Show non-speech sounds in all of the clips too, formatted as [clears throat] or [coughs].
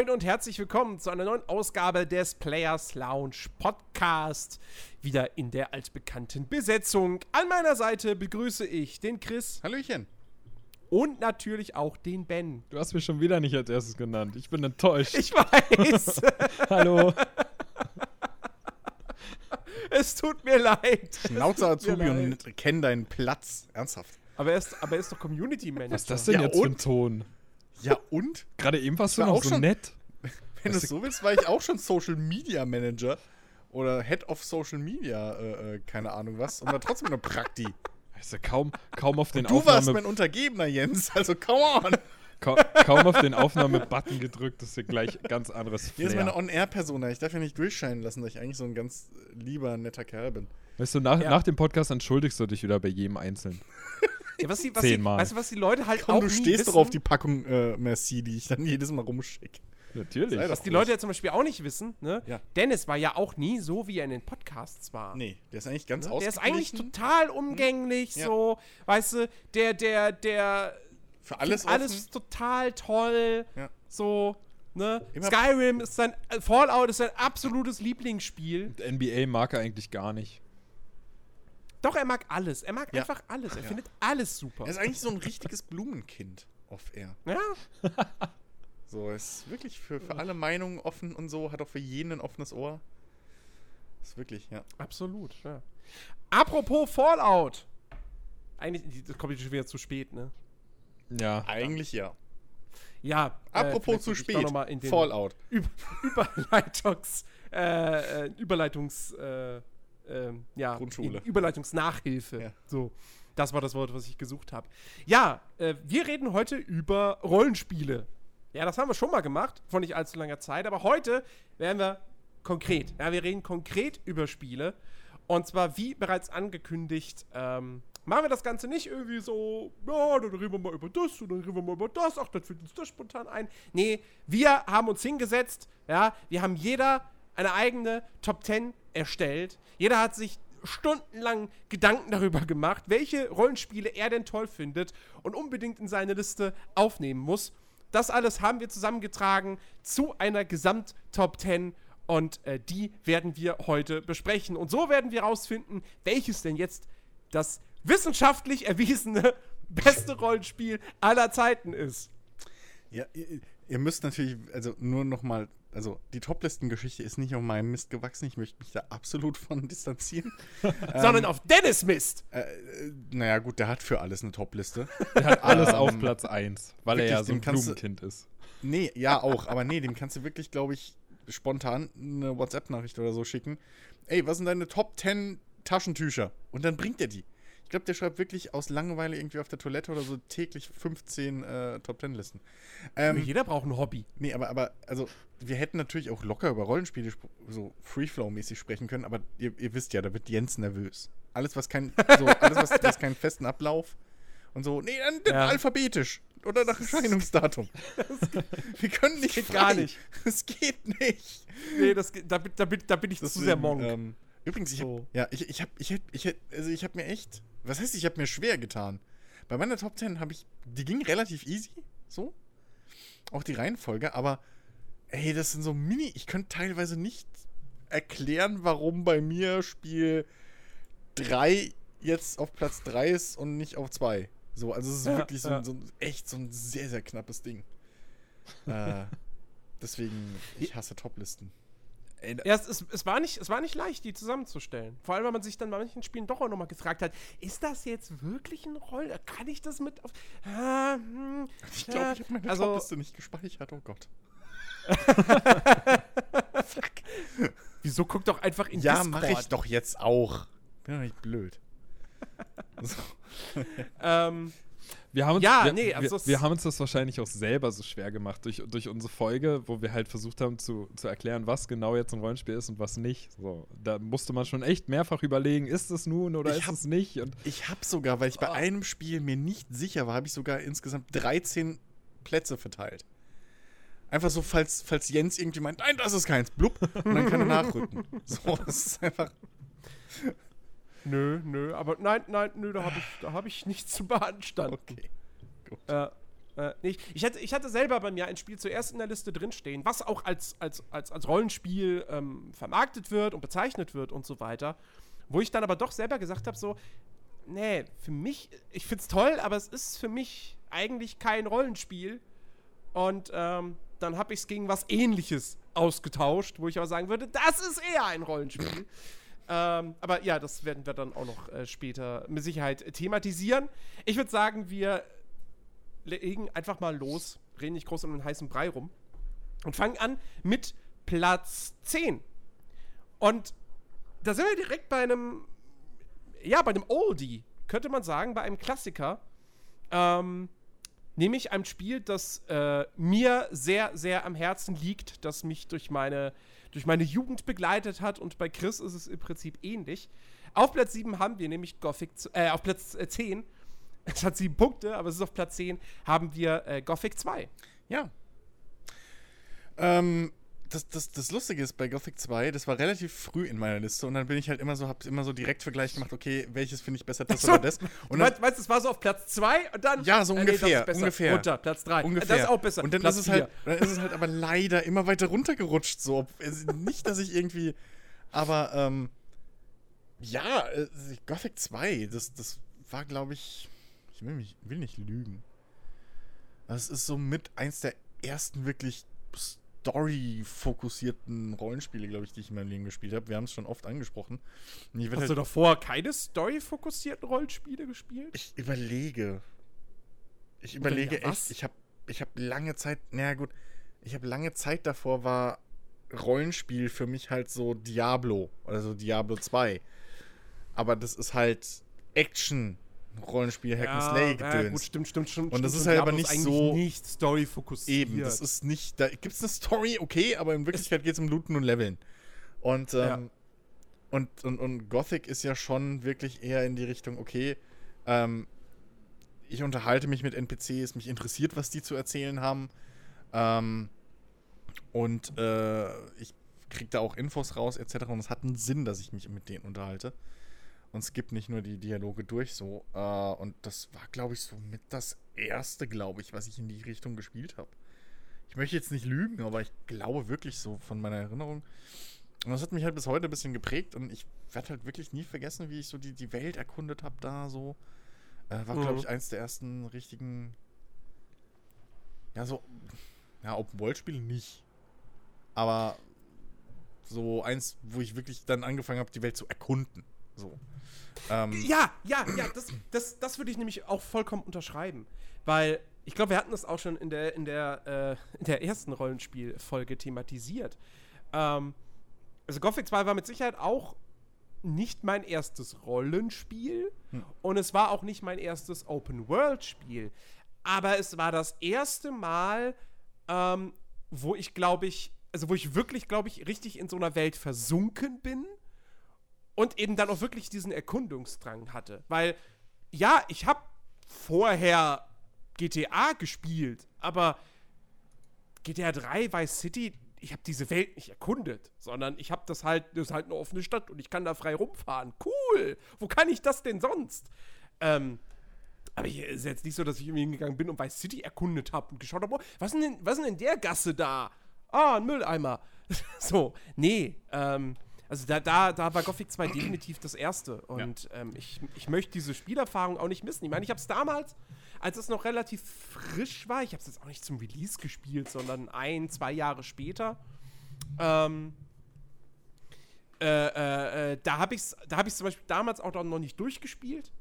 moin und herzlich willkommen zu einer neuen Ausgabe des Players Lounge Podcast. Wieder in der altbekannten Besetzung. An meiner Seite begrüße ich den Chris. Hallöchen. Und natürlich auch den Ben. Du hast mich schon wieder nicht als erstes genannt. Ich bin enttäuscht. Ich weiß. [laughs] Hallo. es tut mir leid. Schnauze Azubi und kenn deinen Platz. Ernsthaft. Aber er ist, aber er ist doch Community Manager. Was ist das denn Ja, jetzt für ein? Ton? Ja, und? Gerade eben warst du war noch auch so schon- nett. [laughs] Wenn du es so willst, war ich auch schon Social Media Manager oder Head of Social Media, äh, äh, keine Ahnung was, und war trotzdem eine Prakti. Weißt du, kaum, kaum auf den Du warst mein Untergebener, Jens, also come on. kaum, kaum auf den Aufnahme-Button gedrückt, das ist ja gleich ganz anderes Hier ist meine Flair. On-Air-Persona. Ich darf ja nicht durchscheinen lassen, dass ich eigentlich so ein ganz äh, lieber, netter Kerl bin. Weißt du, nach, Ja. nach dem Podcast entschuldigst du dich wieder bei jedem Einzelnen. [laughs] Ja, was die, was die, Zehnmal. weißt du, was die Leute halt Komm, auch du nie stehst wissen, doch auf die Packung äh, Merci, die ich dann jedes Mal rumschicke. Natürlich. Was die. Leute ja zum Beispiel auch nicht wissen, ne? Ja. Dennis war ja auch nie so, wie er in den Podcasts war. Nee, der ist eigentlich ganz Ne? Der ist eigentlich total umgänglich, Ja. so, weißt du, der, der, der Für alles offen. alles total toll, Ja. so, ne? Immer- Skyrim ist sein, Fallout ist sein absolutes Lieblingsspiel. NBA mag er eigentlich gar nicht. Doch, er mag alles, er mag Ja. einfach alles, er Ja. findet alles super. Er ist eigentlich so ein richtiges Blumenkind off-air. ja, [laughs] So, er ist wirklich für, für alle Meinungen offen und so, hat auch für jeden ein offenes Ohr. Ist wirklich, ja. absolut, ja. Apropos Fallout. Eigentlich, das kommt jetzt schon wieder zu spät, ne? Ja. Eigentlich ja. Ja. äh, Apropos vielleicht zu spät. noch mal in den Fallout. Über [laughs] Überleitungs, äh, äh, Überleitungs, äh, ähm, ja, Grundschule. Überleitungsnachhilfe. Ja. So, das war das Wort, was ich gesucht habe. Ja, äh, wir reden heute über Rollenspiele. Ja, das haben wir schon mal gemacht, vor nicht allzu langer Zeit, aber heute werden wir konkret. Ja, wir reden konkret über Spiele. Und zwar, wie bereits angekündigt, ähm, machen wir das Ganze nicht irgendwie so, ja, dann reden wir mal über das und dann reden wir mal über das, ach, dann fällt uns das spontan ein. Nee, wir haben uns hingesetzt, ja, wir haben jeder eine eigene Top 10 erstellt. Jeder hat sich stundenlang Gedanken darüber gemacht, welche Rollenspiele er denn toll findet und unbedingt in seine Liste aufnehmen muss. Das alles haben wir zusammengetragen zu einer Gesamt-Top 10 und äh, die werden wir heute besprechen. Und so werden wir herausfinden, welches denn jetzt das wissenschaftlich erwiesene [laughs] beste Rollenspiel aller Zeiten ist. Ja, ihr, müsst natürlich, also nur nochmal, also die Toplistengeschichte ist nicht auf meinem Mist gewachsen. Ich möchte mich da absolut von [laughs] distanzieren. Sondern auf Dennis Mist. Äh, äh, naja, gut, der hat für alles eine Topliste. Er hat alles Ähm, auf Platz 1, weil er wirklich, ja so ein kannst du- Blumenkind ist. Nee, ja auch, aber nee, dem kannst du wirklich, glaube ich, spontan eine WhatsApp-Nachricht oder so schicken. Ey, was sind deine Top 10 Taschentücher? Und dann bringt er die. Ich glaube, der schreibt wirklich aus Langeweile irgendwie auf der Toilette oder so täglich 15 äh, Top 10 Listen. Ähm, Jeder braucht ein Hobby. nee, aber, aber, also, wir hätten natürlich auch locker über Rollenspiele sp- so Freeflow-mäßig sprechen können, aber ihr, ihr wisst ja, da wird Jens nervös. Alles, was kein, so, alles, was, [laughs] was keinen festen Ablauf und so, nee, dann, dann Ja. alphabetisch oder nach Erscheinungsdatum. [laughs] Wir können nicht geht frei. gar nicht. Es geht nicht. Nee, das, da, bin- da, da bin ich zu sehr Deswegen, Monk. Ähm, übrigens, ich hab, So. ja, ich, ich habe ich hätt, ich hätt, also ich hab mir echt, was heißt, ich habe mir schwer getan. Bei meiner Top 10 habe ich, die ging relativ easy, so. Auch die Reihenfolge, aber ey, das sind so Mini, ich könnte teilweise nicht erklären, warum bei mir Spiel 3 jetzt auf Platz 3 ist und nicht auf 2. So, also es ist Ja, wirklich so, ja. ein, so ein, echt so ein sehr, sehr knappes Ding. äh, [laughs] deswegen, ich hasse Toplisten. Ja, es, es, es, war nicht, es war nicht leicht, die zusammenzustellen. Vor allem, weil man sich dann bei manchen Spielen doch auch nochmal gefragt hat, ist das jetzt wirklich ein Roll? Kann ich das mit auf. Ah, hm, Ich glaube, ja, ich habe meine also- Topliste nicht gespeichert. Oh Gott. [laughs] Wieso guck doch einfach in Ja, Discord? mache ich doch jetzt auch. Bin doch nicht blöd. [laughs] So. Ähm, Wir haben uns, Ja, wir, nee, also wir, wir haben uns das wahrscheinlich auch selber so schwer gemacht durch, durch unsere Folge, wo wir halt versucht haben zu, zu erklären, was genau jetzt ein Rollenspiel ist und was nicht. So, da musste man schon echt mehrfach überlegen, ist es nun oder Ich ist hab- es nicht? Und Ich habe sogar, weil ich bei Ah. einem Spiel mir nicht sicher war, habe ich sogar insgesamt 13 Plätze verteilt. Einfach so, falls, falls Jens irgendwie meint, nein, das ist keins, blub, und dann kann er nachrücken. [laughs] So, das ist einfach. Nö, nö, aber nein, nein, nö, da habe ich, da hab ich [laughs] nichts zu beanstanden. Okay. Gut. Äh, Äh, nicht. Ich, hatte, ich hatte selber bei mir ein Spiel zuerst in der Liste drinstehen, was auch als, als, als, als Rollenspiel ähm, vermarktet wird und bezeichnet wird und so weiter. Wo ich dann aber doch selber gesagt habe, so, nee, für mich, ich find's toll, aber es ist für mich eigentlich kein Rollenspiel. Und ähm, dann habe ich es gegen was ähnliches ausgetauscht, wo ich aber sagen würde, das ist eher ein Rollenspiel. Ähm, aber ja, das werden wir dann auch noch äh, später mit Sicherheit thematisieren. Ich würde sagen, wir legen einfach mal los, reden nicht groß um den heißen Brei rum und fangen an mit Platz 10. Und da sind wir direkt bei einem, ja, bei einem Oldie, könnte man sagen, bei einem Klassiker. Ähm, nämlich einem Spiel, das äh, mir sehr, sehr am Herzen liegt, das mich durch meine, durch meine Jugend begleitet hat und bei Chris ist es im Prinzip ähnlich. Auf Platz 7 haben wir nämlich Gothic, äh, auf Platz 10 [laughs] es hat sieben Punkte, aber es ist auf Platz 10, haben wir äh, Gothic 2. Ja. Ähm, das, das, das Lustige ist bei Gothic 2, das war relativ früh in meiner Liste und dann bin ich halt immer so, hab immer so direkt Vergleich gemacht, okay, welches finde ich besser, das so, oder das. Und du meinst, meinst, es war so auf Platz 2 und dann. Ja, so ungefähr. Äh, nee, ungefähr. Runter, Platz 3. Ungefähr. Das ist auch besser. Und dann Platz ist, es halt, dann ist es halt aber leider immer weiter runtergerutscht. So. Nicht, dass ich irgendwie. Aber, ähm, ja, äh, Gothic 2, das, das war, glaube ich. Ich will, mich, will nicht lügen. Das ist so mit eins der ersten wirklich Story-fokussierten Rollenspiele, glaube ich, die ich in meinem Leben gespielt habe. Wir haben es schon oft angesprochen. Hast halt du davor keine Story-fokussierten Rollenspiele gespielt? Ich überlege. Ich überlege ja, echt. Ich habe ich hab lange Zeit, naja gut, ich habe lange Zeit davor war Rollenspiel für mich halt so Diablo oder so Diablo 2. Aber das ist halt Action Rollenspiel Hack and Slay gedöns. Ja, gut, stimmt, stimmt, stimmt. Und das ist halt aber nicht so nicht Story fokussiert. Eben, das ist nicht da gibt's eine Story, okay, aber in Wirklichkeit geht es um Looten und Leveln. Und ähm, ja. und, und und Gothic ist ja schon wirklich eher in die Richtung, okay, ähm, ich unterhalte mich mit NPCs, mich interessiert, was die zu erzählen haben. Ähm, und äh, ich kriege da auch Infos raus, etc. Und es hat einen Sinn, dass ich mich mit denen unterhalte und skippt nicht nur die Dialoge durch so. Äh, und das war, glaube ich, so mit das erste, glaube ich, was ich in die Richtung gespielt habe. Ich möchte jetzt nicht lügen, aber ich glaube wirklich so von meiner Erinnerung. Und das hat mich halt bis heute ein bisschen geprägt und ich werde halt wirklich nie vergessen, wie ich so die, die Welt erkundet habe da so. Äh, war, mhm. glaube ich, eins der ersten richtigen. Ja, so. Ja, Open-World-Spiele nicht. Aber so eins, wo ich wirklich dann angefangen habe, die Welt zu erkunden. So. Ähm, ja, ja, ja, das, das, das würde ich nämlich auch vollkommen unterschreiben. Weil ich glaube, wir hatten das auch schon in der, in der, äh, in der ersten Rollenspielfolge thematisiert. Ähm, also Gothic 2 war mit Sicherheit auch nicht mein erstes Rollenspiel hm. und es war auch nicht mein erstes Open-World-Spiel. Aber es war das erste Mal, ähm, wo ich, glaube ich, also wo ich wirklich, glaube ich, richtig in so einer Welt versunken bin und eben dann auch wirklich diesen Erkundungsdrang hatte. Weil, ja, ich habe vorher GTA gespielt, aber GTA 3 Vice City, ich habe diese Welt nicht erkundet, sondern ich habe das halt, das ist halt eine offene Stadt und ich kann da frei rumfahren. Cool! Wo kann ich das denn sonst? Ähm, aber hier ist jetzt nicht so, dass ich irgendwie hingegangen bin und Vice City erkundet habe und geschaut habe, was ist denn, was denn in der Gasse da? Ah, ein Mülleimer. [laughs] so, nee, ähm, also da, da, da war Gothic 2 definitiv das erste. Und ja. ähm, ich, ich möchte diese Spielerfahrung auch nicht missen. Ich meine, ich habe es damals, als es noch relativ frisch war, ich habe es jetzt auch nicht zum Release gespielt, sondern ein, zwei Jahre später. Ähm, äh, äh, äh da habe ich es da hab zum Beispiel damals auch noch nicht durchgespielt.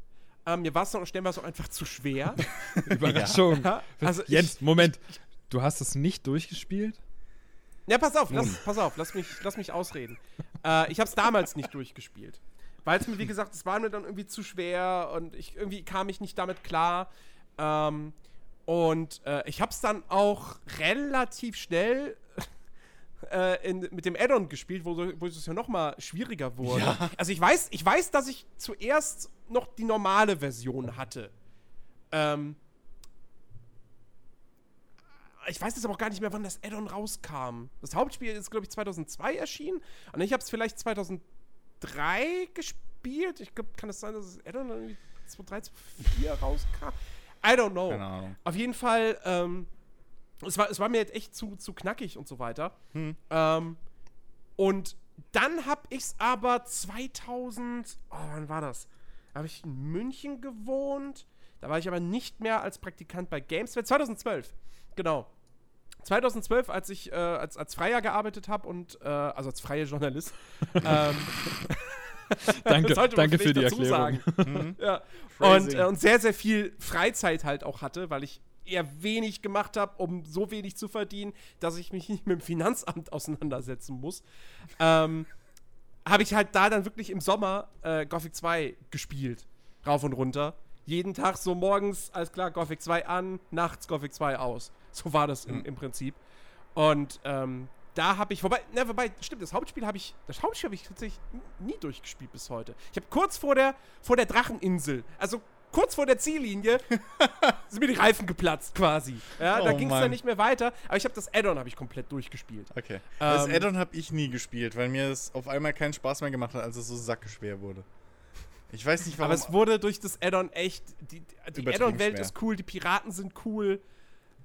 Ähm, mir war es noch stellenweise auch einfach zu schwer. [laughs] Überraschung. Ja. Also Jens, ich, Moment. Du hast es nicht durchgespielt? Ja, pass auf, lass, pass auf, lass mich, lass mich ausreden. [laughs] äh, ich habe es damals nicht durchgespielt. Weil es mir, wie gesagt, es war mir dann irgendwie zu schwer und ich, irgendwie kam ich nicht damit klar. Ähm, und äh, ich habe es dann auch relativ schnell [laughs] äh, in, mit dem Add-on gespielt, wo, wo es ja noch mal schwieriger wurde. Ja. Also ich weiß, ich weiß, dass ich zuerst noch die normale Version hatte. Ähm, ich weiß jetzt aber auch gar nicht mehr, wann das Add-on rauskam. Das Hauptspiel ist, glaube ich, 2002 erschienen. Und ich habe es vielleicht 2003 gespielt. Ich glaube, kann es das sein, dass das Add-on irgendwie 2003, 2004 rauskam? I don't know. Keine Ahnung. Auf jeden Fall, ähm, es, war, es war mir jetzt echt zu, zu knackig und so weiter. Hm. Ähm, und dann hab ich's aber 2000, oh, wann war das? Da habe ich in München gewohnt. Da war ich aber nicht mehr als Praktikant bei GameSpot. 2012, genau. 2012, als ich äh, als, als Freier gearbeitet habe und, äh, also als freier Journalist. [laughs] ähm, [laughs] Danke, [laughs] danke für die Erklärung. sagen. ja. Und, äh, und sehr, sehr viel Freizeit halt auch hatte, weil ich eher wenig gemacht habe, um so wenig zu verdienen, dass ich mich nicht mit dem Finanzamt auseinandersetzen muss. Ähm, habe ich halt da dann wirklich im Sommer äh, Gothic 2 gespielt. Rauf und runter. Jeden Tag so morgens, alles klar, Gothic 2 an, nachts Gothic 2 aus. So war das im, im Prinzip. Und ähm, da habe ich, wobei, ne, wobei, stimmt, das Hauptspiel habe ich, das Hauptspiel habe ich tatsächlich nie durchgespielt bis heute. Ich habe kurz vor der, vor der Dracheninsel, also kurz vor der Ziellinie, [laughs] sind mir die Reifen geplatzt quasi. Ja, da Oh ging es dann nicht mehr weiter. Aber ich habe das Add-on habe ich komplett durchgespielt. Okay. das Ähm, Add-on habe ich nie gespielt, weil mir es auf einmal keinen Spaß mehr gemacht hat, als es so sackeschwer wurde. Ich weiß nicht, warum. Aber es wurde durch das Add-on echt, die, die Add-on-Welt ist cool, die Piraten sind cool.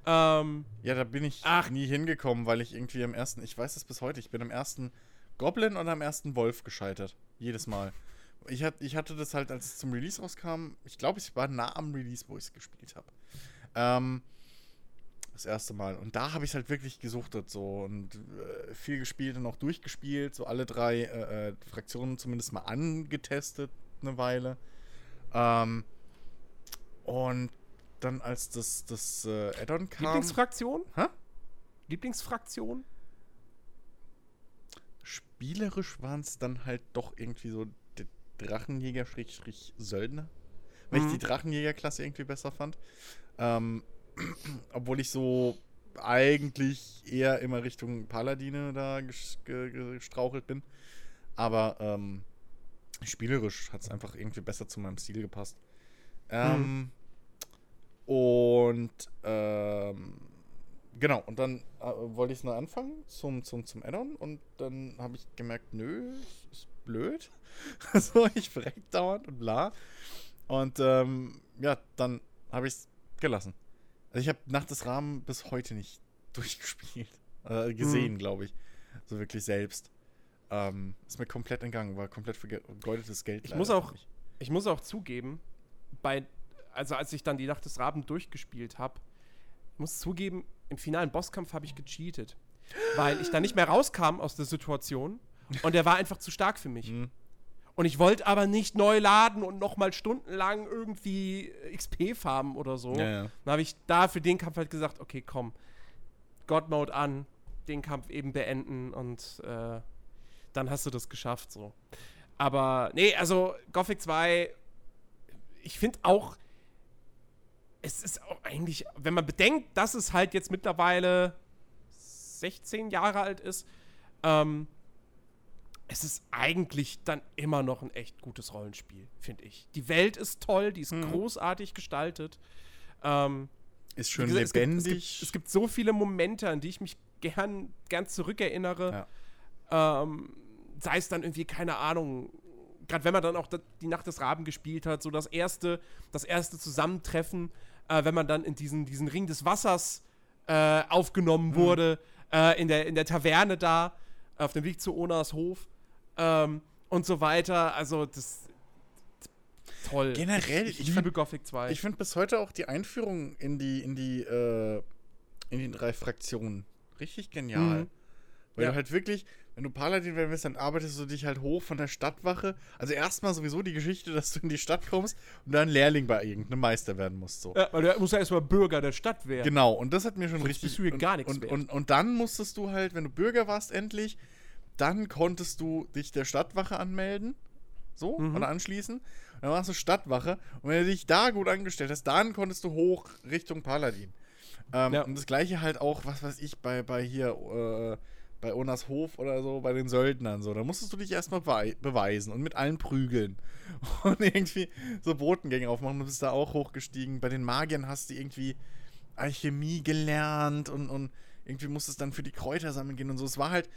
Ähm, ja, da bin ich Ach. nie hingekommen, weil ich irgendwie am ersten, ich weiß es bis heute, ich bin am ersten Goblin und am ersten Wolf gescheitert. Jedes Mal. Ich, hat, ich hatte das halt, als es zum Release rauskam, ich glaube, ich war nah am Release, wo ich es gespielt habe. Ähm, das erste Mal. Und da habe ich halt wirklich gesuchtet so und äh, viel gespielt und auch durchgespielt, so alle drei äh, äh, Fraktionen zumindest mal angetestet eine Weile. Ähm, und dann als das, das äh, Add-on kam. Lieblingsfraktion? Hä? Lieblingsfraktion? Spielerisch waren es dann halt doch irgendwie so der Drachenjäger-Söldner. Weil Mhm. ich die Drachenjäger-Klasse irgendwie besser fand. Ähm, [clears throat] obwohl ich so eigentlich eher immer Richtung Paladine da ges- ge- ge- gestrauchelt bin. Aber ähm, spielerisch hat es einfach irgendwie besser zu meinem Stil gepasst. Ähm, Und ähm, genau, und dann äh, wollte ich es neu anfangen zum, zum, zum Add-on und dann habe ich gemerkt, nö, ist blöd. [laughs] so, ich verreck dauernd und bla. Und ähm, ja, dann habe ich es gelassen. Also ich habe Nacht des Rahmen bis heute nicht [laughs] durchgespielt. Äh, gesehen, glaube ich. So wirklich selbst. Ähm, ist mir komplett entgangen, war komplett vergeudetes Geld. Ich muss auch-. Ich muss auch zugeben, bei, also als ich dann die Nacht des Raben durchgespielt habe, muss zugeben, im finalen Bosskampf habe ich gecheatet. Weil ich dann nicht mehr rauskam aus der Situation und der war einfach zu stark für mich. Hm. Und ich wollte aber nicht neu laden und nochmal stundenlang irgendwie XP farmen oder so. Ja, ja. Dann habe ich da für den Kampf halt gesagt, okay, komm, God Mode an, den Kampf eben beenden und äh, dann hast du das geschafft so. Aber nee, also Gothic 2, ich finde auch, es ist auch eigentlich, wenn man bedenkt, dass es halt jetzt mittlerweile 16 Jahre alt ist, ähm, es ist eigentlich dann immer noch ein echt gutes Rollenspiel, finde ich. Die Welt ist toll, die ist Mhm. großartig gestaltet. Ähm, Ist schön gesagt, es gibt- lebendig. Es gibt, es gibt so viele Momente, an die ich mich gern, gern zurückerinnere. Ähm, sei es dann irgendwie, keine Ahnung, gerade wenn man dann auch die Nacht des Raben gespielt hat, so das erste, das erste Zusammentreffen, äh, wenn man dann in diesen, diesen Ring des Wassers äh, aufgenommen Mhm. wurde, äh, in, der, in der Taverne da, auf dem Weg zu Onas Hof ähm, und so weiter. Also das toll. Generell, ich, ich ich liebe Gothic 2. Ich finde bis heute auch die Einführung in die, in die, äh, in die drei Fraktionen richtig genial. Mhm. Weil Ja. du halt wirklich, wenn du Paladin werden willst, dann arbeitest du dich halt hoch von der Stadtwache. Also erstmal sowieso die Geschichte, dass du in die Stadt kommst und dann Lehrling bei irgendeinem Meister werden musst. So. ja, weil du musst ja erstmal Bürger der Stadt werden. Genau, und das hat mir schon Sonst richtig. bist du hier und, gar nichts und, wert. und, und dann musstest du halt, wenn du Bürger warst, endlich, dann konntest du dich der Stadtwache anmelden. So, Mhm. oder anschließen. Und dann warst du Stadtwache. Und wenn du dich da gut angestellt hast, dann konntest du hoch Richtung Paladin. Ähm, Ja. Und das gleiche halt auch, was weiß ich, bei, bei hier, äh, bei Onas Hof oder so, bei den Söldnern so. Da musstest du dich erstmal bewei- beweisen und mit allen prügeln. [laughs] Und irgendwie so Botengänge aufmachen. Du bist da auch hochgestiegen. Bei den Magiern hast du irgendwie Alchemie gelernt und, und irgendwie musstest dann für die Kräuter sammeln gehen und so. Es war halt,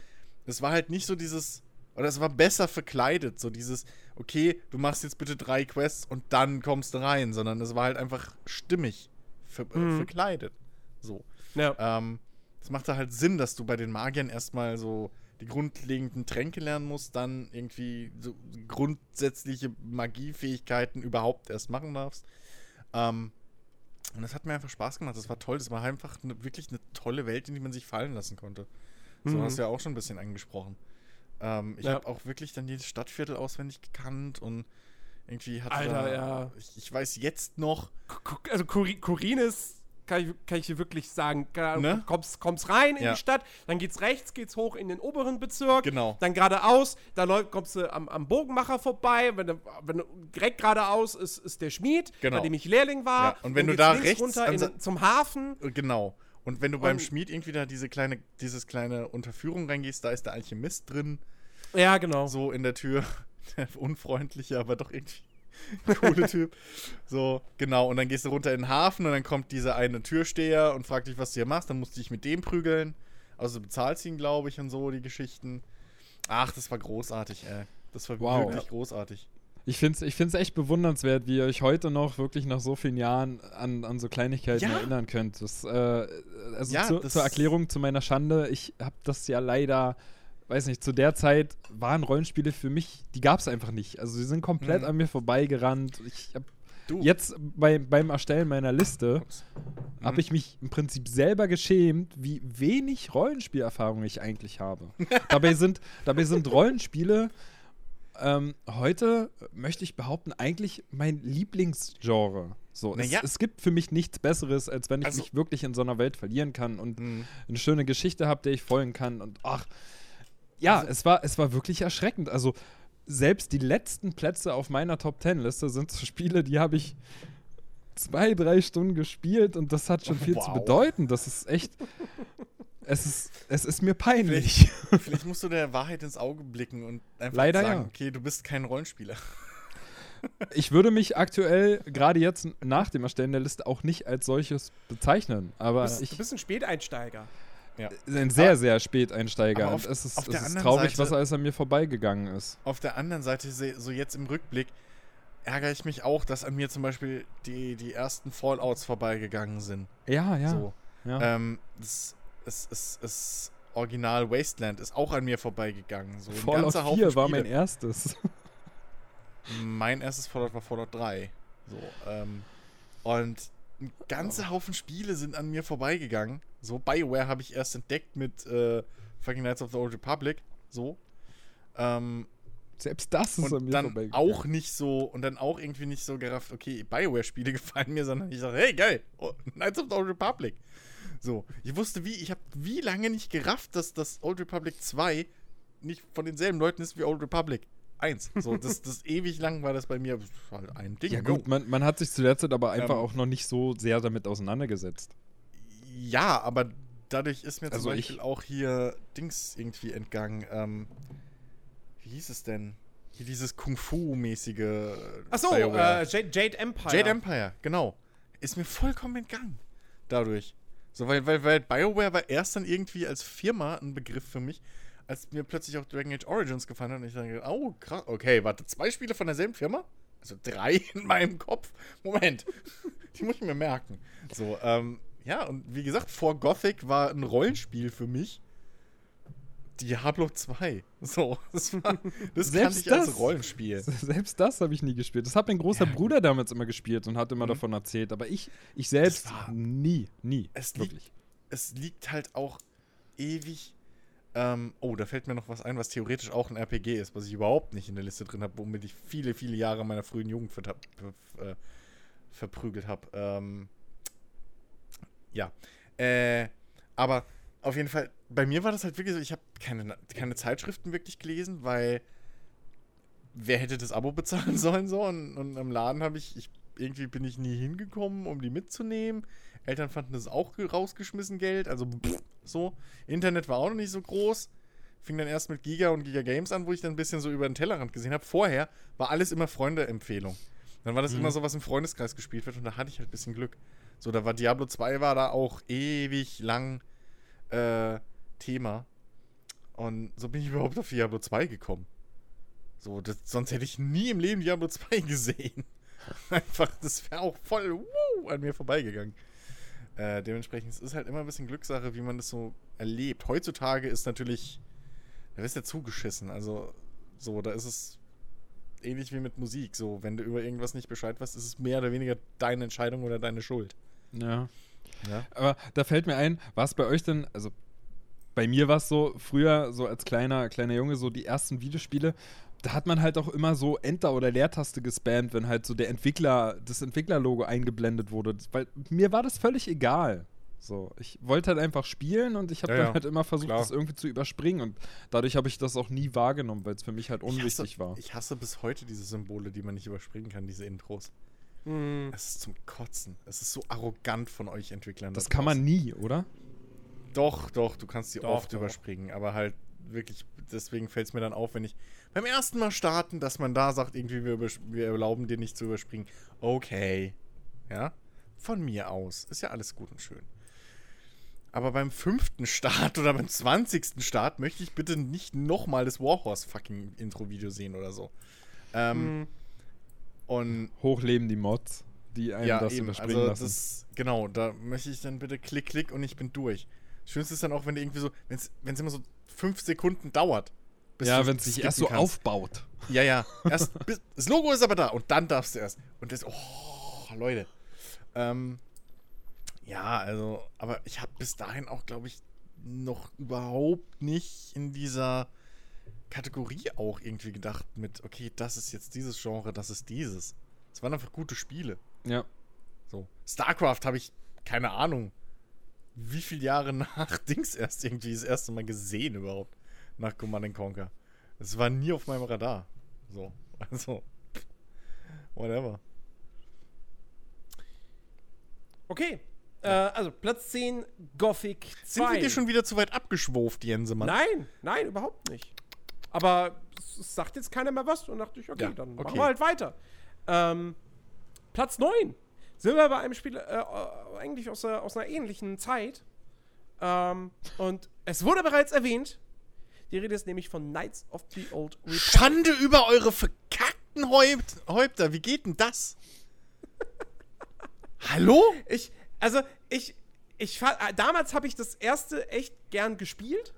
es war halt nicht so dieses, Oder es war besser verkleidet. So dieses, okay, du machst jetzt bitte drei Quests und dann kommst du rein. Sondern es war halt einfach stimmig ver Mhm. verkleidet. So. Ja. Ähm, das machte halt Sinn, dass du bei den Magiern erstmal so die grundlegenden Tränke lernen musst, dann irgendwie so grundsätzliche Magiefähigkeiten überhaupt erst machen darfst. Ähm, und das hat mir einfach Spaß gemacht. Das war toll. Das war einfach eine, wirklich eine tolle Welt, in die man sich fallen lassen konnte. So Mhm. hast du ja auch schon ein bisschen angesprochen. Ähm, ich Ja. habe auch wirklich dann jedes Stadtviertel auswendig gekannt und irgendwie hatte Alter, da, ja. ich, ich weiß jetzt noch, Ku- also Kuri- Kurines kann ich, kann ich dir wirklich sagen, Ne? kommst, kommst rein in Ja. die Stadt, dann geht's rechts, geht's hoch in den oberen Bezirk, Genau. dann geradeaus, da läuft, kommst du am, am Bogenmacher vorbei, wenn du, wenn du direkt geradeaus ist, ist der Schmied, Genau. bei dem ich Lehrling war. Ja, und wenn du da rechts runter in, zum Hafen, Äh, Genau. Und wenn du beim Und- Schmied irgendwie da diese kleine, dieses kleine Unterführung reingehst, da ist der Alchemist drin, ja genau. so in der Tür. [laughs] Der unfreundliche, aber doch irgendwie [laughs] coole Typ. So, genau. Und dann gehst du runter in den Hafen und dann kommt dieser eine Türsteher und fragt dich, was du hier machst. Dann musst du dich mit dem prügeln. Also du bezahlst ihn, glaube ich, und so, die Geschichten. Ach, das war großartig, ey. Das war Wow. wirklich großartig. Ich finde es ich find's echt bewundernswert, wie ihr euch heute noch wirklich nach so vielen Jahren an, an so Kleinigkeiten Ja. erinnern könnt. Das, äh, also Ja, zu, das- zur Erklärung zu meiner Schande, ich habe das ja leider, weiß nicht, zu der Zeit waren Rollenspiele für mich, die gab es einfach nicht. Also sie sind komplett Mhm. an mir vorbeigerannt. Ich habe Du. jetzt bei, beim Erstellen meiner Liste Ups. habe Mhm. ich mich im Prinzip selber geschämt, wie wenig Rollenspielerfahrung ich eigentlich habe. [laughs] dabei, sind, dabei sind Rollenspiele ähm, heute, möchte ich behaupten, eigentlich mein Lieblingsgenre. So, Naja. es, es gibt für mich nichts Besseres, als wenn ich Also- mich wirklich in so einer Welt verlieren kann und Mhm. eine schöne Geschichte habe, der ich folgen kann. Und ach, ja, Also- es, war, es war wirklich erschreckend. Also, selbst die letzten Plätze auf meiner Top Ten-Liste sind Spiele, die habe ich zwei, drei Stunden gespielt und das hat schon viel zu Wow. bedeuten. Das ist echt. Es ist, es ist mir peinlich. [laughs] Vielleicht musst du der Wahrheit ins Auge blicken und einfach Leider sagen, ja. okay, du bist kein Rollenspieler. Ich würde mich aktuell, gerade jetzt nach dem Erstellen der Liste, auch nicht als solches bezeichnen. Aber Du bist, ich du bist ein Späteinsteiger. Ja. ein sehr, sehr Späteinsteiger. auf- und es ist, es ist traurig, Seite- was alles an mir vorbeigegangen ist. Auf der anderen Seite, se- so jetzt im Rückblick, ärgere ich mich auch, dass an mir zum Beispiel die, die ersten Fallouts vorbeigegangen sind. Ja, ja. So. ja. Ähm, das, es, es, es Original Wasteland ist auch an mir vorbeigegangen. So Fallout ganzer Haufen 4 war mein Spiele. erstes. Mein erstes Fallout war Fallout 3. So, ähm, und ein ganzer Haufen Spiele sind an mir vorbeigegangen. So, BioWare habe ich erst entdeckt mit äh, fucking Knights of the Old Republic. So. Ähm, Selbst das ist und mir dann auch nicht so, und dann auch irgendwie nicht so gerafft, okay, BioWare-Spiele [laughs] gefallen mir, sondern ich sage, hey, geil, oh, Knights of the Old Republic. So, ich wusste wie, ich habe wie lange nicht gerafft, dass das Old Republic 2 nicht von denselben Leuten ist wie Old Republic 1. So, das, [laughs] das ewig lang war das bei mir halt ein Ding. Ja gut, man, man hat sich zu der Zeit aber einfach Ähm, auch noch nicht so sehr damit auseinandergesetzt. Ja, aber dadurch ist mir zum Also ich- Beispiel auch hier Dings irgendwie entgangen. Ähm, wie hieß es denn? Hier dieses Kung-Fu-mäßige. Achso, äh, Jade, Jade Empire. Jade Empire, genau. Ist mir vollkommen entgangen. Dadurch. So, weil, weil, weil BioWare war erst dann irgendwie als Firma ein Begriff für mich, als mir plötzlich auch Dragon Age Origins gefallen hat und ich dann gedacht, oh, krass, okay, warte, zwei Spiele von derselben Firma? Also drei [laughs] in meinem Kopf? Moment. [laughs] Die muss ich mir merken. So, ähm, ja, und wie gesagt, vor Gothic war ein Rollenspiel für mich. Diablo 2. So, [laughs] das, war, das kannte Selbst als das? Rollenspiel. Selbst das habe ich nie gespielt. Das hat mein großer Ja, Bruder damals immer gespielt und hat immer Mhm. davon erzählt. Aber ich, ich selbst war- nie, nie. Es liegt, es liegt halt auch ewig. Ähm, oh, da fällt mir noch was ein, was theoretisch auch ein RPG ist, was ich überhaupt nicht in der Liste drin habe, womit ich viele, viele Jahre meiner frühen Jugend ver ver äh, verprügelt habe. Ähm, ja. Äh, aber auf jeden Fall, bei mir war das halt wirklich so, ich habe keine, keine Zeitschriften wirklich gelesen, weil wer hätte das Abo [laughs] bezahlen sollen so? Und, und im Laden habe ich, ich, irgendwie bin ich nie hingekommen, um die mitzunehmen. Eltern fanden das auch ge- rausgeschmissen Geld, also pff, so. Internet war auch noch nicht so groß. Fing dann erst mit Giga und Giga Games an, wo ich dann ein bisschen so über den Tellerrand gesehen habe. Vorher war alles immer Freunde-Empfehlung. Dann war das Mhm. immer so, was im Freundeskreis gespielt wird und da hatte ich halt ein bisschen Glück. So, da war Diablo 2 war da auch ewig lang äh, Thema. Und so bin ich überhaupt auf Diablo 2 gekommen. So, das, sonst hätte ich nie im Leben Diablo 2 [laughs] gesehen. Einfach, das wäre auch voll wuh, an mir vorbeigegangen. Äh, dementsprechend es ist halt immer ein bisschen Glückssache, wie man das so erlebt. Heutzutage ist natürlich, da wirst du ja zugeschissen. Also, so, da ist es ähnlich wie mit Musik. So, wenn du über irgendwas nicht Bescheid weißt, ist es mehr oder weniger deine Entscheidung oder deine Schuld. Ja. Ja. Aber da fällt mir ein, war es bei euch denn, also bei mir war es so, früher, so als kleiner, kleiner Junge, so die ersten Videospiele, da hat man halt auch immer so Enter- oder Leertaste gespammt, wenn halt so der Entwickler, das Entwicklerlogo eingeblendet wurde. Das- Weil mir war das völlig egal. So, ich wollte halt einfach spielen und ich habe Ja, dann ja, halt immer versucht, klar. das irgendwie zu überspringen und dadurch habe ich das auch nie wahrgenommen, weil es für mich halt Ich unwichtig hasse, war. Ich hasse bis heute diese Symbole, die man nicht überspringen kann, diese Intros. Hm. Es ist zum Kotzen. Es ist so arrogant von euch Entwicklern. Das da kann man nie, oder? Doch, doch, du kannst sie Doch, oft doch. überspringen, aber halt wirklich, deswegen fällt es mir dann auf, wenn ich beim ersten Mal starten, dass man da sagt, irgendwie, wir, wir erlauben dir nicht zu überspringen. Okay. Ja? Von mir aus. Ist ja alles gut und schön. Aber beim fünften Start oder beim zwanzigsten Start möchte ich bitte nicht nochmal das Warhorse-fucking Intro-Video sehen oder so. Ähm, Hm. Und Hochleben die Mods, die einem ja, das eben. überspringen Also lassen. das, genau, da möchte ich dann bitte klick, klick und ich bin durch. Schönste ist dann auch, wenn du irgendwie so, wenn es immer so fünf Sekunden dauert. bis ja, wenn es sich erst so kannst. aufbaut. Ja, ja. Erst, [laughs] bis, das Logo ist aber da und dann darfst du erst. Und das, oh, Leute. Ähm, ja, also, aber ich habe bis dahin auch, glaube ich, noch überhaupt nicht in dieser Kategorie auch irgendwie gedacht mit, okay, das ist jetzt dieses Genre, das ist dieses. Es waren einfach gute Spiele. Ja. So. StarCraft habe ich, keine Ahnung, wie viele Jahre [laughs] nach Dings erst irgendwie das erste Mal gesehen überhaupt. Nach Command Conquer. Es war nie auf meinem Radar. So. [laughs] Also. Whatever. Okay. Äh, also Platz 10, Gothic 2. Sind wir dir schon wieder zu weit abgeschwuft, Jensemann? Nein, nein, überhaupt nicht. Aber es, sagt jetzt keiner mehr was und dachte ich, okay, Ja, dann okay. machen wir halt weiter. Ähm, Platz 9 sind wir bei einem Spiel äh, äh, eigentlich aus, einer- aus einer ähnlichen Zeit. Ähm, und es wurde bereits erwähnt. Die Rede ist nämlich von Knights of the Old Republic. Schande über eure verkackten Häupt Häupter. Wie geht denn das? [laughs] Hallo? Ich, also, ich, ich äh, damals habe ich das erste echt gern gespielt.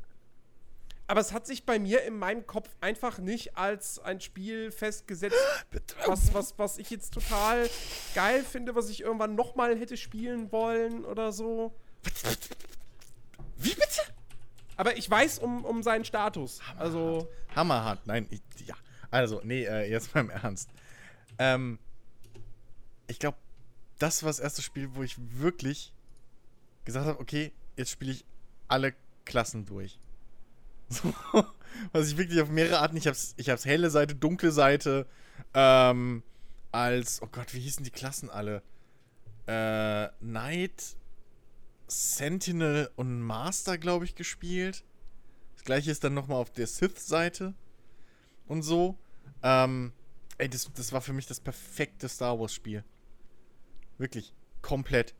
Aber es hat sich bei mir in meinem Kopf einfach nicht als ein Spiel festgesetzt, [gasps] was, was, was ich jetzt total geil finde, was ich irgendwann nochmal hätte spielen wollen oder so. Wie bitte? Aber ich weiß um, um seinen Status. Also, Hammerhart. Nein, ich, ja. Also, nee, äh, jetzt mal im Ernst. Ähm, ich glaube, das war das erste Spiel, wo ich wirklich gesagt habe, okay, jetzt spiele ich alle Klassen durch. So, [laughs] was ich wirklich auf mehrere Arten, ich hab's, ich hab's helle Seite, dunkle Seite, ähm, als, oh Gott, wie hießen die Klassen alle? Äh, Knight, Sentinel und Master, glaube ich, gespielt. Das gleiche ist dann nochmal auf der Sith-Seite und so. Ähm, ey, das, das war für mich das perfekte Star Wars-Spiel. Wirklich. Komplett.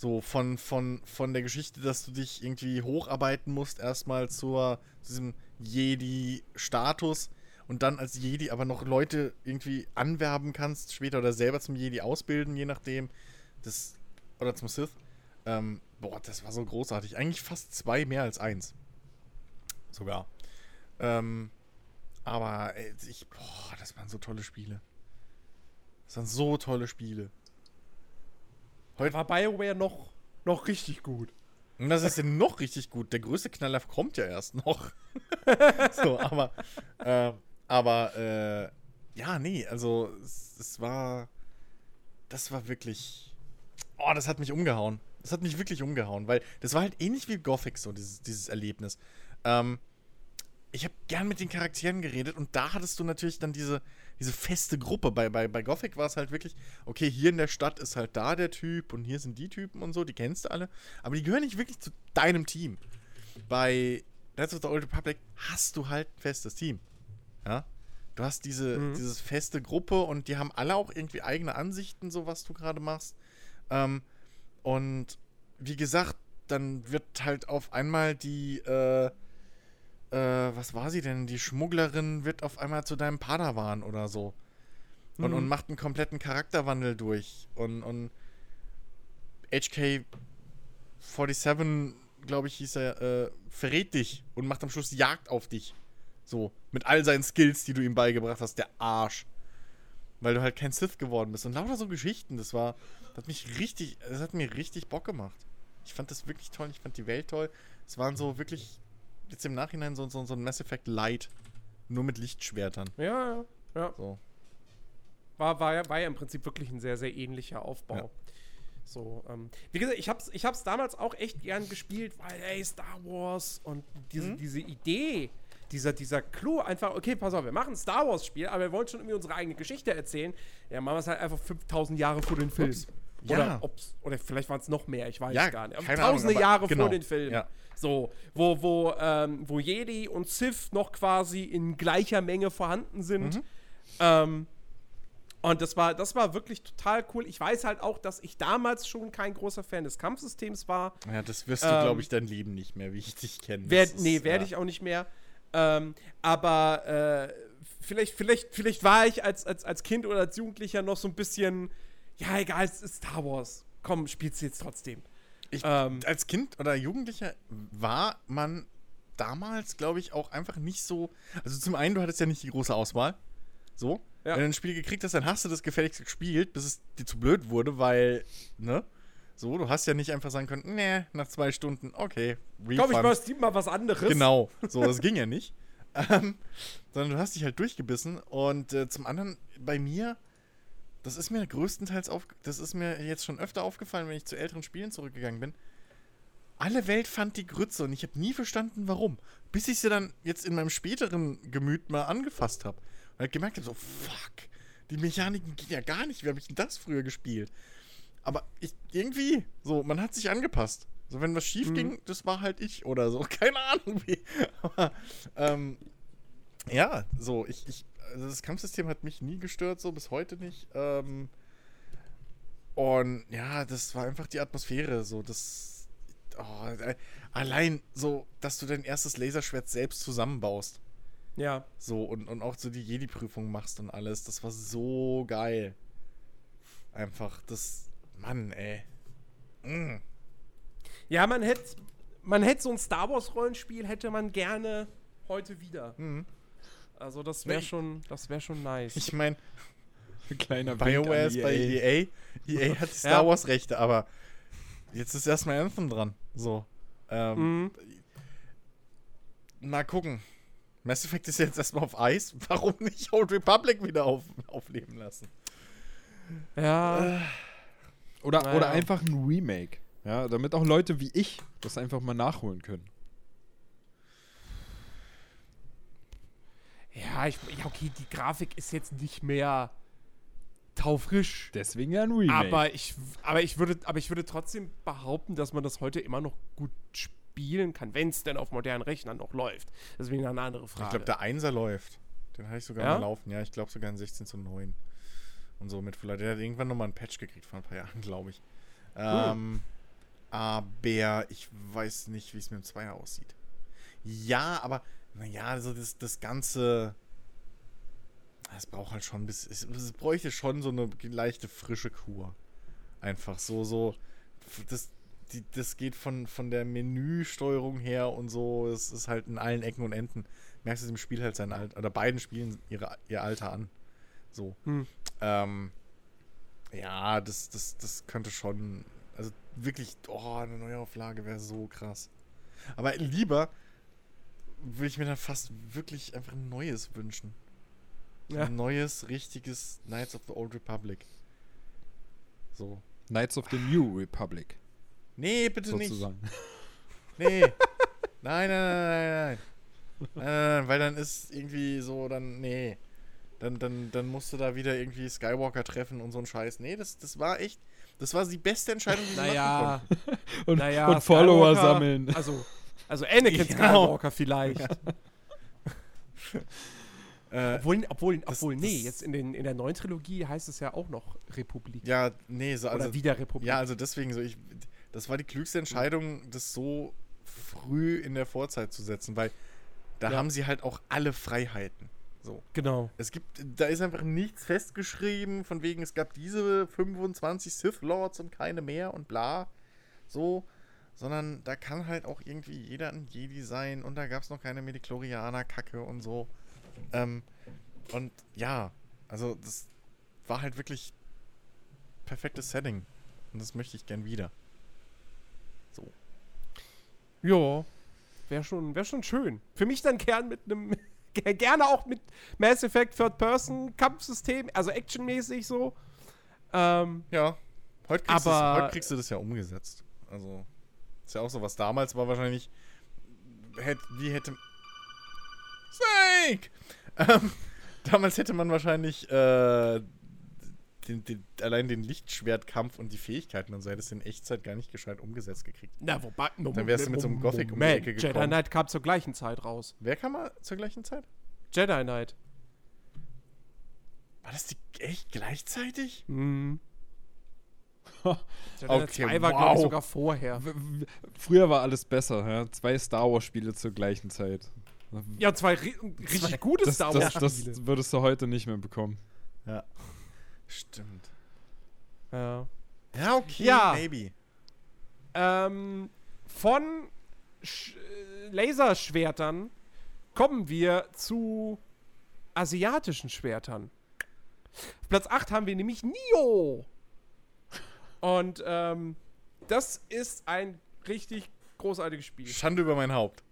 So von, von, von der Geschichte, dass du dich irgendwie hocharbeiten musst, erstmal zu diesem Jedi-Status und dann als Jedi aber noch Leute irgendwie anwerben kannst, später oder selber zum Jedi ausbilden, je nachdem. Das, oder zum Sith. Ähm, boah, das war so großartig. Eigentlich fast zwei mehr als eins. Sogar. Ähm, aber ich, boah, das waren so tolle Spiele. Das waren so tolle Spiele. Heute war BioWare noch, noch richtig gut. Und das ist ja noch richtig gut. Der größte Knaller kommt ja erst noch. [laughs] so, aber, äh, aber, äh, ja, nee, also, es, es war, das war wirklich, oh, das hat mich umgehauen. Das hat mich wirklich umgehauen, weil das war halt ähnlich wie Gothic so, dieses, dieses Erlebnis. Ähm, ich habe gern mit den Charakteren geredet und da hattest du natürlich dann diese, diese feste Gruppe. Bei, bei, bei Gothic war es halt wirklich, okay, hier in der Stadt ist halt da der Typ und hier sind die Typen und so, die kennst du alle, aber die gehören nicht wirklich zu deinem Team. Bei Knights of the Old Republic hast du halt ein festes Team. Ja? Du hast diese, Mhm. dieses feste Gruppe und die haben alle auch irgendwie eigene Ansichten, so was du gerade machst. Ähm, und wie gesagt, dann wird halt auf einmal die, äh, äh, was war sie denn? Die Schmugglerin wird auf einmal zu deinem Padawan oder so. Und, Mhm. und macht einen kompletten Charakterwandel durch. Und, und HK 47, glaube ich, hieß er, äh, verrät dich und macht am Schluss Jagd auf dich. So, mit all seinen Skills, die du ihm beigebracht hast, der Arsch. Weil du halt kein Sith geworden bist. Und lauter so Geschichten, das war, das hat mich richtig, das hat mir richtig Bock gemacht. Ich fand das wirklich toll, ich fand die Welt toll. Es waren so wirklich, jetzt im Nachhinein so, so, so ein Mass Effect Light. Nur mit Lichtschwertern. Ja, ja, ja. So. War, war, ja, war ja im Prinzip wirklich ein sehr, sehr ähnlicher Aufbau. Ja. So, ähm, wie gesagt, ich hab's, ich hab's damals auch echt gern gespielt, weil, ey, Star Wars und diese, Mhm. diese Idee, dieser, dieser Clou, einfach, okay, pass auf, wir machen ein Star Wars-Spiel, aber wir wollen schon irgendwie unsere eigene Geschichte erzählen. Ja, machen wir es halt einfach 5000 Jahre vor den Film. Ups. Oder, Ja. oder vielleicht waren es noch mehr, ich weiß Ja, gar nicht. Ahnung, Tausende aber Jahre genau, vor den Film. ja. So, wo, wo, ähm, wo Jedi und Sith noch quasi in gleicher Menge vorhanden sind. Mhm. Ähm, und das war, das war wirklich total cool. Ich weiß halt auch, dass ich damals schon kein großer Fan des Kampfsystems war. Ja, das wirst du, Ähm, glaube ich, dein Leben nicht mehr, wie ich dich kenne. Wer, Das ist, nee, werde ja. ich auch nicht mehr. Ähm, aber äh, vielleicht, vielleicht, vielleicht war ich als, als, als Kind oder als Jugendlicher noch so ein bisschen, ja, egal, es ist Star Wars. Komm, spielst du jetzt trotzdem. Ich, Ähm, als Kind oder Jugendlicher war man damals, glaube ich, auch einfach nicht so. Also zum einen, du hattest ja nicht die große Auswahl. So. Ja. Wenn du ein Spiel gekriegt hast, dann hast du das gefälligst gespielt, bis es dir zu blöd wurde, weil, ne? So, du hast ja nicht einfach sagen können, nee, nach zwei Stunden, okay, Komm, ich Refund. mach mal was anderes. Genau, so, [laughs] das ging ja nicht. Ähm, sondern du hast dich halt durchgebissen. Und äh, zum anderen, bei mir, das ist mir größtenteils auf, das ist mir jetzt schon öfter aufgefallen, wenn ich zu älteren Spielen zurückgegangen bin. Alle Welt fand die Grütze und ich habe nie verstanden, warum. Bis ich sie dann jetzt in meinem späteren Gemüt mal angefasst habe. Und halt gemerkt habe, so, fuck, die Mechaniken gehen ja gar nicht. Wie habe ich denn das früher gespielt? Aber ich, irgendwie, so, man hat sich angepasst. So, wenn was schief Mhm. ging, das war halt ich oder so. [laughs] Keine Ahnung wie. Aber, ähm, ja, so, ich, ich, also das Kampfsystem hat mich nie gestört, so bis heute nicht. Ähm, und ja, das war einfach die Atmosphäre, so, das. Oh, äh, allein so, dass du dein erstes Laserschwert selbst zusammenbaust. Ja. So, und, und auch so die Jedi-Prüfung machst und alles. Das war so geil. Einfach, das. Mann, ey. Mm. Ja, man hätte man hätte so ein Star Wars Rollenspiel hätte man gerne heute wieder. Mhm. Also das wäre schon das wäre schon nice. Ich meine, Kleiner BioWare ist bei EA. EA [laughs] hat die Star Ja. Wars Rechte, aber jetzt ist erstmal Anthem dran. So. Ähm, mhm. Mal gucken. Mass Effect ist jetzt erstmal auf Eis. [laughs] Warum nicht Old Republic wieder auf, aufleben lassen? Ja. Äh, Oder, Naja. oder einfach ein Remake. Ja, damit auch Leute wie ich das einfach mal nachholen können. Ja, ich, ja, okay, die Grafik ist jetzt nicht mehr taufrisch. Deswegen ja ein Remake. Aber ich, aber, ich würde, aber ich würde trotzdem behaupten, dass man das heute immer noch gut spielen kann, wenn es denn auf modernen Rechnern noch läuft. Deswegen eine andere Frage. ich glaube, der Einser läuft. Den habe ich sogar Ja? mal laufen. Ja, ich glaube sogar in 16 zu 9. Und so mit vielleicht. Der hat irgendwann nochmal einen Patch gekriegt vor ein paar Jahren, [laughs] glaube ich. Ähm, aber ich weiß nicht, wie es mit dem Zweier aussieht. Ja, aber naja, also das, das Ganze. Es braucht halt schon bis. Es, es bräuchte schon so eine leichte frische Kur. Einfach so, so. Das, die, das geht von, von der Menüsteuerung her und so. Es ist halt in allen Ecken und Enden. Merkst du dem Spiel halt sein Alter. Oder beiden Spielen ihre, ihr Alter an. So. Hm. Ähm, ja, das, das, das könnte schon. Also wirklich, oh, eine Neuauflage wäre so krass. Aber lieber würde ich mir dann fast wirklich einfach ein neues wünschen. So Ja. Ein neues, richtiges Knights of the Old Republic. So. Knights of the New Republic, Nee, bitte nicht. sozusagen. Nee. [laughs] nein, nein, nein, nein, nein. Nein, nein, nein, weil dann ist irgendwie so, dann, nee. Dann, dann, dann musst du da wieder irgendwie Skywalker treffen und so ein Scheiß. Nee, das, das war echt, das war die beste Entscheidung, die sie machen naja, Und, naja, und Follower Skywalker- sammeln. Also, also Anakin. Skywalker vielleicht. [laughs] Äh, Obwohl, obwohl, Das- obwohl nee, das- jetzt in, den, in der neuen Trilogie heißt es ja auch noch Republik. ja, nee, so, also, Oder wieder Republik. ja, also deswegen so, ich, das war die klügste Entscheidung, das so früh in der Vorzeit zu setzen, weil da Ja. haben sie halt auch alle Freiheiten. So. Genau. Es gibt, da ist einfach nichts festgeschrieben, von wegen, es gab diese 25 Sith Lords und keine mehr und bla. So. Sondern da kann halt auch irgendwie jeder ein Jedi sein und da gab es noch keine Mediklorianer-Kacke und so. Ähm, und ja, also das war halt wirklich perfektes Setting. Und das möchte ich gern wieder. So. Ja, wäre schon, wär schon schön. Für mich dann gern mit einem, [laughs] gerne auch mit Mass Effect Third-Person-Kampfsystem, also actionmäßig so. Ähm, Ja, heute kriegst, Aber- heute kriegst du das ja umgesetzt. Also, ist ja auch so was. Damals war wahrscheinlich. Hätt, wie hätte. Snake! Ähm, [laughs] damals hätte man wahrscheinlich äh, den, den, allein den Lichtschwertkampf und die Fähigkeiten und so hättest du in Echtzeit gar nicht gescheit umgesetzt gekriegt. na, wobei. Dann wärst du mit so einem Gothic um die Ecke Jedi gekommen. Knight kam zur gleichen Zeit raus. Wer kam mal zur gleichen Zeit? Jedi Knight. War das die echt gleichzeitig? Mhm. Okay, Knight 2 war, glaube ich, wow. sogar vorher. Früher war alles besser, ja? Zwei Star Wars-Spiele zur gleichen Zeit. Ja, zwei ri richtig gute Das, Star das, Wars-Spiele. das würdest du heute nicht mehr bekommen. Ja. Stimmt. Ja. Ja, okay, Ja. maybe. Ähm, von Sch äh, Laserschwertern kommen wir zu asiatischen Schwertern. Auf Platz 8 haben wir nämlich Nio. Und ähm, das ist ein richtig großartiges Spiel. Schande über mein Haupt.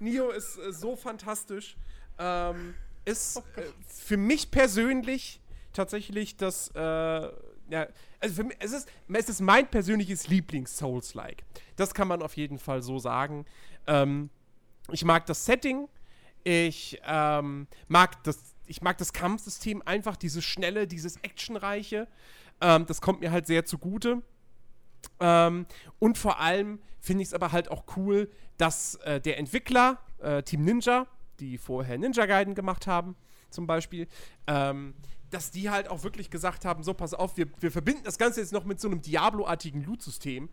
Nio ist äh, so fantastisch. Ähm, ist äh, für mich persönlich tatsächlich das, äh, ja, also für mich, es ist, es ist mein persönliches Lieblings-Souls-like. Das kann man auf jeden Fall so sagen. Ähm, ich mag das Setting. Ich ähm, mag das, ich mag das Kampfsystem einfach, dieses schnelle, dieses actionreiche. Ähm, das kommt mir halt sehr zugute. Ähm, und vor allem finde ich es aber halt auch cool, dass äh, der Entwickler, äh, Team Ninja, die vorher Ninja Gaiden gemacht haben, zum Beispiel, ähm, dass die halt auch wirklich gesagt haben: So, pass auf, wir, wir verbinden das Ganze jetzt noch mit so einem Diablo-artigen Loot-System.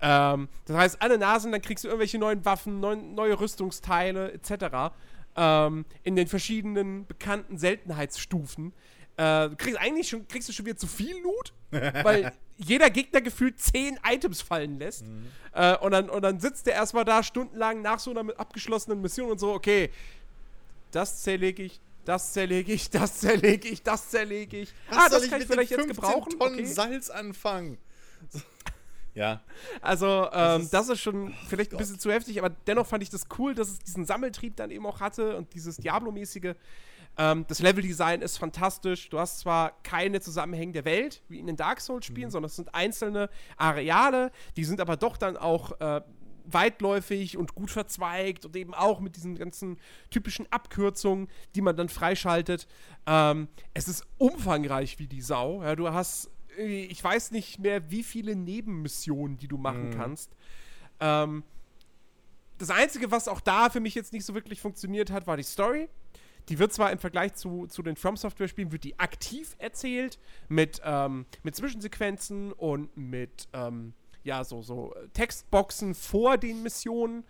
Ähm, das heißt, alle Nasen, dann kriegst du irgendwelche neuen Waffen, neuen, neue Rüstungsteile etc. Ähm, in den verschiedenen bekannten Seltenheitsstufen. Äh, du kriegst eigentlich schon, kriegst du schon wieder zu viel Loot, weil [laughs] jeder Gegner gefühlt zehn Items fallen lässt. Äh, und, dann, und dann sitzt der erstmal da stundenlang nach so einer abgeschlossenen Mission und so, okay, das zerlege ich, das zerlege ich, das zerlege ich, das zerlege ich. ah, das kann ich vielleicht jetzt gebrauchen. Tonnen Okay. Salz anfangen. [laughs] Ja. Also, ähm, ist- das ist schon vielleicht ein Gott. bisschen zu heftig, aber dennoch fand ich das cool, dass es diesen Sammeltrieb dann eben auch hatte und dieses Diablo-mäßige. Ähm, das Leveldesign ist fantastisch. Du hast zwar keine zusammenhängende Welt, wie in den Dark Souls-Spielen, sondern es sind einzelne Areale, die sind aber doch dann auch äh, weitläufig und gut verzweigt und eben auch mit diesen ganzen typischen Abkürzungen, die man dann freischaltet. Ähm, es ist umfangreich wie die Sau. Ja, du hast, ich weiß nicht mehr, wie viele Nebenmissionen, die du machen kannst. Ähm, das Einzige, was auch da für mich jetzt nicht so wirklich funktioniert hat, war die Story. Die wird zwar im Vergleich zu, zu den From Software-Spielen, wird die aktiv erzählt, mit, ähm, mit Zwischensequenzen und mit, ähm, ja, so, so Textboxen vor den Missionen.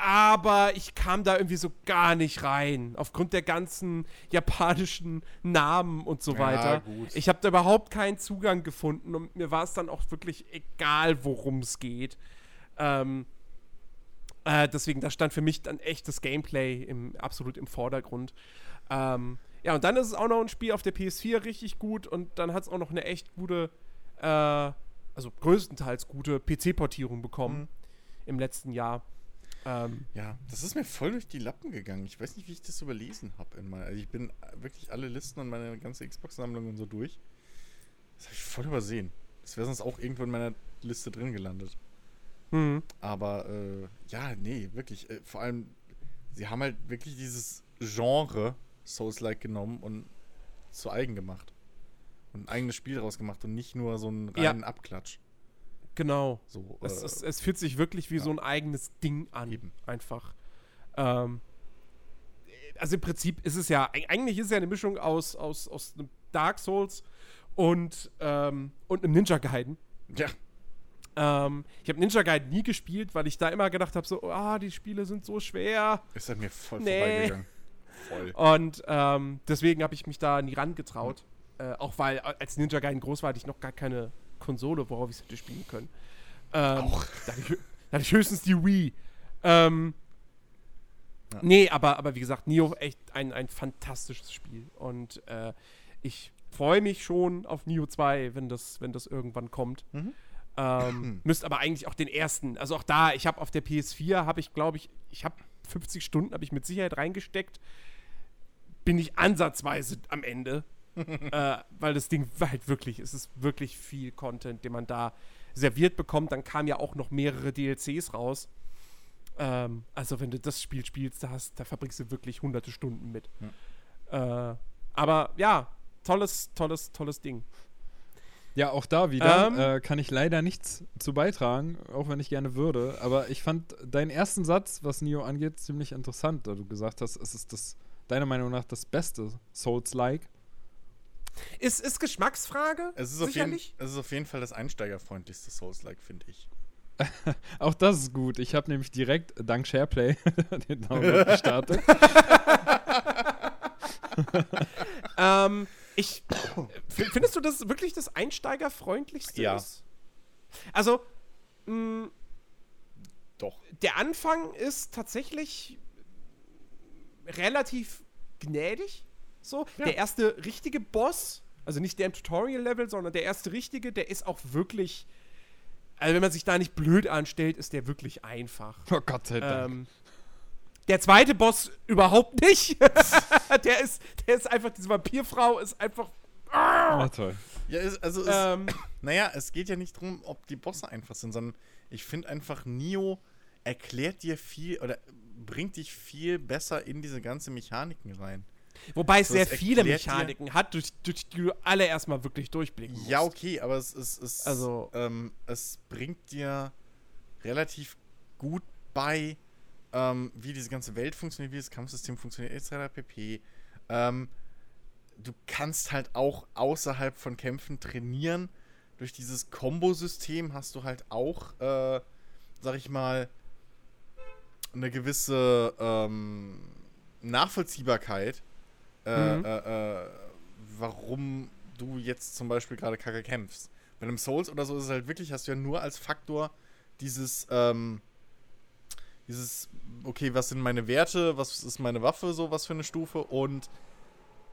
Aber ich kam da irgendwie so gar nicht rein, aufgrund der ganzen japanischen Namen und so Ja, weiter. gut. Ich habe da überhaupt keinen Zugang gefunden und mir war es dann auch wirklich egal, worum es geht. Ähm, äh, deswegen, da stand für mich dann echt das Gameplay im, absolut im Vordergrund. Ähm, ja, und dann ist es auch noch ein Spiel auf der PS4 richtig gut und dann hat es auch noch eine echt gute, äh, also größtenteils gute PC-Portierung bekommen im letzten Jahr. Ähm, Ja, das ist mir voll durch die Lappen gegangen. Ich weiß nicht, wie ich das überlesen habe. Also ich bin wirklich alle Listen und meine ganze Xbox-Sammlung und so durch. Das habe ich voll übersehen. Das wäre sonst auch irgendwo in meiner Liste drin gelandet. Hm. Aber äh, ja, nee, wirklich. Äh, vor allem, sie haben halt wirklich dieses Genre Souls-like genommen und zu eigen gemacht. Und ein eigenes Spiel daraus gemacht und nicht nur so einen Ja. reinen Abklatsch. Genau. So, Es, äh, es, es fühlt sich wirklich wie ja. so ein eigenes Ding an. Eben. Einfach. Ähm, also im Prinzip ist es ja, eig- eigentlich ist es ja eine Mischung aus, aus, aus einem Dark Souls und, ähm, und einem Ninja Gaiden. ja, Ähm, ich habe Ninja Gaiden nie gespielt, weil ich da immer gedacht habe, so, ah, die Spiele sind so schwer. Ist an mir voll Nee. vorbeigegangen. Voll. Und ähm, deswegen habe ich mich da nie rangetraut. Äh, auch weil, äh, als Ninja Gaiden groß war, hatte ich noch gar keine Konsole, worauf ich es hätte spielen können. Ähm, Auch. Da hatte, ich, da hatte ich höchstens die Wii. Ähm, Ja. Nee, aber, aber wie gesagt, Nio echt ein, ein fantastisches Spiel. Und äh, ich freue mich schon auf Nio 2, wenn das, wenn das irgendwann kommt. Mhm. Ähm, müsst aber eigentlich auch den ersten, also auch da, ich habe auf der PS4, habe ich glaube ich, ich habe 50 Stunden, habe ich mit Sicherheit reingesteckt. Bin ich ansatzweise am Ende. [laughs] äh, weil das Ding halt wirklich, es ist wirklich viel Content, den man da serviert bekommt. Dann kamen ja auch noch mehrere DLCs raus. Ähm, also wenn du das Spiel spielst, da, hast, da verbringst du wirklich hunderte Stunden mit. Äh, aber ja, tolles, tolles, tolles Ding. Ja, auch da wieder Ähm. äh, kann ich leider nichts zu beitragen, auch wenn ich gerne würde. Aber ich fand deinen ersten Satz, was Nio angeht, ziemlich interessant, da du gesagt hast, es ist das, deiner Meinung nach das beste Souls-like. Ist, ist Geschmacksfrage. Es ist, auf jeden, sicherlich. es ist auf jeden Fall das einsteigerfreundlichste Souls-like, finde ich. [laughs] Auch das ist gut. Ich habe nämlich direkt dank SharePlay [laughs] den Download [laughs] gestartet. Ähm, ich. Findest du das wirklich das Einsteigerfreundlichste Ja. ist? Also, mh, Doch. der Anfang ist tatsächlich relativ gnädig. So, Ja. der erste richtige Boss, also nicht der im Tutorial-Level, sondern der erste richtige, der ist auch wirklich. Also, wenn man sich da nicht blöd anstellt, ist der wirklich einfach. Oh Gott sei Dank. Ähm, der zweite Boss überhaupt nicht. [laughs] der, ist, der ist einfach, diese Vampirfrau ist einfach. Ah, toll. Ja, es, also es, Ähm, [clears throat] naja, es geht ja nicht darum, ob die Bosse einfach sind, sondern ich finde einfach, Nio erklärt dir viel oder bringt dich viel besser in diese ganze Mechaniken rein. wobei es So, sehr es viele Mechaniken hat, durch, durch die du alle erstmal wirklich durchblicken musst. Ja, okay, aber es ist, es, Also- ähm, es bringt dir relativ gut bei, ähm, wie diese ganze Welt funktioniert, wie das Kampfsystem funktioniert, etc. pp. Ähm, du kannst halt auch außerhalb von Kämpfen trainieren. Durch dieses Kombo-System hast du halt auch, äh, sag ich mal, eine gewisse ähm, Nachvollziehbarkeit, äh, Mhm. äh, äh, warum du jetzt zum Beispiel gerade kacke kämpfst. Bei einem Souls oder so ist es halt wirklich, hast du ja nur als Faktor dieses, ähm, dieses, okay, was sind meine Werte, was ist meine Waffe, so was für eine Stufe und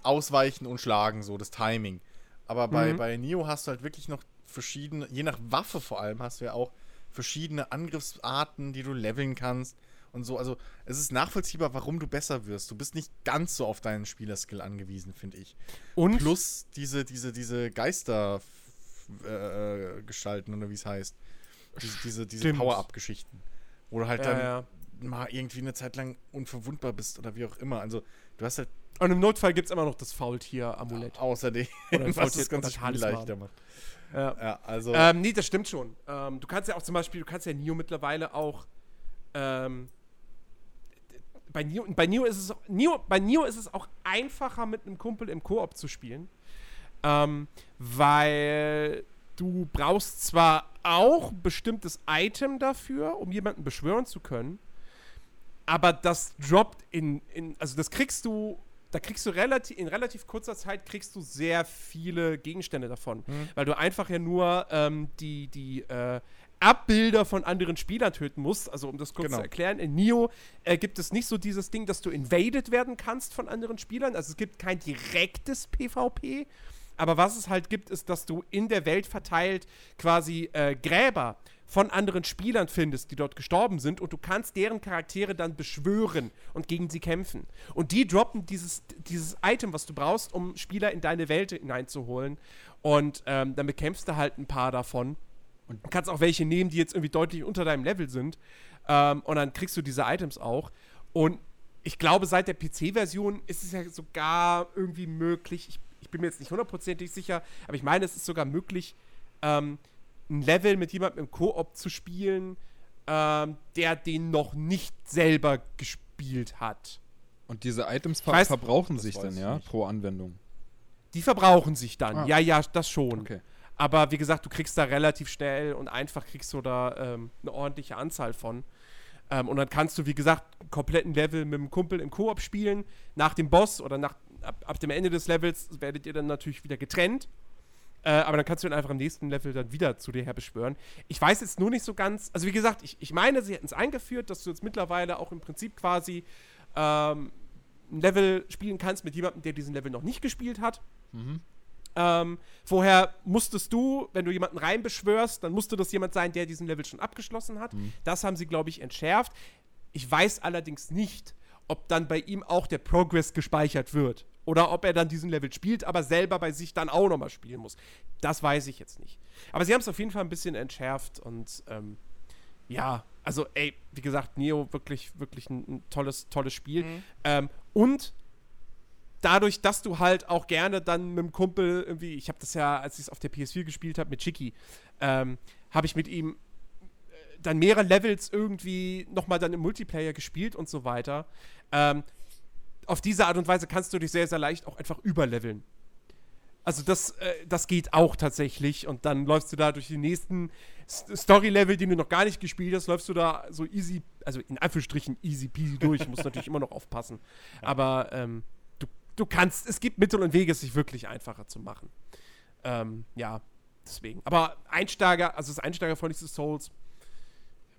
ausweichen und schlagen, so das Timing. Aber bei, Mhm. bei Neo hast du halt wirklich noch verschiedene, je nach Waffe vor allem, hast du ja auch verschiedene Angriffsarten, die du leveln kannst und so. Also es ist nachvollziehbar, warum du besser wirst. Du bist nicht ganz so auf deinen Spielerskill angewiesen, finde ich. Und Plus diese, diese, diese Geister äh, gestalten oder wie es heißt. Diese, diese, diese. Power-Up-Geschichten. Du halt ja, dann ja. mal irgendwie eine Zeit lang unverwundbar bist oder wie auch immer. Also du hast halt Und im Notfall gibt es immer noch das Faultier-Amulett. außerdem, Oder ein [laughs] was das ganze oder Spiel leichter macht. Ja. Ja, also Ähm, nee, das stimmt schon. Ähm, du kannst ja auch zum Beispiel, du kannst ja Nio mittlerweile auch. Ähm, bei Nio, bei Nio ist es auch, Nio, bei Nio ist es auch einfacher mit einem Kumpel im Koop zu spielen, ähm, weil du brauchst zwar auch ein bestimmtes Item dafür, um jemanden beschwören zu können, aber das droppt in, in also das kriegst du, da kriegst du relativ, in relativ kurzer Zeit kriegst du sehr viele Gegenstände davon, weil du einfach ja nur ähm, die, die äh, Abbilder von anderen Spielern töten musst. Also um das kurz Genau. zu erklären, in Nio äh, gibt es nicht so dieses Ding, dass du invaded werden kannst von anderen Spielern. Also es gibt kein direktes PvP. Aber was es halt gibt, ist, dass du in der Welt verteilt quasi äh, Gräber von anderen Spielern findest, die dort gestorben sind und du kannst deren Charaktere dann beschwören und gegen sie kämpfen. Und die droppen dieses, dieses Item, was du brauchst, um Spieler in deine Welt hineinzuholen. Und ähm, dann bekämpfst du halt ein paar davon. Und du kannst auch welche nehmen, die jetzt irgendwie deutlich unter deinem Level sind. Ähm, und dann kriegst du diese Items auch. Und ich glaube, seit der PC-Version ist es ja sogar irgendwie möglich. Ich, ich bin mir jetzt nicht hundertprozentig sicher, aber ich meine, es ist sogar möglich, ähm, ein Level mit jemandem im Koop zu spielen, ähm, der den noch nicht selber gespielt hat. Und diese Items ver weiß- verbrauchen sich dann, ja, nicht. pro Anwendung. Die verbrauchen sich dann. Ah. Ja, ja, das schon. Okay. Aber wie gesagt, du kriegst da relativ schnell und einfach kriegst du da ähm, eine ordentliche Anzahl von. Ähm, und dann kannst du, wie gesagt, einen kompletten Level mit dem Kumpel im Koop spielen. Nach dem Boss oder nach, ab, ab dem Ende des Levels werdet ihr dann natürlich wieder getrennt. Äh, aber dann kannst du ihn einfach im nächsten Level dann wieder zu dir her beschwören. Ich weiß jetzt nur nicht so ganz, also wie gesagt, ich, ich meine, sie hätten es eingeführt, dass du jetzt mittlerweile auch im Prinzip quasi ähm, ein Level spielen kannst mit jemandem, der diesen Level noch nicht gespielt hat. Mhm. Ähm, vorher musstest du, wenn du jemanden reinbeschwörst, dann musste das jemand sein, der diesen Level schon abgeschlossen hat. Mhm. Das haben sie, glaube ich, entschärft. Ich weiß allerdings nicht, ob dann bei ihm auch der Progress gespeichert wird. Oder ob er dann diesen Level spielt, aber selber bei sich dann auch nochmal spielen muss. Das weiß ich jetzt nicht. Aber sie haben es auf jeden Fall ein bisschen entschärft und ähm, ja, also ey, wie gesagt, Neo wirklich, wirklich ein, ein tolles, tolles Spiel. Mhm. Ähm, und dadurch, dass du halt auch gerne dann mit dem Kumpel irgendwie, ich habe das ja, als ich es auf der PS4 gespielt habe, mit Chicky, ähm, habe ich mit ihm dann mehrere Levels irgendwie nochmal dann im Multiplayer gespielt und so weiter. Ähm, auf diese Art und Weise kannst du dich sehr, sehr leicht auch einfach überleveln. Also das, äh, das geht auch tatsächlich und dann läufst du da durch die nächsten Story-Level, die du noch gar nicht gespielt hast, läufst du da so easy, also in Anführungsstrichen easy peasy durch, musst natürlich immer noch aufpassen. Aber ähm, du, du kannst, es gibt Mittel und Wege, es sich wirklich einfacher zu machen. Ähm, ja, deswegen. Aber Einsteiger, also das einsteigerfreundlichste Souls,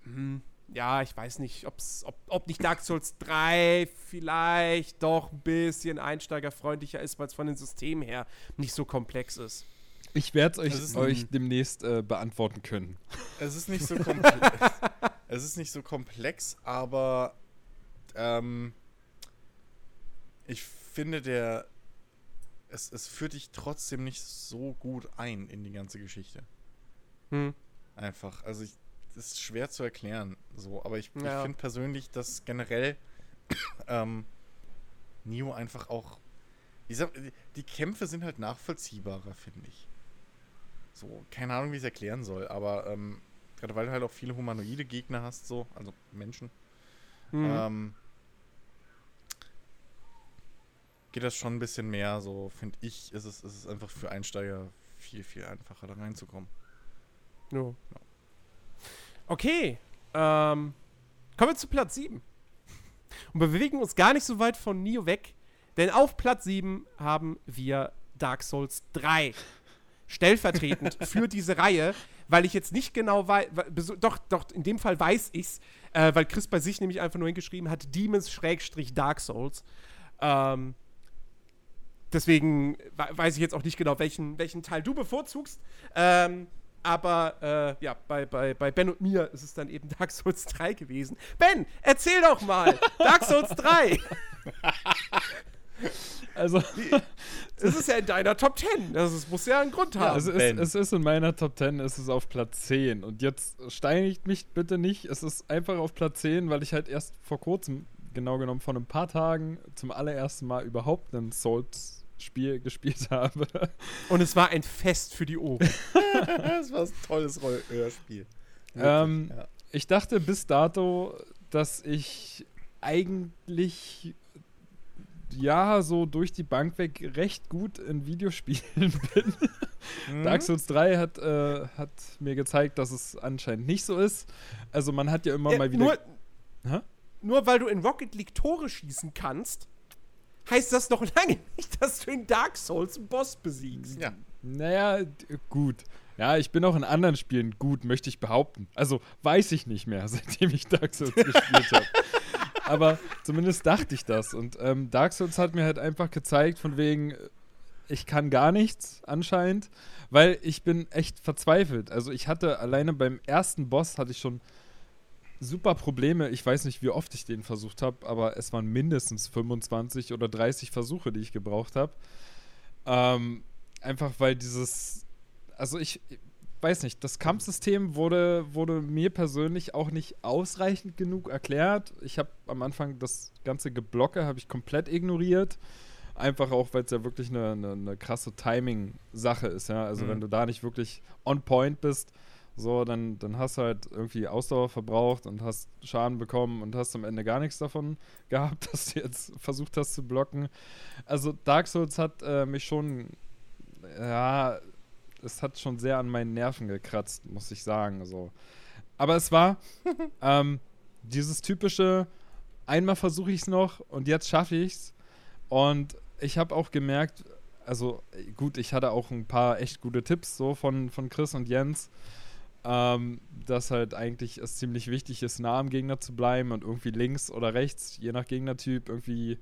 hm, ja, ich weiß nicht, ob's, ob, ob nicht Dark Souls 3 vielleicht doch ein bisschen einsteigerfreundlicher ist, weil es von den Systemen her nicht so komplex ist. Ich werde es ist euch, euch demnächst äh, beantworten können. Es ist nicht so [laughs] komplex. [laughs] es ist nicht so komplex, aber ähm, ich finde, der es, es führt dich trotzdem nicht so gut ein in die ganze Geschichte. Hm. Einfach. Also ich, ist schwer zu erklären, so, aber ich, Ja. ich finde persönlich, dass generell [coughs] ähm, Neo einfach auch. Ich sag, die- Kämpfe sind halt nachvollziehbarer, finde ich. So, keine Ahnung, wie ich es erklären soll, aber ähm, gerade weil du halt auch viele humanoide Gegner hast, so, also Menschen, Hm. ähm, geht das schon ein bisschen mehr, so finde ich, ist es, ist es einfach für Einsteiger viel, viel einfacher da reinzukommen. Ja. Okay, ähm, kommen wir zu Platz 7. Und wir bewegen uns gar nicht so weit von Nio weg, denn auf Platz 7 haben wir Dark Souls 3. Stellvertretend [laughs] für diese Reihe, weil ich jetzt nicht genau weiß, doch, doch, in dem Fall weiß ich's, äh, weil Chris bei sich nämlich einfach nur hingeschrieben hat, Demons-Dark Souls. Ähm, deswegen we- weiß ich jetzt auch nicht genau, welchen, welchen Teil du bevorzugst. Ähm, aber äh, ja, bei, bei, bei Ben und mir ist es dann eben [laughs] Dark Souls 3 gewesen. Ben, erzähl doch mal! Dark Souls 3! [laughs] Also, Es ist ja in deiner Top 10. Das ist, muss ja einen Grund ja, haben. es, ist, es ist in meiner Top 10, es ist auf Platz 10. Und jetzt steinigt mich bitte nicht. Es ist einfach auf Platz 10, weil ich halt erst vor kurzem, genau genommen vor ein paar Tagen, zum allerersten Mal überhaupt ein Souls-Spiel gespielt habe. Und es war ein Fest für die Ohren. [laughs] das war ein tolles Roll Hörspiel. Ähm, ja. Ich dachte bis dato, dass ich eigentlich ja so durch die Bank weg recht gut in Videospielen [laughs] bin. Mhm. Dark Souls 3 hat, äh, hat mir gezeigt, dass es anscheinend nicht so ist. Also man hat ja immer Ja, mal wieder. nur, nur weil du in Rocket League Tore schießen kannst, heißt das noch lange nicht, dass du in Dark Souls einen Boss besiegst. Ja. Naja, gut. Ja, ich bin auch in anderen Spielen gut, möchte ich behaupten. Also weiß ich nicht mehr, [laughs] seitdem ich Dark Souls [laughs] gespielt habe. Aber zumindest dachte ich das. Und ähm, Dark Souls hat mir halt einfach gezeigt, von wegen, äh, ich kann gar nichts anscheinend, weil ich bin echt verzweifelt. Also ich hatte alleine beim ersten Boss hatte ich schon super Probleme. Ich weiß nicht, wie oft ich den versucht habe, aber es waren mindestens 25 oder 30 Versuche, die ich gebraucht habe. Ähm, einfach weil dieses, also ich, ich weiß nicht, das Kampfsystem wurde, wurde mir persönlich auch nicht ausreichend genug erklärt. Ich habe am Anfang das ganze Geblocke habe ich komplett ignoriert. Einfach auch, weil es ja wirklich eine, eine, eine krasse Timing-Sache ist, ja. Also Mhm. wenn du da nicht wirklich on point bist, so, dann, dann hast du halt irgendwie Ausdauer verbraucht und hast Schaden bekommen und hast am Ende gar nichts davon [laughs] gehabt, dass du jetzt versucht hast zu blocken. Also Dark Souls hat äh, mich schon, ja, es hat schon sehr an meinen Nerven gekratzt, muss ich sagen. So. Aber es war [laughs] ähm, dieses typische, einmal versuche ich es noch und jetzt schaffe ich es. Und ich habe auch gemerkt, also gut, ich hatte auch ein paar echt gute Tipps so von, von Chris und Jens, ähm, dass halt eigentlich es ziemlich wichtig ist, nah am Gegner zu bleiben und irgendwie links oder rechts, je nach Gegnertyp, irgendwie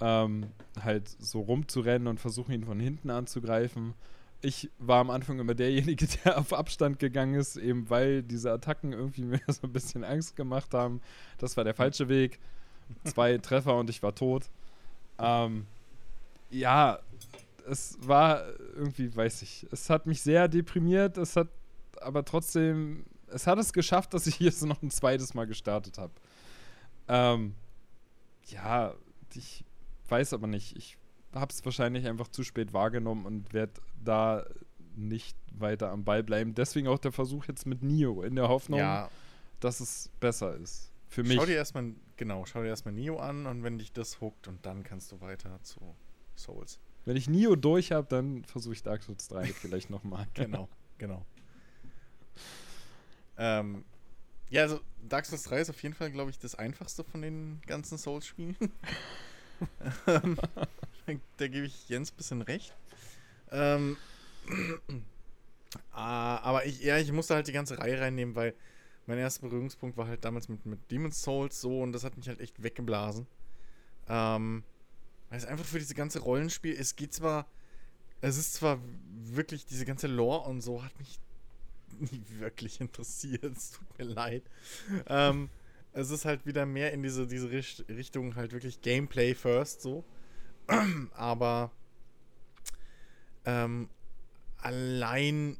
ähm, halt so rumzurennen und versuchen, ihn von hinten anzugreifen. Ich war am Anfang immer derjenige, [laughs] der auf Abstand gegangen ist, eben weil diese Attacken irgendwie [laughs] mir so ein bisschen Angst gemacht haben. Das war der falsche Weg. Zwei [laughs] Treffer und ich war tot. Ähm, ja, es war irgendwie, weiß ich, es hat mich sehr deprimiert, es hat aber trotzdem, es hat es geschafft, dass ich [laughs] hier so noch ein zweites Mal gestartet habe. Ähm, ja, ich weiß aber nicht, ich habe es wahrscheinlich einfach zu spät wahrgenommen und werde da nicht weiter am Ball bleiben. Deswegen auch der Versuch jetzt mit Nio in der Hoffnung, Ja, dass es besser ist. Für mich. schau dir erstmal, genau, schau dir erstmal Neo an und wenn dich das huckt und dann kannst du weiter zu Souls. Wenn ich Nio durch habe, dann versuche ich Dark Souls 3 [laughs] vielleicht nochmal. Genau, genau. Ähm, ja, also Dark Souls 3 ist auf jeden Fall, glaube ich, das einfachste von den ganzen Souls-Spielen. ähm, [laughs] da gebe ich Jens ein bisschen recht. Ähm, [clears throat] ah, aber ich, ja, ich musste halt die ganze Reihe reinnehmen, weil mein erster Berührungspunkt war halt damals mit, mit Demon's Souls so und das hat mich halt echt weggeblasen. Ähm, weil es einfach für diese ganze Rollenspiel, es geht zwar, es ist zwar wirklich, diese ganze Lore und so hat mich nie [laughs] wirklich interessiert, es tut mir leid. Ähm, es ist halt wieder mehr in diese, diese Richt Richtung halt wirklich Gameplay first so. [clears throat] Aber ähm, allein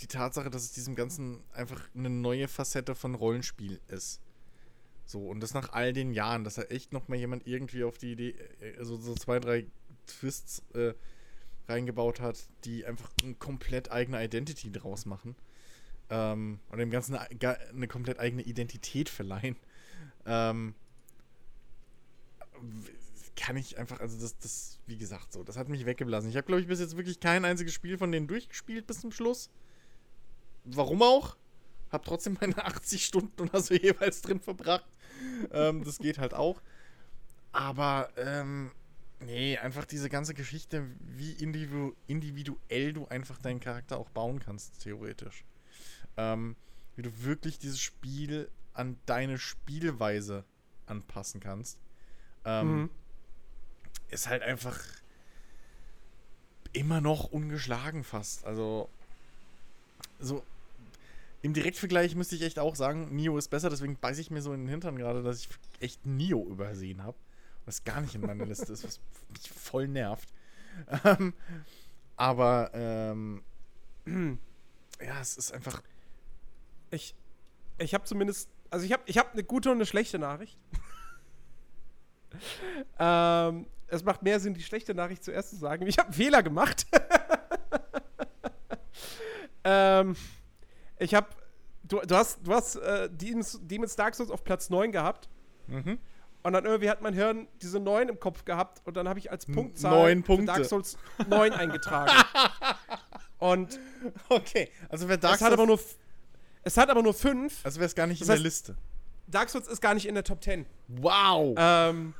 die Tatsache, dass es diesem Ganzen einfach eine neue Facette von Rollenspiel ist. So, und das nach all den Jahren, dass da echt noch mal jemand irgendwie auf die Idee, äh, also so zwei, drei Twists äh, reingebaut hat, die einfach eine komplett eigene Identity draus machen. Ähm, und dem Ganzen eine, eine komplett eigene Identität verleihen. Ähm, kann ich einfach, also das, das, wie gesagt, so, das hat mich weggeblasen. Ich habe, glaube ich, bis jetzt wirklich kein einziges Spiel von denen durchgespielt bis zum Schluss. Warum auch? Hab trotzdem meine [laughs] 80 Stunden oder so [laughs] jeweils drin verbracht. Ähm, das geht halt auch. Aber, ähm, nee, einfach diese ganze Geschichte, wie individu individuell du einfach deinen Charakter auch bauen kannst, theoretisch. Ähm, wie du wirklich dieses Spiel an deine Spielweise anpassen kannst. Ähm, Mhm. ist halt einfach immer noch ungeschlagen fast. Also, so im Direktvergleich müsste ich echt auch sagen, Nio ist besser, deswegen beiße ich mir so in den Hintern gerade, dass ich echt Nio übersehen habe. Was gar nicht in meiner Liste ist, was mich voll nervt. Ähm, aber, ähm, [clears throat] ja, es ist einfach. Ich, ich habe zumindest, also ich habe ich hab eine gute und eine schlechte Nachricht. [laughs] ähm, es macht mehr Sinn, die schlechte Nachricht zuerst zu sagen. Ich habe einen Fehler gemacht. [laughs] ähm, ich habe, du, du hast, du hast äh, Demon's Dark Souls auf Platz 9 gehabt. Mhm. Und dann irgendwie hat mein Hirn diese 9 im Kopf gehabt und dann habe ich als Punktzahl neun Punkte. Dark Souls 9 eingetragen. [laughs] und Okay, also wer Dark es hat aber Souls. nur es hat aber nur 5. Also wäre es gar nicht Das in der heißt- Liste. Dark Souls ist gar nicht in der Top 10. Wow! Ähm,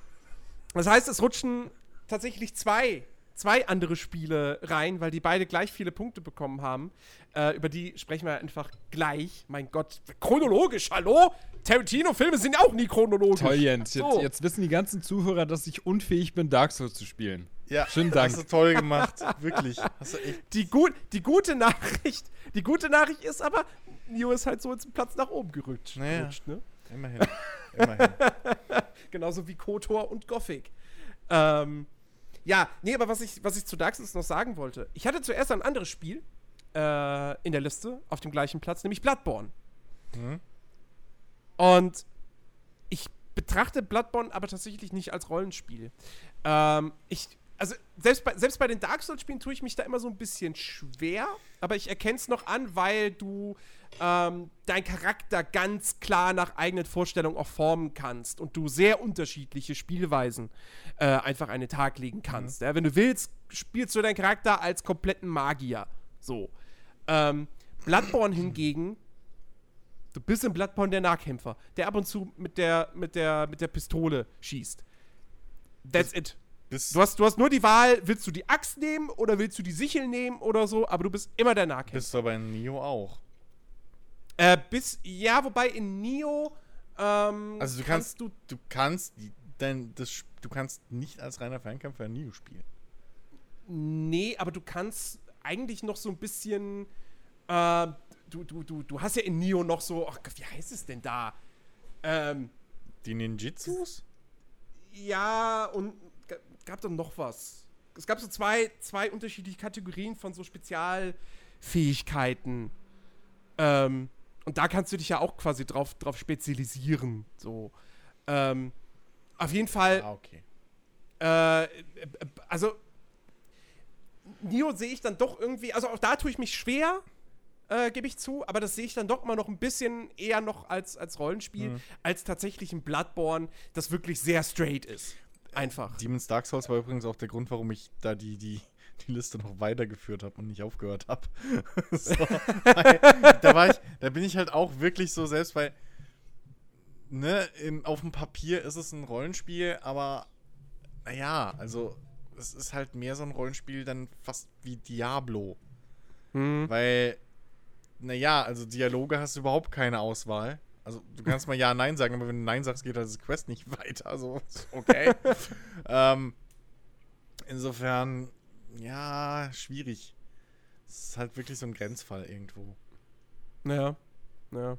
das heißt, es rutschen tatsächlich zwei, zwei andere Spiele rein, weil die beide gleich viele Punkte bekommen haben. Äh, über die sprechen wir einfach gleich. Mein Gott, chronologisch, hallo? Tarantino-Filme sind ja auch nie chronologisch. Toll, Jens. Jetzt, So. jetzt wissen die ganzen Zuhörer, dass ich unfähig bin, Dark Souls zu spielen. ja, schönen Dank. Hast du toll gemacht. Wirklich. Hast du echt. [laughs] Die, gut, die gute Nachricht, die gute Nachricht ist aber, Neo ist halt so jetzt Platz nach oben gerutscht. Naja. gerutscht, ne? Immerhin. Immerhin. [laughs] Genauso wie KOTOR und Gothic. Ähm, ja, nee, aber was ich, was ich zu Dark Souls noch sagen wollte. Ich hatte zuerst ein anderes Spiel äh, in der Liste auf dem gleichen Platz, nämlich Bloodborne. Mhm. Und ich betrachte Bloodborne aber tatsächlich nicht als Rollenspiel. Ähm, ich, also selbst bei, selbst bei den Dark Souls-Spielen tue ich mich da immer so ein bisschen schwer, aber ich erkenne es noch an, weil du ähm, deinen Charakter ganz klar nach eigenen Vorstellungen auch formen kannst und du sehr unterschiedliche Spielweisen äh, einfach an den Tag legen kannst. Ja, wenn du willst, spielst du deinen Charakter als kompletten Magier. So. Ähm, Bloodborne hingegen, du bist im Bloodborne der Nahkämpfer, der ab und zu mit der, mit der, mit der Pistole schießt. That's it. Du hast, du hast nur die Wahl, willst du die Axt nehmen oder willst du die Sichel nehmen oder so, aber du bist immer der Nahkämpfer. bist du aber in Nio auch. Äh, bis, ja, wobei in Nio, ähm, Also du kannst, du, du kannst, dein, das, du kannst nicht als reiner Fernkämpfer in Nio spielen. Nee, aber du kannst eigentlich noch so ein bisschen. Äh, du, du, du, du hast ja in Nio noch so. Ach Gott, wie heißt es denn da? Ähm, Die Ninjitsus? ja, und gab dann noch was. Es gab so zwei, zwei unterschiedliche Kategorien von so Spezialfähigkeiten. Ähm, und da kannst du dich ja auch quasi drauf, drauf spezialisieren. So. Ähm, auf jeden Fall. Ah, okay. Äh, also, Nio sehe ich dann doch irgendwie, also auch da tue ich mich schwer, äh, gebe ich zu, aber das sehe ich dann doch immer noch ein bisschen eher noch als, als Rollenspiel, Mhm. als tatsächlich ein Bloodborne, das wirklich sehr straight ist. Einfach. Demon's Dark Souls war übrigens auch der Grund, warum ich da die, die, die Liste noch weitergeführt habe und nicht aufgehört habe. [laughs] so, [laughs] da war ich, da bin ich halt auch wirklich so selbst, weil ne, im, auf dem Papier ist es ein Rollenspiel, aber naja, also es ist halt mehr so ein Rollenspiel dann fast wie Diablo. Hm. Weil, naja, also Dialoge hast du überhaupt keine Auswahl. Also du kannst mal Ja, Nein sagen, aber wenn du Nein sagst, geht halt das Quest nicht [laughs] weiter. Also, okay. ähm, insofern, ja, schwierig. Es ist halt wirklich so ein Grenzfall irgendwo. Ja. Ja.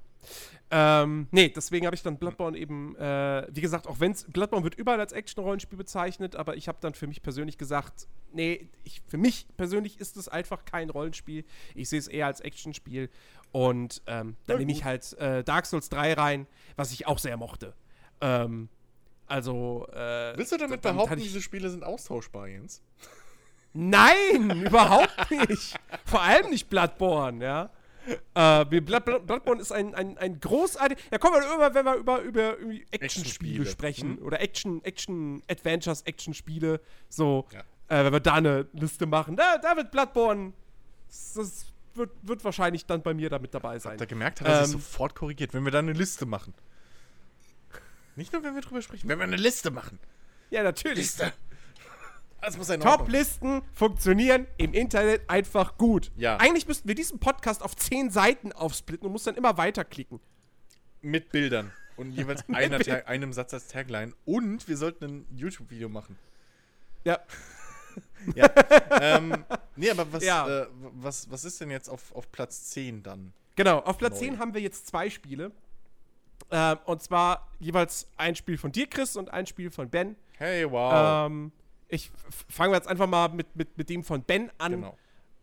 Ähm, nee, deswegen habe ich dann Bloodborne eben, äh, wie gesagt, auch wenn es, Bloodborne wird überall als Action-Rollenspiel bezeichnet, aber ich habe dann für mich persönlich gesagt, nee, ich, für mich persönlich ist es einfach kein Rollenspiel. Ich sehe es eher als Actionspiel. Und ähm, dann nehme ich halt äh, Dark Souls 3 rein, was ich auch sehr mochte. Ähm, also, äh, Willst du damit damit behaupten, ich- diese Spiele sind austauschbar, Jens? Nein, [laughs] überhaupt nicht. Vor allem nicht Bloodborne, ja. Äh, Blood, Blood, Bloodborne ist ein, ein, ein großartig. Ja, kommen wir immer, wenn wir über, über, über Actionspiele sprechen. Mhm. Oder Action, Action, Adventures, Actionspiele. So, Ja. äh, wenn wir da eine Liste machen. Da, da wird Bloodborne. Das, wird, wird wahrscheinlich dann bei mir da mit dabei sein. Habt ihr gemerkt, hat er sich Ähm. sofort korrigiert, wenn wir da eine Liste machen. Nicht nur, wenn wir drüber sprechen, wenn wir eine Liste machen. Ja, natürlich. Liste. Alles muss ein Ordnung. Top-Listen funktionieren im Internet einfach gut. Ja. Eigentlich müssten wir diesen Podcast auf zehn Seiten aufsplitten und muss dann immer weiterklicken. Mit Bildern. Und jeweils [laughs] einer einem Satz als Tagline. Und wir sollten ein YouTube-Video machen. Ja. [laughs] Ja. ähm, nee, aber was, Ja. äh, was, was ist denn jetzt auf, auf Platz 10 dann? Genau, auf Platz Neu. 10 haben wir jetzt zwei Spiele. Ähm, und zwar jeweils ein Spiel von dir, Chris, und ein Spiel von Ben. Hey, wow. Ähm, ich f- fangen wir jetzt einfach mal mit, mit, mit dem von Ben an. genau.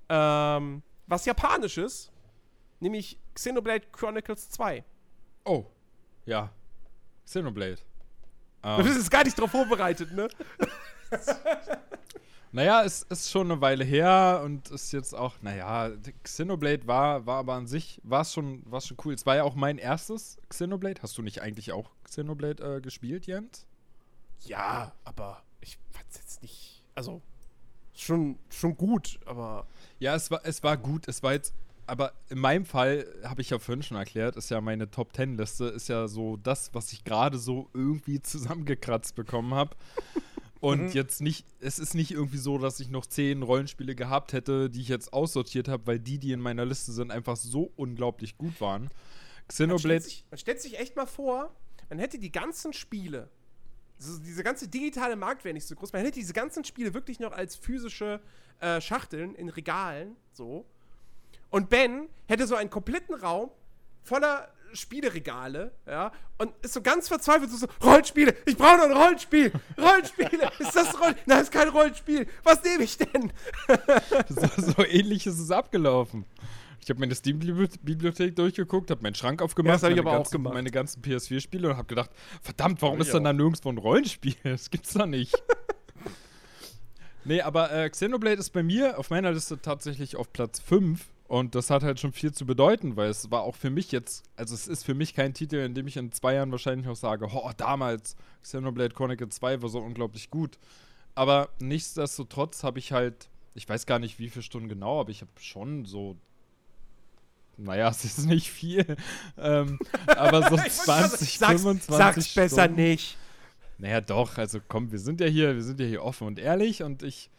Ähm, was japanisches, nämlich Xenoblade Chronicles 2. Oh, ja. Xenoblade. Du Ähm, bist jetzt gar nicht drauf vorbereitet, ne? [laughs] naja, es ist schon eine Weile her und ist jetzt auch, naja, Xenoblade war, war aber an sich, war es schon, war's schon cool. Es war ja auch mein erstes Xenoblade. Hast du nicht eigentlich auch Xenoblade äh, gespielt, Jens? Ja, aber ich fand's jetzt nicht. Also, schon, schon gut, aber. Ja, es war, es war gut. Es war jetzt, aber in meinem Fall, habe ich ja vorhin schon erklärt, ist ja meine Top Ten Liste, ist ja so das, was ich gerade so irgendwie zusammengekratzt bekommen habe. [laughs] Und jetzt nicht, es ist nicht irgendwie so, dass ich noch zehn Rollenspiele gehabt hätte, die ich jetzt aussortiert habe, weil die, die in meiner Liste sind, einfach so unglaublich gut waren. Man Xenoblade, stellt, sich, man stellt sich echt mal vor, man hätte die ganzen Spiele, so diese ganze digitale Markt wäre nicht so groß, man hätte diese ganzen Spiele wirklich noch als physische äh, Schachteln in Regalen, so. Und Ben hätte so einen kompletten Raum voller Spieleregale, ja, und ist so ganz verzweifelt, so, so Rollenspiele, ich brauche noch ein Rollenspiel, Rollenspiele, [laughs] ist das Roll, nein, ist kein Rollenspiel, was nehme ich denn? [laughs] so, so ähnlich ist es abgelaufen. Ich habe meine Steam-Bibliothek durchgeguckt, habe meinen Schrank aufgemacht, Ja, das hab ich meine, aber auch ganzen, gemacht. meine ganzen PS4-Spiele und habe gedacht, verdammt, warum ist denn da auch. nirgendwo ein Rollenspiel? [laughs] Das gibt's da nicht. [laughs] nee, aber äh, Xenoblade ist bei mir auf meiner Liste tatsächlich auf Platz 5 und das hat halt schon viel zu bedeuten, weil es war auch für mich jetzt, also es ist für mich kein Titel, in dem ich in zwei Jahren wahrscheinlich auch sage, oh, damals Xenoblade Chronicle 2 war so unglaublich gut. Aber nichtsdestotrotz habe ich halt, ich weiß gar nicht, wie viele Stunden genau, aber ich habe schon so naja, es ist nicht viel. ähm, aber so [laughs] 20, sag's, 25 Sag's Stunden. besser nicht. Naja, doch, also komm, wir sind ja hier, wir sind ja hier offen und ehrlich und ich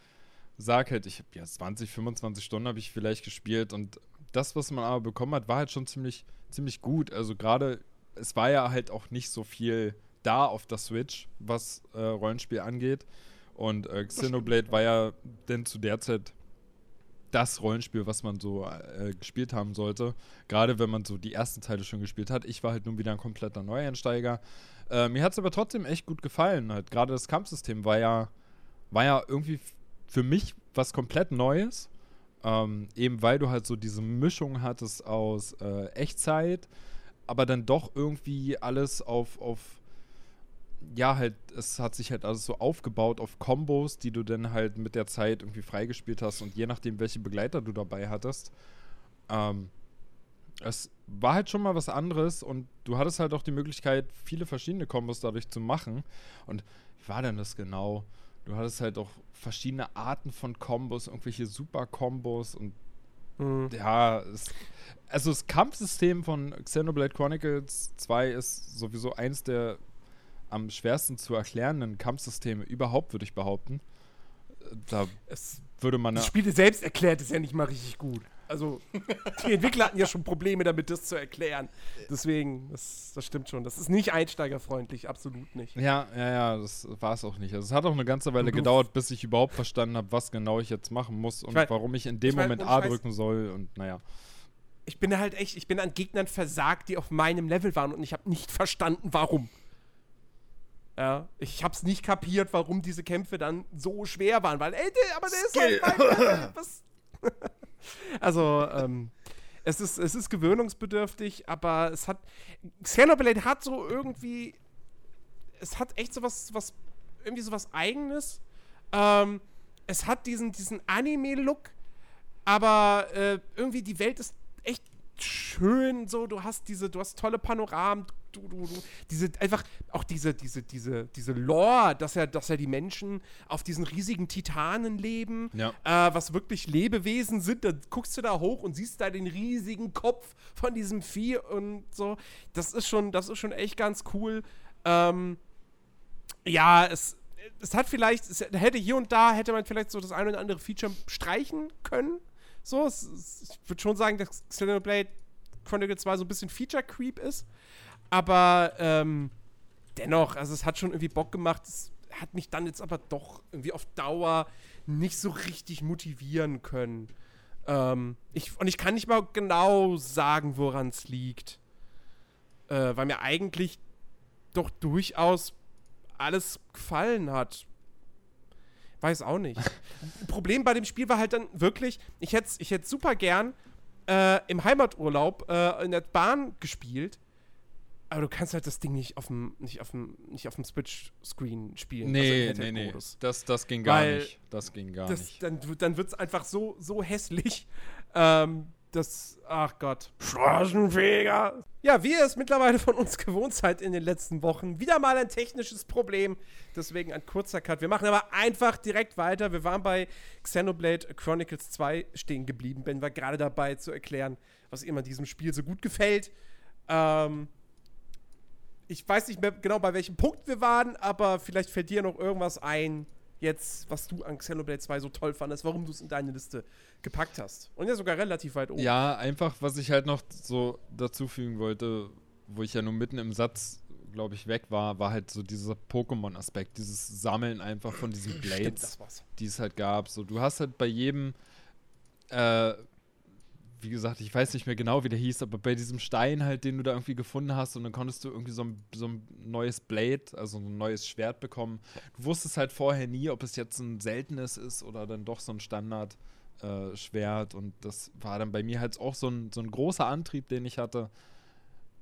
sag halt, ich habe ja 20, 25 Stunden habe ich vielleicht gespielt und das, was man aber bekommen hat, war halt schon ziemlich, ziemlich gut. Also gerade, es war ja halt auch nicht so viel da auf der Switch, was äh, Rollenspiel angeht. Und äh, Xenoblade war ja denn zu der Zeit das Rollenspiel, was man so äh, gespielt haben sollte. Gerade wenn man so die ersten Teile schon gespielt hat. Ich war halt nun wieder ein kompletter Neueinsteiger. Äh, mir hat es aber trotzdem echt gut gefallen. Halt. Gerade das Kampfsystem war ja, war ja irgendwie für mich was komplett Neues. Ähm, eben weil du halt so diese Mischung hattest aus äh, Echtzeit, aber dann doch irgendwie alles auf, auf ja, halt, es hat sich halt alles so aufgebaut auf Kombos, die du dann halt mit der Zeit irgendwie freigespielt hast und je nachdem, welche Begleiter du dabei hattest. Ähm, es war halt schon mal was anderes und du hattest halt auch die Möglichkeit, viele verschiedene Kombos dadurch zu machen. Und wie war denn das genau? Du hattest halt auch verschiedene Arten von Kombos, irgendwelche Super-Kombos und Hm. ja, es, also das Kampfsystem von Xenoblade Chronicles 2 ist sowieso eins der am schwersten zu erklärenden Kampfsysteme überhaupt, würde ich behaupten. Da Es, würde man das Spiel selbst erklärt ist ja nicht mal richtig gut. Also, die Entwickler hatten ja schon Probleme damit, das zu erklären. Deswegen, das, das stimmt schon. Das ist nicht einsteigerfreundlich, absolut nicht. Ja, ja, ja, das war es auch nicht. Also es hat auch eine ganze Weile Du- gedauert, bis ich überhaupt verstanden habe, was genau ich jetzt machen muss und mein- warum ich in dem ich mein, Moment A drücken soll und naja. Ich bin halt echt, ich bin an Gegnern versagt, die auf meinem Level waren und ich habe nicht verstanden, warum. Ja, ich hab's nicht kapiert, warum diese Kämpfe dann so schwer waren, weil, ey, der, aber der ist halt mein. [laughs] Was? [laughs] also, ähm, es ist, es ist gewöhnungsbedürftig, aber es hat. Xenoblade hat so irgendwie. Es hat echt so was, was irgendwie so was Eigenes. Ähm, es hat diesen, diesen Anime-Look, aber äh, irgendwie die Welt ist echt schön so. Du hast diese, du hast tolle Panoramen, du, du, du, diese, einfach auch diese, diese, diese, diese Lore, dass ja, dass ja die Menschen auf diesen riesigen Titanen leben, Ja. äh, was wirklich Lebewesen sind. Da guckst du da hoch und siehst da den riesigen Kopf von diesem Vieh und so. Das ist schon, das ist schon echt ganz cool. Ähm, ja, es, es hat vielleicht, es hätte hier und da, hätte man vielleicht so das ein oder andere Feature streichen können. So, es, es, ich würde schon sagen, dass Xenoblade Chronicle 2 so ein bisschen Feature-Creep ist. Aber ähm, dennoch, also es hat schon irgendwie Bock gemacht. Es hat mich dann jetzt aber doch irgendwie auf Dauer nicht so richtig motivieren können. Ähm, ich, und ich kann nicht mal genau sagen, woran es liegt. Äh, weil mir eigentlich doch durchaus alles gefallen hat. Weiß auch nicht. [laughs] Problem bei dem Spiel war halt dann wirklich, ich hätte ich hätt super gern äh, im Heimaturlaub äh, in der Bahn gespielt, aber du kannst halt das Ding nicht auf dem nicht auf dem nicht auf dem Switch-Screen spielen. also im Nee, nee, nee. Handheld-Modus. Das, das ging gar Weil nicht. Das ging gar Das, nicht. dann dann wird es einfach so, so hässlich. [laughs] Ähm, das, ach Gott. Straßenfeger. Ja, wie ihr es mittlerweile von uns gewohnt seid in den letzten Wochen, wieder mal ein technisches Problem. Deswegen ein kurzer Cut. Wir machen aber einfach direkt weiter. Wir waren bei Xenoblade Chronicles 2 stehen geblieben. Ben war gerade dabei zu erklären, was ihm an diesem Spiel so gut gefällt. Ähm, ich weiß nicht mehr genau, bei welchem Punkt wir waren, aber vielleicht fällt dir noch irgendwas ein, jetzt, was du an Xenoblade 2 so toll fandest, warum du es in deine Liste gepackt hast. Und ja sogar relativ weit oben. Ja, einfach, was ich halt noch so dazu fügen wollte, wo ich ja nur mitten im Satz, glaube ich, weg war, war halt so dieser Pokémon-Aspekt, dieses Sammeln einfach von diesen Stimmt, Blades, war's. die es halt gab. So, du hast halt bei jedem, äh, wie gesagt, ich weiß nicht mehr genau, wie der hieß, aber bei diesem Stein halt, den du da irgendwie gefunden hast und dann konntest du irgendwie so ein, so ein neues Blade, also ein neues Schwert bekommen. Du wusstest halt vorher nie, ob es jetzt ein seltenes ist oder dann doch so ein Standard. Äh, und das war dann bei mir halt auch so ein, so ein großer Antrieb, den ich hatte,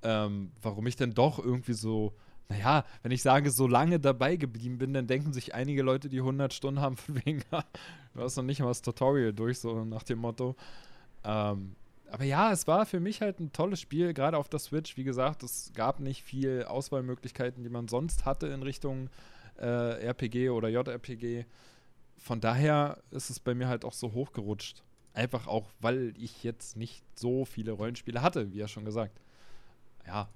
ähm, warum ich denn doch irgendwie so, naja, wenn ich sage, so lange dabei geblieben bin, dann denken sich einige Leute, die 100 Stunden haben, [laughs] von wegen, du hast noch nicht mal das Tutorial durch, so nach dem Motto. Ähm, aber ja, es war für mich halt ein tolles Spiel, gerade auf der Switch. Wie gesagt, es gab nicht viel Auswahlmöglichkeiten, die man sonst hatte in Richtung äh, RPG oder JRPG. von daher ist es bei mir halt auch so hochgerutscht. Einfach auch, weil ich jetzt nicht so viele Rollenspiele hatte, wie er schon gesagt. Ja,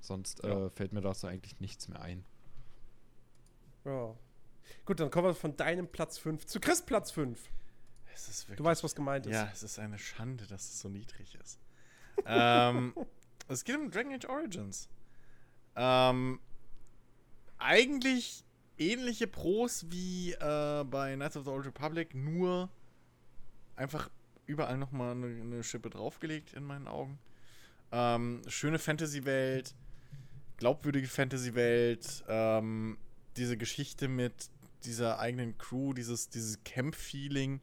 sonst Ja. Äh, fällt mir dazu eigentlich nichts mehr ein. Ja. Gut, dann kommen wir von deinem Platz 5 zu Chris Platz 5. Wirklich, Du weißt, was gemeint ist. Ja, es ist eine Schande, dass es so niedrig ist. ähm, [laughs] es geht um Dragon Age Origins. Ähm, eigentlich ähnliche Pros wie äh, bei Knights of the Old Republic, nur einfach überall nochmal eine, eine Schippe draufgelegt in meinen Augen. Ähm, schöne Fantasy-Welt, glaubwürdige Fantasy-Welt, ähm, diese Geschichte mit dieser eigenen Crew, dieses, dieses Camp-Feeling,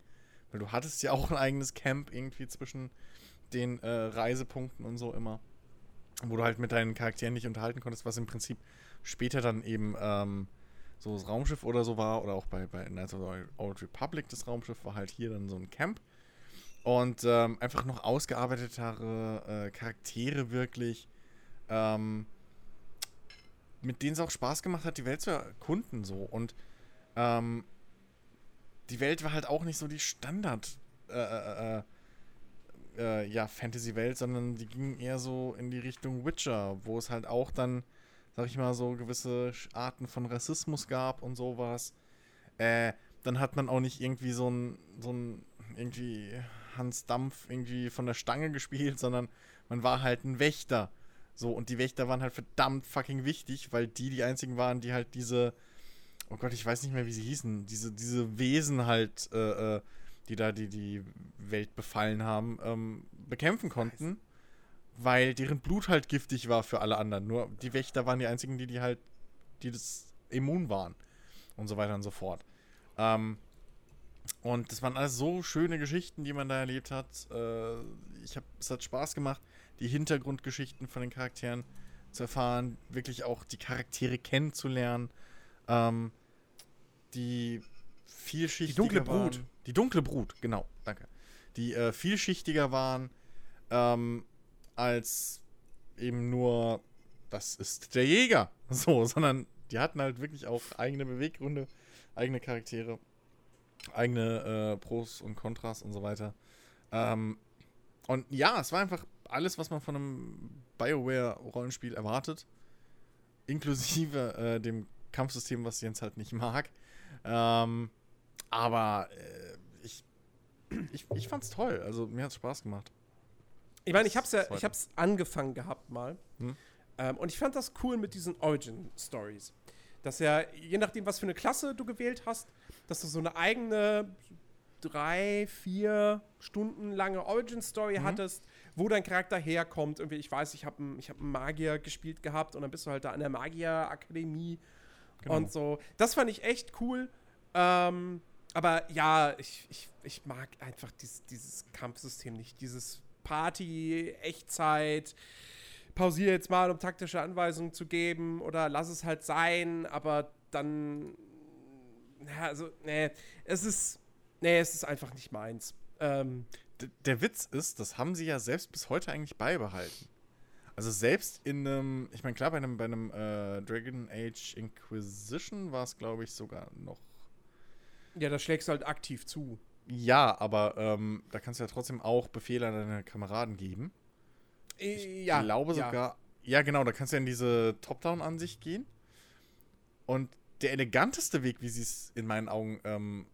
weil du hattest ja auch ein eigenes Camp irgendwie zwischen den äh, Reisepunkten und so immer, wo du halt mit deinen Charakteren nicht unterhalten konntest, was im Prinzip später dann eben ähm, so das Raumschiff oder so war, oder auch bei, bei Knights of the Old Republic das Raumschiff war halt hier dann so ein Camp. Und ähm, einfach noch ausgearbeitetere äh, Charaktere wirklich, ähm, mit denen es auch Spaß gemacht hat, die Welt zu erkunden so. Und ähm, die Welt war halt auch nicht so die Standard äh, äh, äh, äh, ja, Fantasy-Welt, sondern die ging eher so in die Richtung Witcher, wo es halt auch dann, sag ich mal, so gewisse Arten von Rassismus gab und sowas. Äh, dann hat man auch nicht irgendwie so ein, so ein, irgendwie Hans Dampf irgendwie von der Stange [laughs] gespielt, sondern man war halt ein Wächter. So, und die Wächter waren halt verdammt fucking wichtig, weil die die einzigen waren, die halt diese, oh Gott, ich weiß nicht mehr, wie sie hießen, diese, diese Wesen halt, äh, äh, die da die, die Welt befallen haben, ähm, bekämpfen konnten, weil deren Blut halt giftig war für alle anderen. Nur die Wächter waren die einzigen, die, die halt, die das immun waren und so weiter und so fort. Ähm, und das waren alles so schöne Geschichten, die man da erlebt hat. Äh, ich hab, es hat Spaß gemacht, die Hintergrundgeschichten von den Charakteren zu erfahren, wirklich auch die Charaktere kennenzulernen. Ähm, die vielschichtiger Die dunkle Brut. Waren. Die dunkle Brut, genau, danke. Die äh, vielschichtiger waren ähm, als eben nur, das ist der Jäger. [laughs] So, sondern die hatten halt wirklich auch eigene Beweggründe, eigene Charaktere, eigene äh, Pros und Kontras und so weiter. Ähm, und ja, es war einfach alles, was man von einem BioWare-Rollenspiel erwartet. Inklusive äh, dem Kampfsystem, was Jens halt nicht mag. Ähm, aber äh, ich, ich, ich fand's toll. Also mir hat's Spaß gemacht. Ich meine, ich hab's ja, ich hab's angefangen gehabt mal. Hm. Ähm, und ich fand das cool mit diesen Origin-Stories. Dass ja, je nachdem, was für eine Klasse du gewählt hast, dass du so eine eigene drei, vier Stunden lange Origin-Story Mhm. hattest, wo dein Charakter herkommt. Irgendwie, ich weiß, ich habe einen ich hab einen Magier gespielt gehabt und dann bist du halt da an der Magier-Akademie Genau. und so. Das fand ich echt cool. Ähm, aber ja, ich, ich, ich mag einfach dies, dieses Kampfsystem nicht. Dieses Party, Echtzeit, pausiere jetzt mal, um taktische Anweisungen zu geben oder lass es halt sein, aber dann. Ja, also, nee, es ist. Nee, es ist einfach nicht meins. Ähm, der Witz ist, das haben sie ja selbst bis heute eigentlich beibehalten. Also selbst in einem, ich meine, klar, bei einem, bei einem äh, Dragon Age Inquisition war es, glaube ich, sogar noch. ja, da schlägst du halt aktiv zu. Ja, aber ähm, da kannst du ja trotzdem auch Befehle an deine Kameraden geben. Ich Äh, ja, glaube ja. sogar. Ja, genau, da kannst du ja in diese Top-Down-Ansicht gehen. Und der eleganteste Weg, wie sie es in meinen Augen ähm,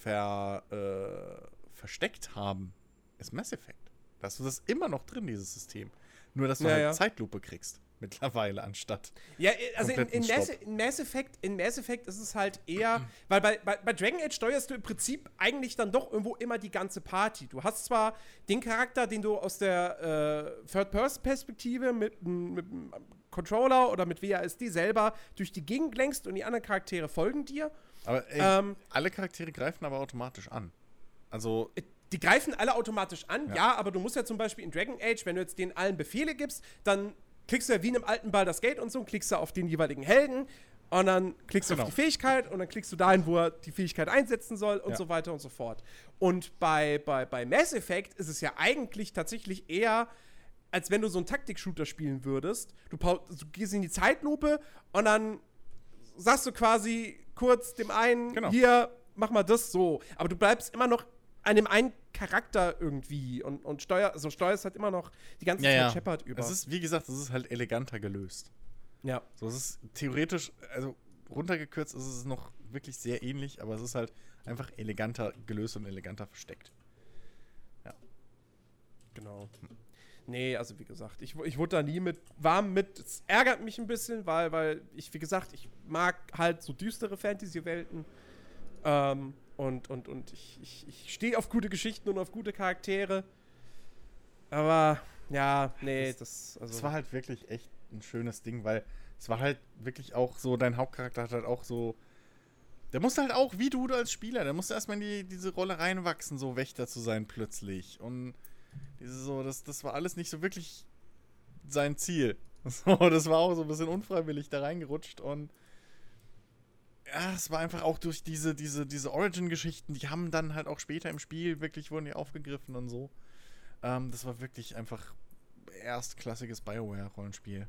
ver, äh, versteckt haben, ist Mass Effect. Da hast du das immer noch drin, dieses System. Nur, dass du Ja, halt ja. Zeitlupe kriegst. Mittlerweile anstatt. Ja, äh, also in, in, Mass, in, Mass Effect, in Mass Effect ist es halt eher, weil bei, bei, bei Dragon Age steuerst du im Prinzip eigentlich dann doch irgendwo immer die ganze Party. Du hast zwar den Charakter, den du aus der äh, Third-Person-Perspektive mit einem Controller oder mit WASD selber durch die Gegend lenkst und die anderen Charaktere folgen dir. Aber ey, Ähm, alle Charaktere greifen aber automatisch an. Also, Äh, Die greifen alle automatisch an, ja. Ja. aber du musst ja zum Beispiel in Dragon Age, wenn du jetzt denen allen Befehle gibst, dann klickst du ja wie in einem alten Baldur's Gate und so, klickst du auf den jeweiligen Helden und dann klickst du Genau. auf die Fähigkeit und dann klickst du dahin, wo er die Fähigkeit einsetzen soll und Ja. so weiter und so fort. Und bei, bei, bei Mass Effect ist es ja eigentlich tatsächlich eher, als wenn du so einen Taktik-Shooter spielen würdest. Du, du gehst in die Zeitlupe und dann sagst du quasi kurz dem einen, Genau. hier, mach mal das so. Aber du bleibst immer noch an dem einen Charakter irgendwie und, und steuer, also steuerst halt immer noch die ganze Ja, Zeit ja. Shepard über. Es ist, wie gesagt, es ist halt eleganter gelöst. ja. So, es ist theoretisch, also runtergekürzt ist es noch wirklich sehr ähnlich, aber es ist halt einfach eleganter gelöst und eleganter versteckt. Genau. Nee, also wie gesagt, ich, ich wurde da nie mit warm mit. Es ärgert mich ein bisschen, weil, weil ich, wie gesagt, ich mag halt so düstere Fantasy-Welten. Ähm, und und, und ich, ich, ich stehe auf gute Geschichten und auf gute Charaktere. Aber ja, nee, das. Also, Es war halt wirklich echt ein schönes Ding, weil es war halt wirklich auch so, dein Hauptcharakter hat halt auch so. Der musste halt auch, wie du als Spieler, der musste erstmal in die, diese Rolle reinwachsen, so Wächter zu sein plötzlich. Und diese so, das, das war alles nicht so wirklich sein Ziel. [laughs] So, das war auch so ein bisschen unfreiwillig da reingerutscht und ja, es war einfach auch durch diese, diese, diese Origin-Geschichten, die haben dann halt auch später im Spiel wirklich wurden die aufgegriffen und so. Ähm, das war wirklich einfach erstklassiges Bioware-Rollenspiel.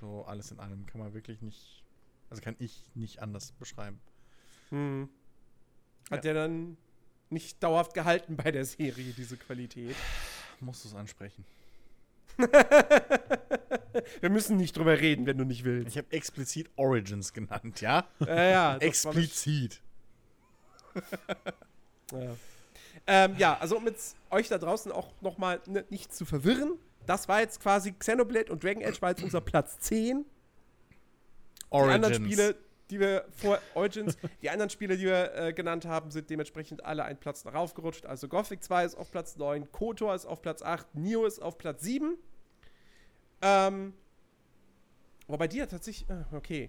So alles in allem kann man wirklich nicht, also kann ich nicht anders beschreiben. hm. Hat der dann nicht dauerhaft gehalten bei der Serie, diese Qualität. Musst du es ansprechen. [laughs] Wir müssen nicht drüber reden, wenn du nicht willst. Ich habe explizit Origins genannt, ja? Ja, ja, explizit. [laughs] Ja. Ähm, ja, also um jetzt euch da draußen auch nochmal ne, nicht zu verwirren, das war jetzt quasi Xenoblade und Dragon Age war jetzt unser Platz 10. Die anderen Spiele, die wir vor Origins, die anderen Spiele, die wir äh, genannt haben, sind dementsprechend alle einen Platz nach raufgerutscht. Also Gothic 2 ist auf Platz 9, KOTOR ist auf Platz 8, Nio ist auf Platz 7. Ähm, aber bei dir tatsächlich, ah, okay.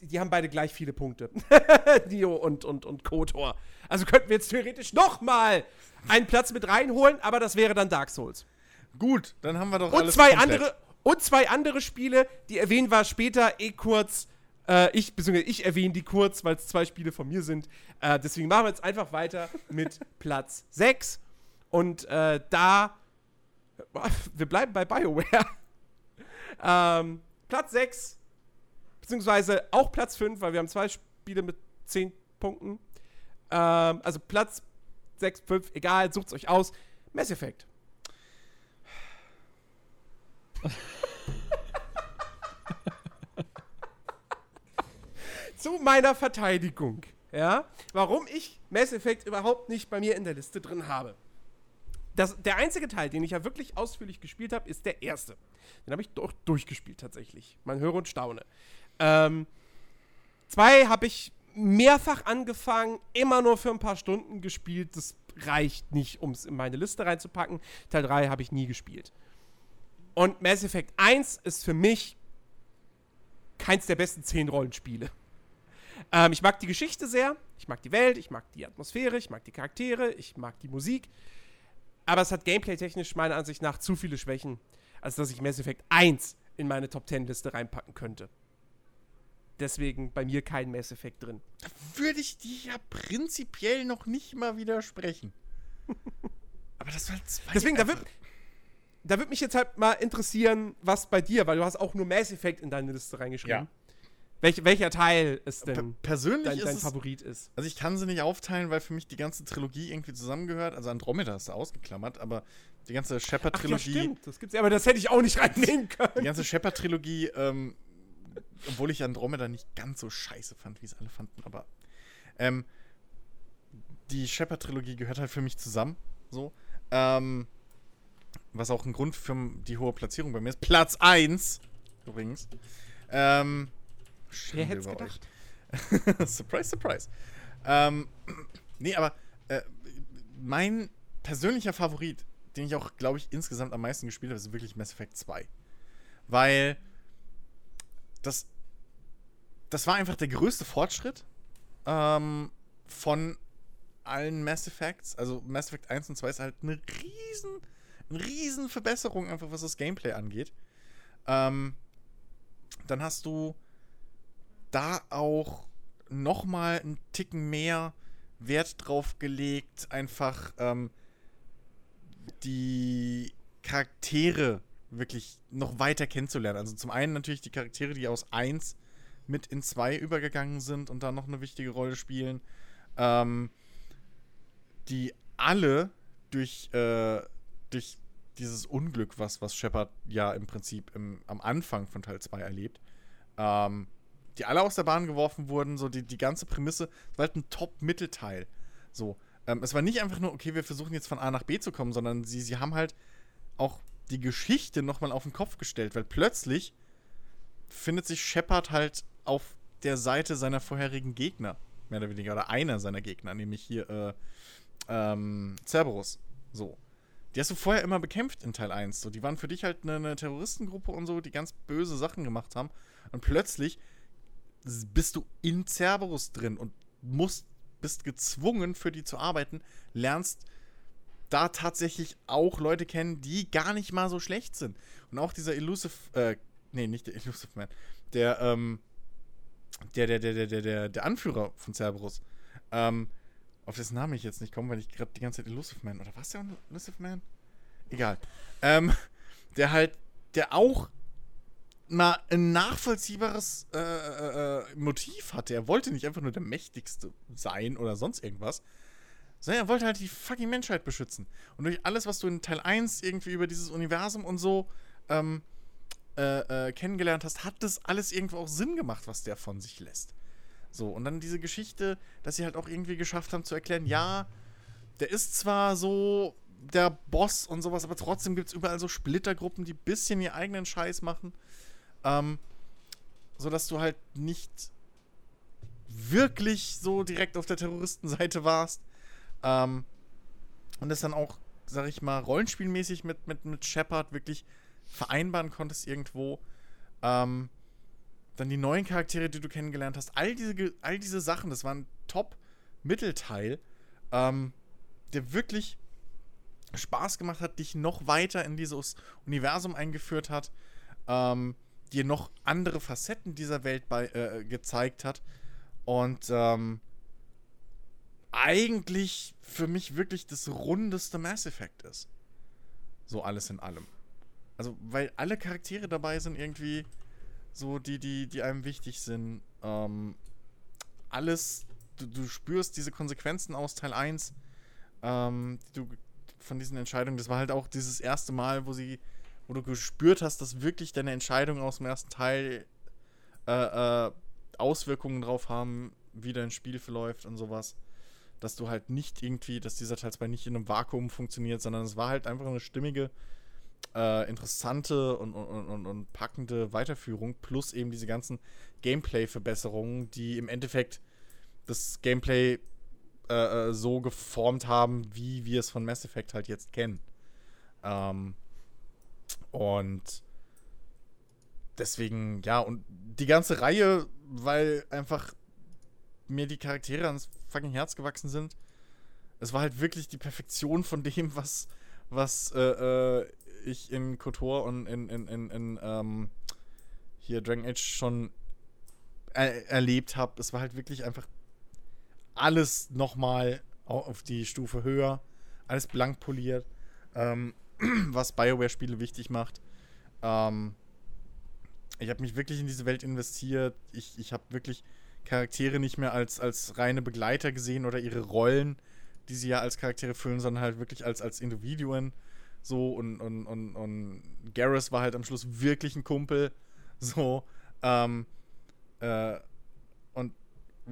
Die, die haben beide gleich viele Punkte. [laughs] Nio und, und, und KOTOR. Also könnten wir jetzt theoretisch nochmal einen Platz mit reinholen, aber das wäre dann Dark Souls. Gut, dann haben wir doch Und alles zwei komplett. andere und zwei andere Spiele, die erwähnen wir später eh kurz. Äh, ich, beziehungsweise ich erwähne die kurz, weil es zwei Spiele von mir sind. Äh, deswegen machen wir jetzt einfach weiter mit [laughs] Platz 6. Und äh, da. Wir bleiben bei BioWare. [laughs] ähm, Platz 6. Beziehungsweise auch Platz 5, weil wir haben zwei Spiele mit 10 Punkten. Ähm, also Platz 6, 5, egal, sucht's euch aus. Mass Effect. [laughs] Zu meiner Verteidigung, ja, warum ich Mass Effect überhaupt nicht bei mir in der Liste drin habe. Das, der einzige Teil, den ich ja wirklich ausführlich gespielt habe, ist der erste. Den habe ich doch durchgespielt tatsächlich. Man höre und staune. Ähm, zwei habe ich mehrfach angefangen, immer nur für ein paar Stunden gespielt. Das reicht nicht, um es in meine Liste reinzupacken. Teil 3 habe ich nie gespielt. Und Mass Effect 1 ist für mich keins der besten 10 Rollenspiele. Ähm, ich mag die Geschichte sehr, ich mag die Welt, ich mag die Atmosphäre, ich mag die Charaktere, ich mag die Musik. Aber es hat gameplay-technisch meiner Ansicht nach zu viele Schwächen, als dass ich Mass Effect 1 in meine Top 10-Liste reinpacken könnte. Deswegen bei mir kein Mass Effect drin. Würde ich dir ja prinzipiell noch nicht mal widersprechen. [laughs] Aber das war zwei. Deswegen, da wird, da wird mich jetzt halt mal interessieren, was bei dir, weil du hast auch nur Mass Effect in deine Liste reingeschrieben. Ja. Welch, welcher Teil Per denn persönlich dein, ist dein es, Favorit ist? Also ich kann sie nicht aufteilen, weil für mich die ganze Trilogie irgendwie zusammengehört. Also Andromeda ist da ausgeklammert, aber die ganze Ach ja, Shepard-Trilogie, stimmt. Das gibt's ja, aber das hätte ich auch nicht reinnehmen die können. ganze Shepard-Trilogie, ähm, obwohl ich Andromeda nicht ganz so scheiße fand, wie es alle fanden, aber ähm, die Shepard-Trilogie gehört halt für mich zusammen. So. Ähm, was auch ein Grund für die hohe Platzierung bei mir ist. Platz 1 übrigens. Ähm, Wer hätte es gedacht? [laughs] surprise, surprise. Ähm, nee, aber äh, mein persönlicher Favorit, den ich auch, glaube ich, insgesamt am meisten gespielt habe, ist wirklich Mass Effect 2. Weil das, das war einfach der größte Fortschritt ähm, von allen Mass Effects. Also Mass Effect 1 und 2 ist halt eine riesen, eine riesen Verbesserung, einfach was das Gameplay angeht. Ähm, dann hast du da auch noch mal einen Ticken mehr Wert drauf gelegt, einfach ähm, die Charaktere wirklich noch weiter kennenzulernen. Also zum einen natürlich die Charaktere, die aus 1 mit in zwei übergegangen sind und da noch eine wichtige Rolle spielen. Ähm, die alle durch, äh, durch dieses Unglück, was, was Shepard ja im Prinzip im, am Anfang von Teil 2 erlebt, ähm, die alle aus der Bahn geworfen wurden, so die, die ganze Prämisse, war halt ein Top-Mittelteil. So. Ähm, es war nicht einfach nur, okay, wir versuchen jetzt von A nach B zu kommen, sondern sie, sie haben halt auch die Geschichte nochmal auf den Kopf gestellt, weil plötzlich findet sich Shepard halt auf der Seite seiner vorherigen Gegner, mehr oder weniger, oder einer seiner Gegner, nämlich hier äh, ähm, Cerberus. So. Die hast du vorher immer bekämpft in Teil 1. So, die waren für dich halt eine, eine Terroristengruppe und so, die ganz böse Sachen gemacht haben. Und plötzlich bist du in Cerberus drin und musst, bist gezwungen, für die zu arbeiten, lernst da tatsächlich auch Leute kennen, die gar nicht mal so schlecht sind. Und auch dieser Elusive, äh, nee, nicht der [laughs] Elusive Man, der, ähm, der, der, der, der, der, der Anführer von Cerberus, ähm, auf dessen Namen ich jetzt nicht komme, weil ich gerade die ganze Zeit Elusive Man, oder was der Elusive Man? Egal. Ähm, der halt, der auch mal ein nachvollziehbares äh, äh, äh, Motiv hatte. Er wollte nicht einfach nur der Mächtigste sein oder sonst irgendwas, sondern er wollte halt die fucking Menschheit beschützen. Und durch alles, was du in Teil 1 irgendwie über dieses Universum und so ähm, äh, äh, kennengelernt hast, hat das alles irgendwo auch Sinn gemacht, was der von sich lässt. So, und dann diese Geschichte, dass sie halt auch irgendwie geschafft haben zu erklären, ja, der ist zwar so der Boss und sowas, aber trotzdem gibt es überall so Splittergruppen, die ein bisschen ihr eigenen Scheiß machen. Ähm, so dass du halt nicht wirklich so direkt auf der Terroristenseite warst. Ähm, und das dann auch, sag ich mal, rollenspielmäßig mit, mit, mit Shepard wirklich vereinbaren konntest irgendwo. Ähm, dann die neuen Charaktere, die du kennengelernt hast. All diese, all diese Sachen, das war ein Top-Mittelteil, ähm, der wirklich Spaß gemacht hat, dich noch weiter in dieses Universum eingeführt hat. Ähm, dir noch andere Facetten dieser Welt bei, äh, gezeigt hat. Und ähm, eigentlich für mich wirklich das rundeste Mass Effect ist. So alles in allem. Also, weil alle Charaktere dabei sind irgendwie so, die, die, die einem wichtig sind. Ähm, alles, du, du spürst diese Konsequenzen aus Teil 1, ähm, du, von diesen Entscheidungen. Das war halt auch dieses erste Mal, wo sie wo du gespürt hast, dass wirklich deine Entscheidungen aus dem ersten Teil äh, äh, Auswirkungen drauf haben, wie dein Spiel verläuft und sowas. Dass du halt nicht irgendwie, dass dieser Teil 2 nicht in einem Vakuum funktioniert, sondern es war halt einfach eine stimmige, äh, interessante und, und, und, und packende Weiterführung, plus eben diese ganzen Gameplay-Verbesserungen, die im Endeffekt das Gameplay äh, äh so geformt haben, wie wir es von Mass Effect halt jetzt kennen. Ähm, und deswegen, ja, und die ganze Reihe, weil einfach mir die Charaktere ans fucking Herz gewachsen sind. Es war halt wirklich die Perfektion von dem, [laughs] was, was äh, äh, ich in KOTOR und in, in, in, in ähm, hier Dragon Age schon er erlebt habe. Es war halt wirklich einfach alles nochmal auf die Stufe höher, alles blank poliert. Ähm, [clears throat] was Bioware-Spiele wichtig macht. Ähm, ich habe mich wirklich in diese Welt investiert. Ich, ich habe wirklich Charaktere nicht mehr als, als reine Begleiter gesehen oder ihre Rollen, die sie ja als Charaktere füllen, sondern halt wirklich als, als Individuen. So, und, und, und, und Garrus war halt am Schluss wirklich ein Kumpel. [laughs] So, ähm, äh, und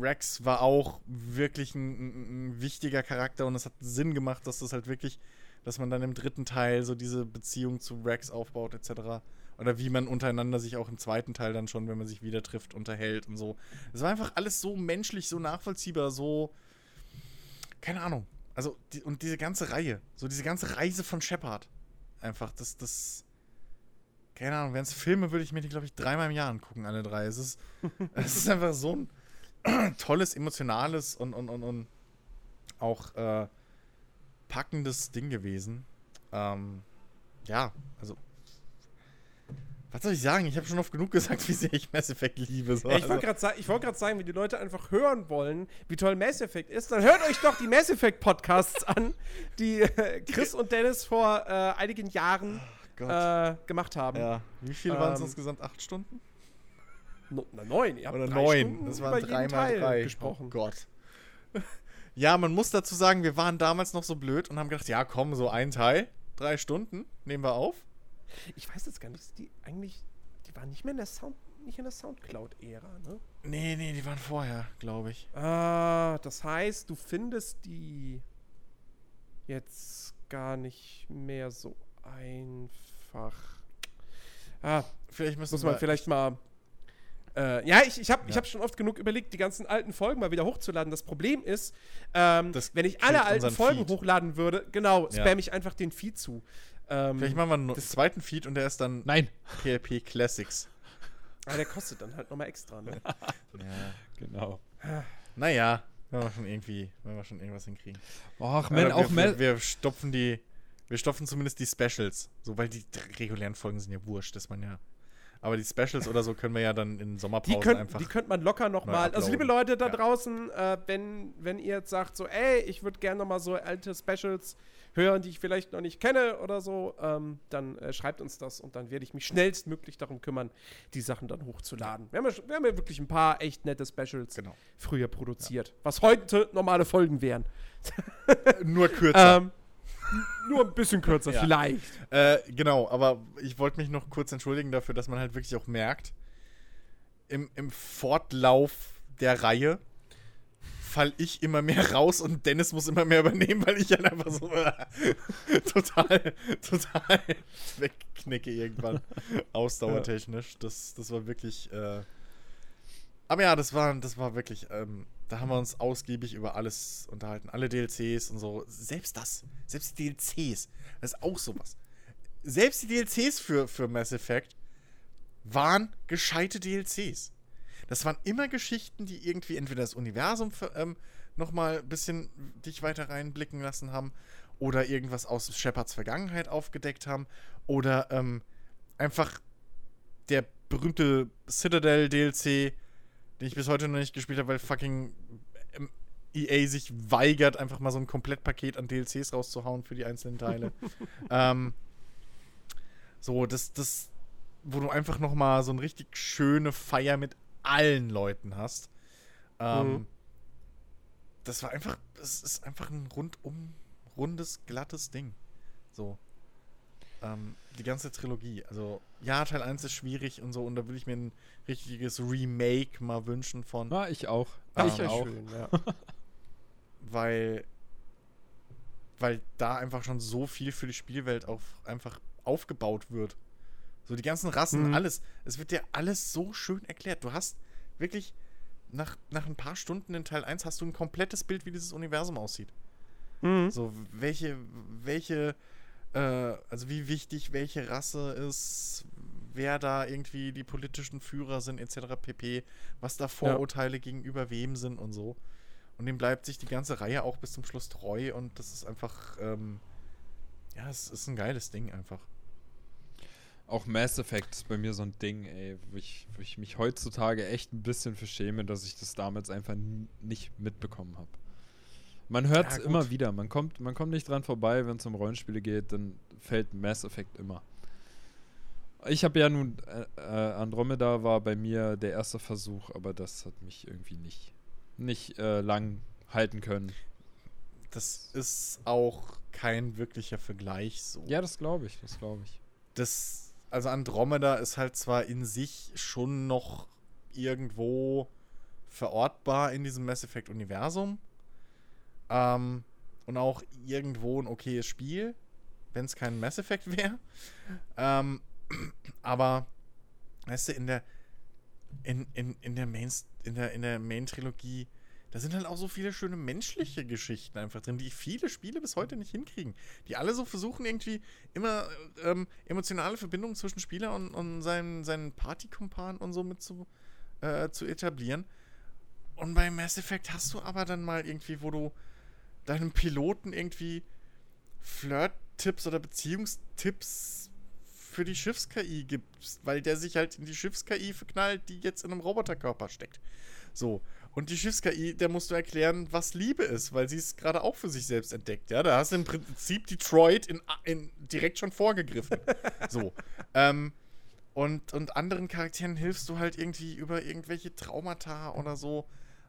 Rex war auch wirklich ein, ein, wichtiger Charakter und es hat Sinn gemacht, dass das halt wirklich dass man dann im dritten Teil so diese Beziehung zu Rex aufbaut, etc. Oder wie man untereinander sich auch im zweiten Teil dann schon, wenn man sich wieder trifft, unterhält und so. Es war einfach alles so menschlich, so nachvollziehbar, so. Keine Ahnung. Also, die, und diese ganze Reihe, so diese ganze Reise von Shepard. Einfach, das, das. Keine Ahnung, wären es Filme, würde ich mir die, glaube ich, dreimal im Jahr angucken, alle drei. Es ist, [laughs] es ist einfach so ein [clears throat] tolles, emotionales und, und, und, und auch äh, packendes Ding gewesen. Ähm, ja, also. Was soll ich sagen? Ich habe schon oft genug gesagt, [laughs] wie sehr ich Mass Effect liebe. So. Ja, ich wollte also. gerade wollt sagen, wenn die Leute einfach hören wollen, wie toll Mass Effect ist, dann hört euch doch die Mass Effect Podcasts an, die äh, Chris und Dennis vor äh, einigen Jahren oh äh, gemacht haben. Ja. Wie viel ähm, waren es insgesamt? Acht Stunden? No, na, neun. Ihr habt Oder neun. Stunden Das waren jeden drei drei. gesprochen. Oh Gott. Ja, man muss dazu sagen, wir waren damals noch so blöd und haben gedacht, ja komm, so ein Teil, drei Stunden, nehmen wir auf. Ich weiß jetzt gar nicht, die eigentlich, die waren nicht mehr in der Sound, nicht in der Soundcloud-Ära, ne? Nee, nee, die waren vorher, glaube ich. Ah, das heißt, du findest die jetzt gar nicht mehr so einfach. Ah, Vielleicht müssen muss wir man vielleicht mal. Äh, ja, ich, ich habe ich Ja. hab schon oft genug überlegt, die ganzen alten Folgen mal wieder hochzuladen. Das Problem ist, ähm, Das wenn ich alle alten Folgen Feed. hochladen würde, genau, Ja. spam ich einfach den Feed zu. Ähm, Vielleicht machen wir einen zweiten Feed und der ist dann Nein. PLP Classics. ah, der kostet dann halt nochmal extra. Ne? [laughs] Ja. Genau. Naja, wenn wir schon irgendwie, wenn wir schon irgendwas hinkriegen. Och, man, auch wir, wir, mehr. wir stopfen die, wir stopfen zumindest die Specials. So, weil die regulären Folgen sind ja wurscht, dass man ja. Aber die Specials oder so können wir ja dann in Die, Sommerpausen könnt, einfach. die könnte man locker nochmal. Also, liebe. Leute da Ja. draußen, äh, wenn, wenn ihr jetzt sagt, so, ey, ich würde gerne nochmal so alte Specials hören, die ich vielleicht noch nicht kenne oder so, ähm, dann äh, schreibt uns das und dann werde ich mich schnellstmöglich darum kümmern, die Sachen dann hochzuladen. Wir haben ja, wir haben ja wirklich ein paar echt nette Specials Genau. früher produziert, was heute normale Folgen wären. Nur kürzer. Ähm, nur ein bisschen kürzer, Ja. vielleicht. Äh, genau, aber ich wollte mich noch kurz entschuldigen dafür, dass man halt wirklich auch merkt, im, im Fortlauf der Reihe fall ich immer mehr [laughs] raus und Dennis muss immer mehr übernehmen, weil ich halt einfach so äh, [laughs] total, total [laughs] wegknicke irgendwann. Ausdauertechnisch. Das, das war wirklich. Äh aber ja, das war, das war wirklich. Ähm, da haben wir uns ausgiebig über alles unterhalten. Alle DLCs und so. Selbst das. Selbst die DLCs. Das ist auch sowas. Selbst die DLCs für, für Mass Effect waren gescheite DLCs. Das waren immer Geschichten, die irgendwie entweder das Universum ähm, nochmal ein bisschen dich weiter reinblicken lassen haben oder irgendwas aus Shepards Vergangenheit aufgedeckt haben oder ähm, einfach der berühmte Citadel DLC, den ich bis heute noch nicht gespielt habe, weil fucking ähm, EA sich weigert, einfach mal so ein Komplettpaket an DLCs rauszuhauen für die einzelnen Teile. [laughs] ähm, so, das, das, wo du einfach noch mal so eine richtig schöne Feier mit allen Leuten hast. Ähm, Mhm. Das war einfach, es ist einfach ein rundum rundes, glattes Ding. So. Ähm, die ganze Trilogie. Also, ja, Teil 1 ist schwierig und so, und da würde ich mir ein richtiges Remake mal wünschen von, Na, ich auch. Ah, ich auch. schön, ja. [laughs] weil, weil da einfach schon so viel für die Spielwelt auf, einfach aufgebaut wird. So die ganzen Rassen, Mhm. alles. Es wird dir alles so schön erklärt. Du hast wirklich nach, nach ein paar Stunden in Teil 1 hast du ein komplettes Bild, wie dieses Universum aussieht. Mhm. So, welche, welche, äh, also wie wichtig welche Rasse ist, wer da irgendwie die politischen Führer sind, etc. pp. Was da Vorurteile gegenüber wem sind und so. Und dem bleibt sich die ganze Reihe auch bis zum Schluss treu und das ist einfach, ähm, ja, es ist ein geiles Ding einfach. Auch Mass Effect ist bei mir so ein Ding, ey, wo ich, wo ich mich heutzutage echt ein bisschen für schäme, dass ich das damals einfach nicht mitbekommen habe. Man hört es Ja, immer wieder, man kommt, man kommt nicht dran vorbei, wenn es um Rollenspiele geht, dann fällt Mass Effect immer. Ich habe ja nun, äh, äh, Andromeda war bei mir der erste Versuch, aber das hat mich irgendwie nicht, nicht äh, lang halten können. Das ist auch kein wirklicher Vergleich so. Ja, das glaube ich, das glaube ich. das, also Andromeda ist halt zwar in sich schon noch irgendwo verortbar in diesem Mass Effect Universum. Ähm, und auch irgendwo ein okayes Spiel, wenn es kein Mass Effect [laughs] wäre. Ähm, [clears throat] aber, weißt du, in der in, in, in der Main in der, in der Main-Trilogie, da sind halt auch so viele schöne menschliche Geschichten einfach drin, die viele Spiele bis heute nicht hinkriegen. Die alle so versuchen, irgendwie immer ähm, emotionale Verbindungen zwischen Spieler und, und seinen, seinen Partykumpan und so mit zu, äh, zu etablieren. Und bei Mass Effect hast du aber dann mal irgendwie, wo du deinem Piloten irgendwie Flirt-Tipps oder Beziehungstipps für die Schiffs-KI gibst, weil der sich halt in die Schiffs-KI verknallt, die jetzt in einem Roboterkörper steckt. So. Und die Schiffs-KI, der musst du erklären, was Liebe ist, weil sie es gerade auch für sich selbst entdeckt. Ja, da hast du im Prinzip Detroit in, in, direkt schon vorgegriffen. [laughs] so. Ähm, Und, und anderen Charakteren hilfst du halt irgendwie über irgendwelche Traumata oder so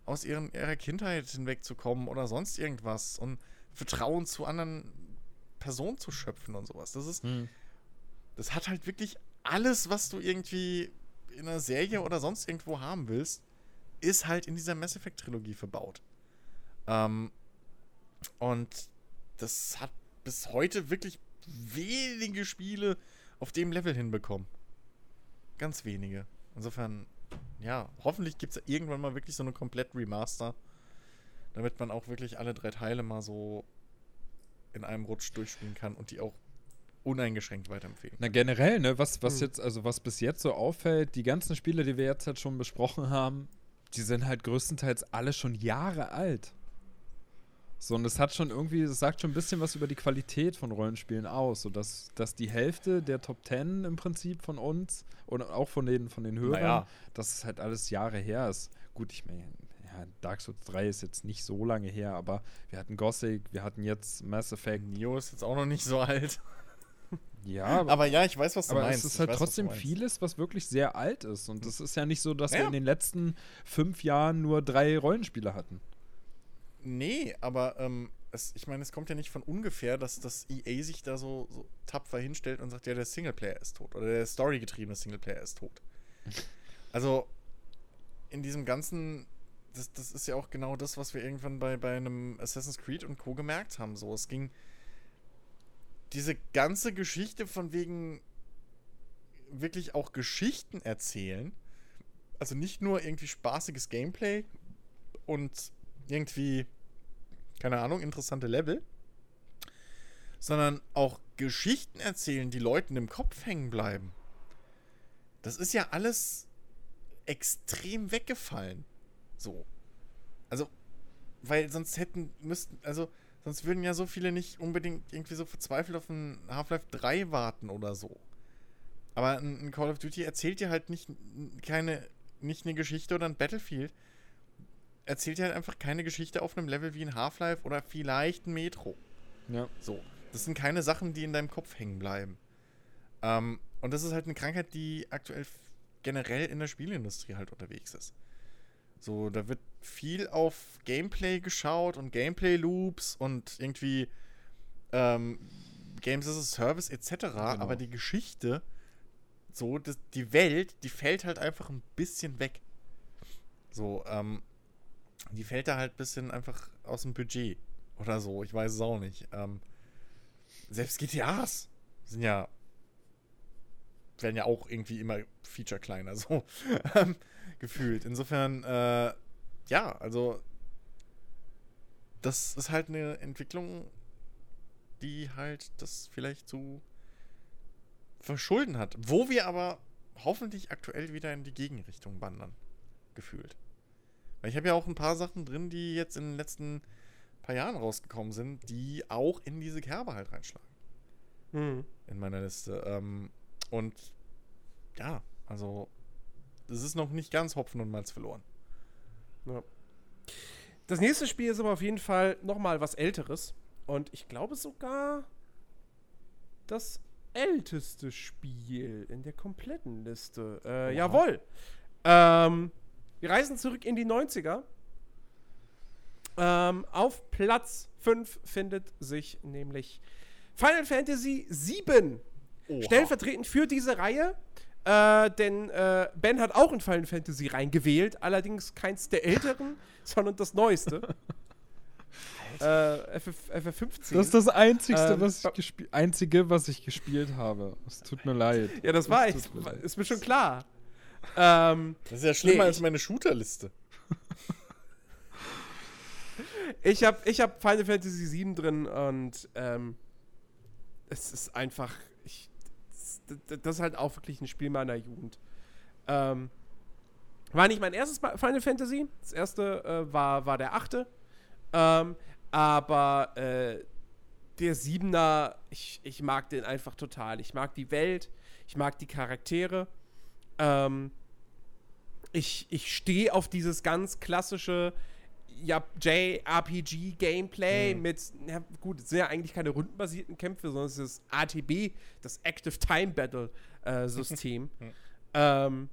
aus ihren, ihrer Kindheit hinwegzukommen oder sonst irgendwas und Vertrauen zu anderen Personen zu schöpfen und sowas. Das ist, Hm. das hat halt wirklich alles, was du irgendwie in einer Serie oder sonst irgendwo haben willst, ist halt in dieser Mass Effect Trilogie verbaut. Ähm, und das hat bis heute wirklich wenige Spiele auf dem Level hinbekommen. Ganz wenige. Insofern, ja, hoffentlich gibt es irgendwann mal wirklich so eine komplett Remaster, damit man auch wirklich alle drei Teile mal so in einem Rutsch durchspielen kann und die auch uneingeschränkt weiterempfehlen. Na generell, ne, was, was Hm. jetzt, also was bis jetzt so auffällt, die ganzen Spiele, die wir jetzt halt schon besprochen haben, die sind halt größtenteils alle schon Jahre alt. So, und es hat schon irgendwie, es sagt schon ein bisschen was über die Qualität von Rollenspielen aus, so dass, dass die Hälfte der Top Ten im Prinzip von uns und auch von den, von den Hörern, Naja. dass es halt alles Jahre her ist. Gut, ich meine, ja, Dark Souls 3 ist jetzt nicht so lange her, aber wir hatten Gothic, wir hatten jetzt Mass Effect. Nio ist jetzt auch noch nicht so alt. Ja, [laughs] Aber ja, ich weiß, was du Aber meinst. es ist halt weiß, was trotzdem meinst. vieles, was wirklich sehr alt ist. Und es ist ja nicht so, dass wir Ja. in den letzten fünf Jahren nur drei Rollenspiele hatten. Nee, aber ähm, es, ich meine, es kommt ja nicht von ungefähr, dass das EA sich da so, so tapfer hinstellt und sagt, ja, der Singleplayer ist tot. Oder der storygetriebene Singleplayer ist tot. [laughs] Also, in diesem ganzen, das, das ist ja auch genau das, was wir irgendwann bei, bei einem Assassin's Creed und Co. gemerkt haben. So, es ging diese ganze Geschichte von wegen wirklich auch Geschichten erzählen. Also nicht nur irgendwie spaßiges Gameplay und irgendwie, keine Ahnung, interessante Level, sondern auch Geschichten erzählen, die Leuten im Kopf hängen bleiben. Das ist ja alles extrem weggefallen. So. Also, weil sonst hätten, müssten, also, sonst würden ja so viele nicht unbedingt irgendwie so verzweifelt auf ein Half-Life 3 warten oder so. Aber ein, Call of Duty erzählt dir halt nicht keine, nicht eine Geschichte oder ein Battlefield, erzählt dir halt einfach keine Geschichte auf einem Level wie ein Half-Life oder vielleicht ein Metro. Ja. So. Das sind keine Sachen, die in deinem Kopf hängen bleiben. Ähm, und das ist halt eine Krankheit, die aktuell generell in der Spielindustrie halt unterwegs ist. So, da wird viel auf Gameplay geschaut und Gameplay-Loops und irgendwie ähm, Games as a Service etc. Aber die Geschichte, so, das, die Welt, die fällt halt einfach ein bisschen weg. So, ähm, die fällt da halt ein bisschen einfach aus dem Budget oder so. Ich weiß es auch nicht. Ähm, selbst GTAs sind ja werden ja auch irgendwie immer Feature kleiner, [laughs] so ähm, gefühlt. Insofern, äh, ja, also das ist halt eine Entwicklung, die halt das vielleicht zu verschulden hat. Wo wir aber hoffentlich aktuell wieder in die Gegenrichtung wandern, gefühlt. Weil ich habe ja auch ein paar Sachen drin, die jetzt in den letzten paar Jahren rausgekommen sind, die auch in diese Kerbe halt reinschlagen Hm. in meiner Liste. Ähm, und ja, also es ist noch nicht ganz Hopfen und Malz verloren. Ja. Das nächste Spiel ist aber auf jeden Fall nochmal was Älteres. Und ich glaube sogar das älteste Spiel in der kompletten Liste. Äh, Oha. jawohl. Ähm, wir reisen zurück in die 90er. Ähm, auf Platz 5 findet sich nämlich Final Fantasy VII. Oha. Stellvertretend für diese Reihe. Äh, denn äh, Ben hat auch in Final Fantasy reingewählt, allerdings keins der älteren, [laughs] sondern das neueste. äh, FF, FF15. Das ist das Einzige, Ähm, was ich gespielt Einzige, was ich gespielt habe. Es tut mir leid. ja, das war ich. Ist mir schon klar. Ähm, Das ist ja schlimmer Nee, als meine Shooter-Liste. [laughs] ich habe ich hab Final Fantasy VII drin und ähm, es ist einfach. Ich, das, das ist halt auch wirklich ein Spiel meiner Jugend. Ähm, war nicht mein erstes Final Fantasy. Das erste äh, war, war der achte. Ähm, aber äh, der Siebener, ich, ich mag den einfach total. Ich mag die Welt, ich mag die Charaktere. Ähm, ich ich stehe auf dieses ganz klassische ja, JRPG-Gameplay Mhm. mit, ja, gut, es sind ja eigentlich keine rundenbasierten Kämpfe, sondern es ist ATB, das Active Time Battle äh, System. [laughs] Ähm,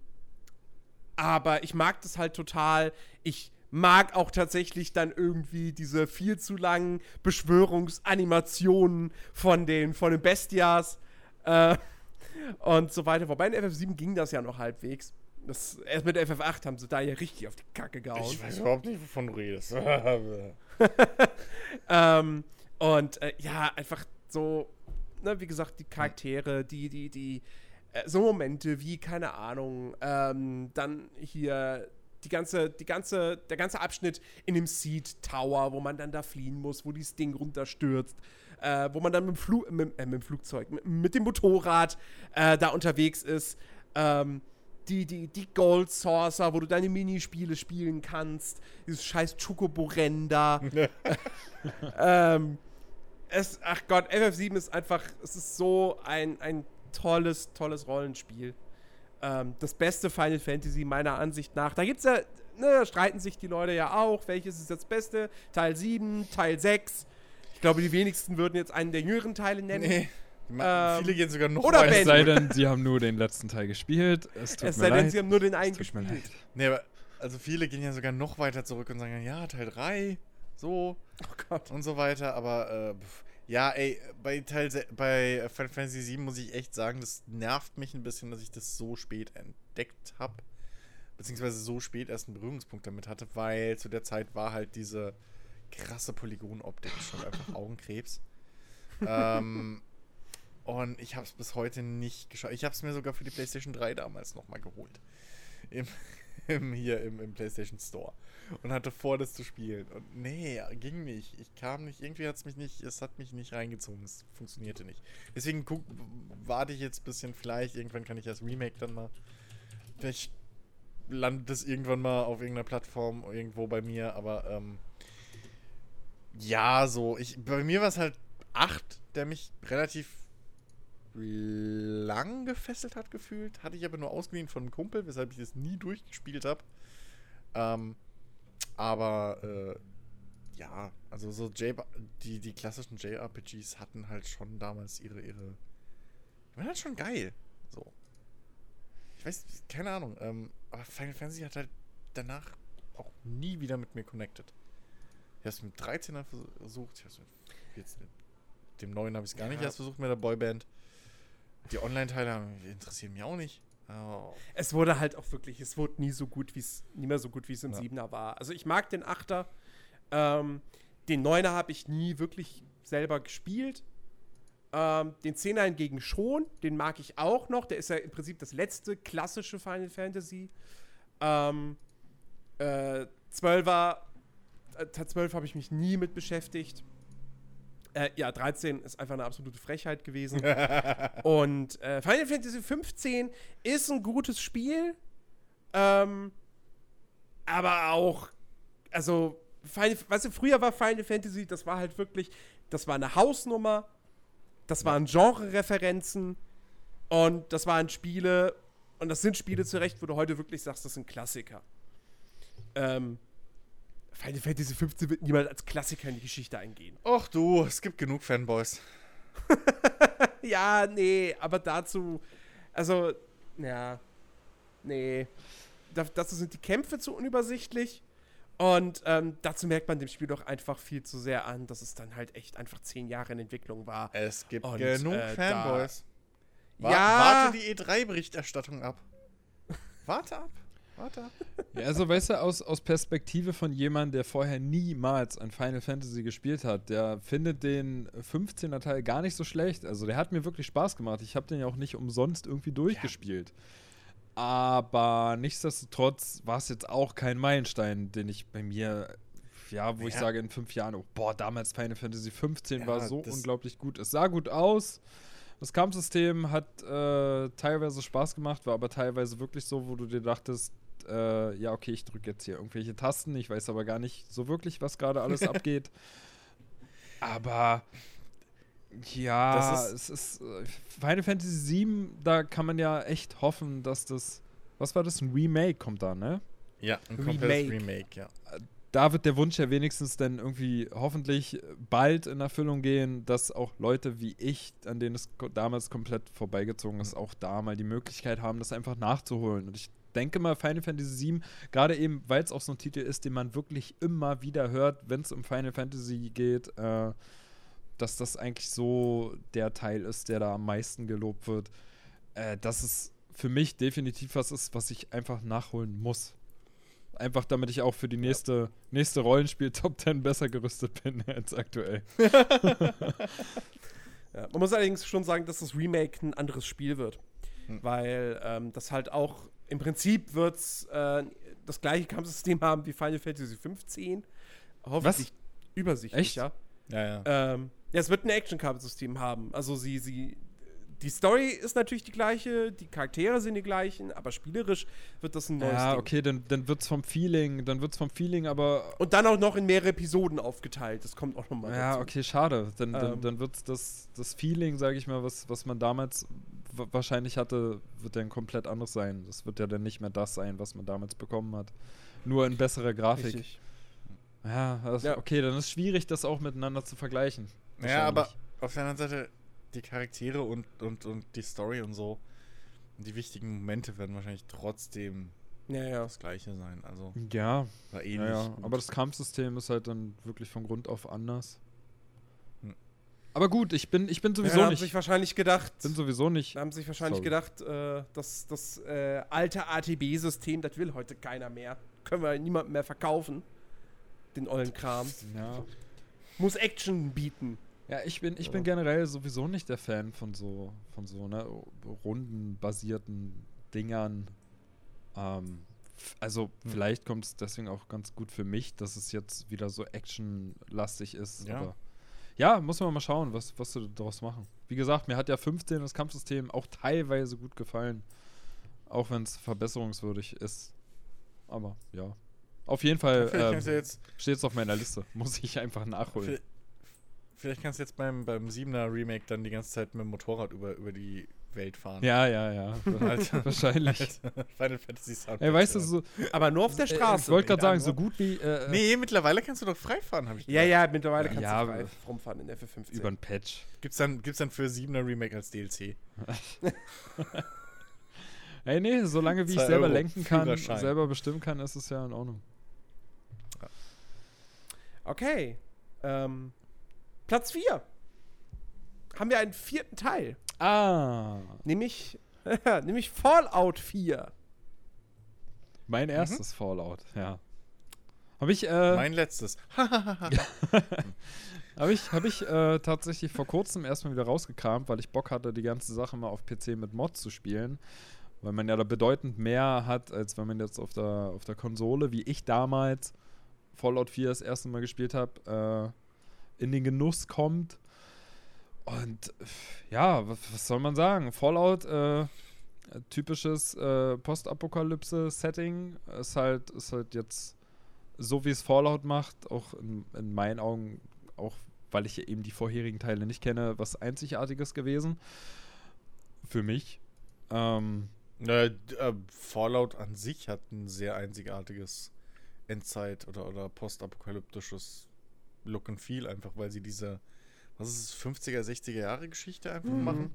aber ich mag das halt total. Ich mag auch tatsächlich dann irgendwie diese viel zu langen Beschwörungsanimationen von den, von den Bestias äh, und so weiter. Wobei in FF7 ging das ja noch halbwegs. Das, erst mit FF8 haben sie da ja richtig auf die Kacke gehauen. Ich weiß überhaupt nicht, wovon du redest. [laughs] [laughs] Ähm, und äh, ja, einfach so, ne, wie gesagt, die Charaktere, die, die, die, äh, so Momente wie, keine Ahnung, ähm, dann hier die ganze, die ganze, der ganze Abschnitt in dem Seed Tower, wo man dann da fliehen muss, wo dieses Ding runterstürzt, äh, wo man dann mit dem, Flu mit, äh, mit dem Flugzeug, mit, mit dem Motorrad äh, da unterwegs ist. Ähm, die, die, die Gold Saucer, wo du deine Minispiele spielen kannst. Dieses scheiß Chocobo-Rennen da. [laughs] ähm, es, ach Gott, FF7 ist einfach, es ist so ein, ein tolles, tolles Rollenspiel. Ähm, das beste Final Fantasy meiner Ansicht nach. Da gibt's ja, ne, da streiten sich die Leute ja auch, welches ist das Beste? Teil 7, Teil 6. Ich glaube, die wenigsten würden jetzt einen der jüngeren Teile nennen. nee. Ähm, Viele gehen sogar noch oder weiter. Es sei denn, sie haben nur den letzten Teil gespielt. Es tut Es mir sei denn, leid. sie haben nur den einen gespielt. leid. Nee, aber also viele gehen ja sogar noch weiter zurück und sagen, ja, Teil 3, so Oh Gott. und so weiter, aber äh, ja, ey, bei Teil bei Final Fantasy 7 muss ich echt sagen, das nervt mich ein bisschen, dass ich das so spät entdeckt habe, beziehungsweise so spät erst einen Berührungspunkt damit hatte, weil zu der Zeit war halt diese krasse Polygonoptik schon einfach [laughs] Augenkrebs. ähm, und ich habe es bis heute nicht geschafft. Ich habe es mir sogar für die PlayStation 3 damals nochmal geholt. Im, [laughs] im, hier im, im PlayStation Store. Und hatte vor, das zu spielen. Und nee, ging nicht. Ich kam nicht, irgendwie hat es mich nicht, es hat mich nicht reingezogen. Es funktionierte nicht. Deswegen guck, warte ich jetzt ein bisschen. Vielleicht, irgendwann kann ich das Remake dann mal. Vielleicht landet es irgendwann mal auf irgendeiner Plattform irgendwo bei mir, aber ähm, ja, so. Ich, bei mir war es halt 8, der mich relativ lang gefesselt hat gefühlt. Hatte ich aber nur ausgeliehen von einem Kumpel, weshalb ich das nie durchgespielt habe. Ähm, aber äh, ja, also so J die, die klassischen JRPGs hatten halt schon damals ihre, ihre. Die waren halt schon geil. So. Ich weiß, keine Ahnung. Ähm, aber Final Fantasy hat halt danach auch nie wieder mit mir connected. Ich habe es mit 13er versucht, ich mit jetzt mit dem neuen habe ich es gar nicht Ja. erst versucht mit der Boyband. Die Online-Teile interessieren mich auch nicht. Oh. Es wurde halt auch wirklich, es wurde nie so gut, wie es, nie mehr so gut, wie es im Ja. Siebener war. Also ich mag den Achter. Ähm, den Neuner habe ich nie wirklich selber gespielt. Ähm, den Zehner hingegen schon. Den mag ich auch noch. Der ist ja im Prinzip das letzte klassische Final Fantasy. Ähm, äh, 12er, Teil 12 habe ich mich nie mit beschäftigt. Äh, ja, 13 ist einfach eine absolute Frechheit gewesen. [laughs] Und äh, Final Fantasy 15 ist ein gutes Spiel, ähm, aber auch, also, Final, weißt du, früher war Final Fantasy, das war halt wirklich, das war eine Hausnummer, das waren Genre-Referenzen und das waren Spiele, und das sind Spiele zurecht, wo du heute wirklich sagst, das sind Klassiker. Ähm, Final Fantasy 15 wird niemals als Klassiker in die Geschichte eingehen. Och du, es gibt genug Fanboys. [laughs] Ja, nee, aber dazu, also, ja, nee. Da, dazu sind die Kämpfe zu unübersichtlich. Und ähm, dazu merkt man dem Spiel doch einfach viel zu sehr an, dass es dann halt echt einfach zehn Jahre in Entwicklung war. Es gibt Und, genug äh, Fanboys. Wa Ja. Warte die E3-Berichterstattung ab. Warte ab. Warte. Ja, also weißt du, aus, aus Perspektive von jemandem, der vorher niemals ein Final Fantasy gespielt hat, der findet den 15er Teil gar nicht so schlecht. Also der hat mir wirklich Spaß gemacht. Ich habe den ja auch nicht umsonst irgendwie durchgespielt. Aber nichtsdestotrotz war es jetzt auch kein Meilenstein, den ich bei mir, ja, wo ich Ja. sage in fünf Jahren, oh, boah, damals Final Fantasy 15 Ja, war so unglaublich gut. Es sah gut aus. Das Kampfsystem hat äh, teilweise Spaß gemacht, war aber teilweise wirklich so, wo du dir dachtest, äh, ja, okay, ich drücke jetzt hier irgendwelche Tasten, ich weiß aber gar nicht so wirklich, was gerade alles [laughs] abgeht. Aber ja, Das es ist äh, Final Fantasy 7, da kann man ja echt hoffen, dass das, was war das, ein Remake kommt da, ne? Ja, ein komplettes Remake, ja. da wird der Wunsch ja wenigstens dann irgendwie hoffentlich bald in Erfüllung gehen, dass auch Leute wie ich, an denen es damals komplett vorbeigezogen ist, auch da mal die Möglichkeit haben, das einfach nachzuholen. Und ich denke mal, Final Fantasy VII, gerade eben, weil es auch so ein Titel ist, den man wirklich immer wieder hört, wenn es um Final Fantasy geht, äh, dass das eigentlich so der Teil ist, der da am meisten gelobt wird, äh, dass es für mich definitiv was ist, was ich einfach nachholen muss. Einfach damit ich auch für die nächste, nächste Rollenspiel-Top 10 besser gerüstet bin [laughs] als aktuell. [laughs] Ja, man muss allerdings schon sagen, dass das Remake ein anderes Spiel wird. Hm. Weil ähm, das halt auch im Prinzip wird äh, das gleiche Kampfsystem haben wie Final Fantasy 15. Hoffentlich übersichtlich, Echt? ja. Ja, ja. Ähm, ja, es wird ein Action-Kampfsystem haben. Also sie, sie. Die Story ist natürlich die gleiche, die Charaktere sind die gleichen, aber spielerisch wird das ein neues Ja, Ding. okay, dann, dann wird's vom Feeling, dann wird's vom Feeling, aber Und dann auch noch in mehrere Episoden aufgeteilt. Das kommt auch nochmal ja, dazu. okay, schade. Dann, dann, Ähm. dann wird's das, das Feeling, sage ich mal, was, was man damals wahrscheinlich hatte, wird dann komplett anders sein. Das wird ja dann nicht mehr das sein, was man damals bekommen hat. Nur in besserer Grafik. Richtig. Ja, das, Ja. okay, dann ist schwierig, das auch miteinander zu vergleichen. Ja, aber auf der anderen Seite, die Charaktere und, und, und die Story und so, die wichtigen Momente werden wahrscheinlich trotzdem Ja, ja. das gleiche sein. Also, Ja, ähnlich. ja, aber das Kampfsystem ist halt dann wirklich von Grund auf anders. Aber gut, ich bin, ich bin Ja, sowieso da haben nicht. sich wahrscheinlich gedacht, bin sowieso nicht. da haben sich wahrscheinlich Sorry. gedacht, äh, dass das äh, alte ATB-System, das will heute keiner mehr. Können wir niemandem mehr verkaufen. Den ollen Kram. Ja. Muss Action bieten. Ja, ich bin, ich Ja. bin generell sowieso nicht der Fan von so, von so, ne, rundenbasierten Dingern. Ähm, also Hm. vielleicht kommt es deswegen auch ganz gut für mich, dass es jetzt wieder so actionlastig ist. Ja. Aber ja, muss man mal schauen, was, was sie daraus machen. Wie gesagt, mir hat ja 15 das Kampfsystem auch teilweise gut gefallen. Auch wenn es verbesserungswürdig ist. Aber ja. Auf jeden Fall ähm, steht es auf meiner Liste. [laughs] Muss ich einfach nachholen. vielleicht, vielleicht kannst du jetzt beim, beim 7er Remake dann die ganze Zeit mit dem Motorrad über, über die Welt fahren. Ja, ja, ja. [laughs] Alter. [laughs] Wahrscheinlich. [laughs] Final Fantasy Sound. Ey, weißt du, so, Aber nur auf der äh, Straße. ich wollte gerade sagen, so gut wie äh, Nee, mittlerweile kannst du doch frei fahren, habe ich Ja, ja, mittlerweile Ja, kannst ja, du frei rumfahren in FF15. über ein Patch. Gibt's dann, gibt's dann für 7er Remake als DLC? Ey, nee, solange wie ich selber Euro lenken kann, selber bestimmen kann, ist es ja in Ordnung. Okay. Ähm, Platz 4. Haben wir einen vierten Teil. Ah, Nämlich, [laughs] nämlich Fallout 4. mein erstes Fallout, ja. Habe ich, äh, Mein letztes. [laughs] [laughs] Habe ich, hab ich äh, tatsächlich vor kurzem erstmal wieder rausgekramt, weil ich Bock hatte, die ganze Sache mal auf PC mit Mods zu spielen. Weil man ja da bedeutend mehr hat, als wenn man jetzt auf der, auf der Konsole, wie ich damals Fallout 4 das erste Mal gespielt habe, äh, in den Genuss kommt. Und ja, was, was soll man sagen? Fallout, äh, typisches äh, Postapokalypse-Setting, ist halt, ist halt jetzt so wie es Fallout macht, auch in, in meinen Augen, auch weil ich eben die vorherigen Teile nicht kenne, was Einzigartiges gewesen. Für mich. Ähm, Äh, äh, Fallout an sich hat ein sehr einzigartiges Endzeit- oder, oder postapokalyptisches Look and Feel, einfach weil sie diese, was ist es, 50er, 60er Jahre Geschichte einfach Mhm. machen.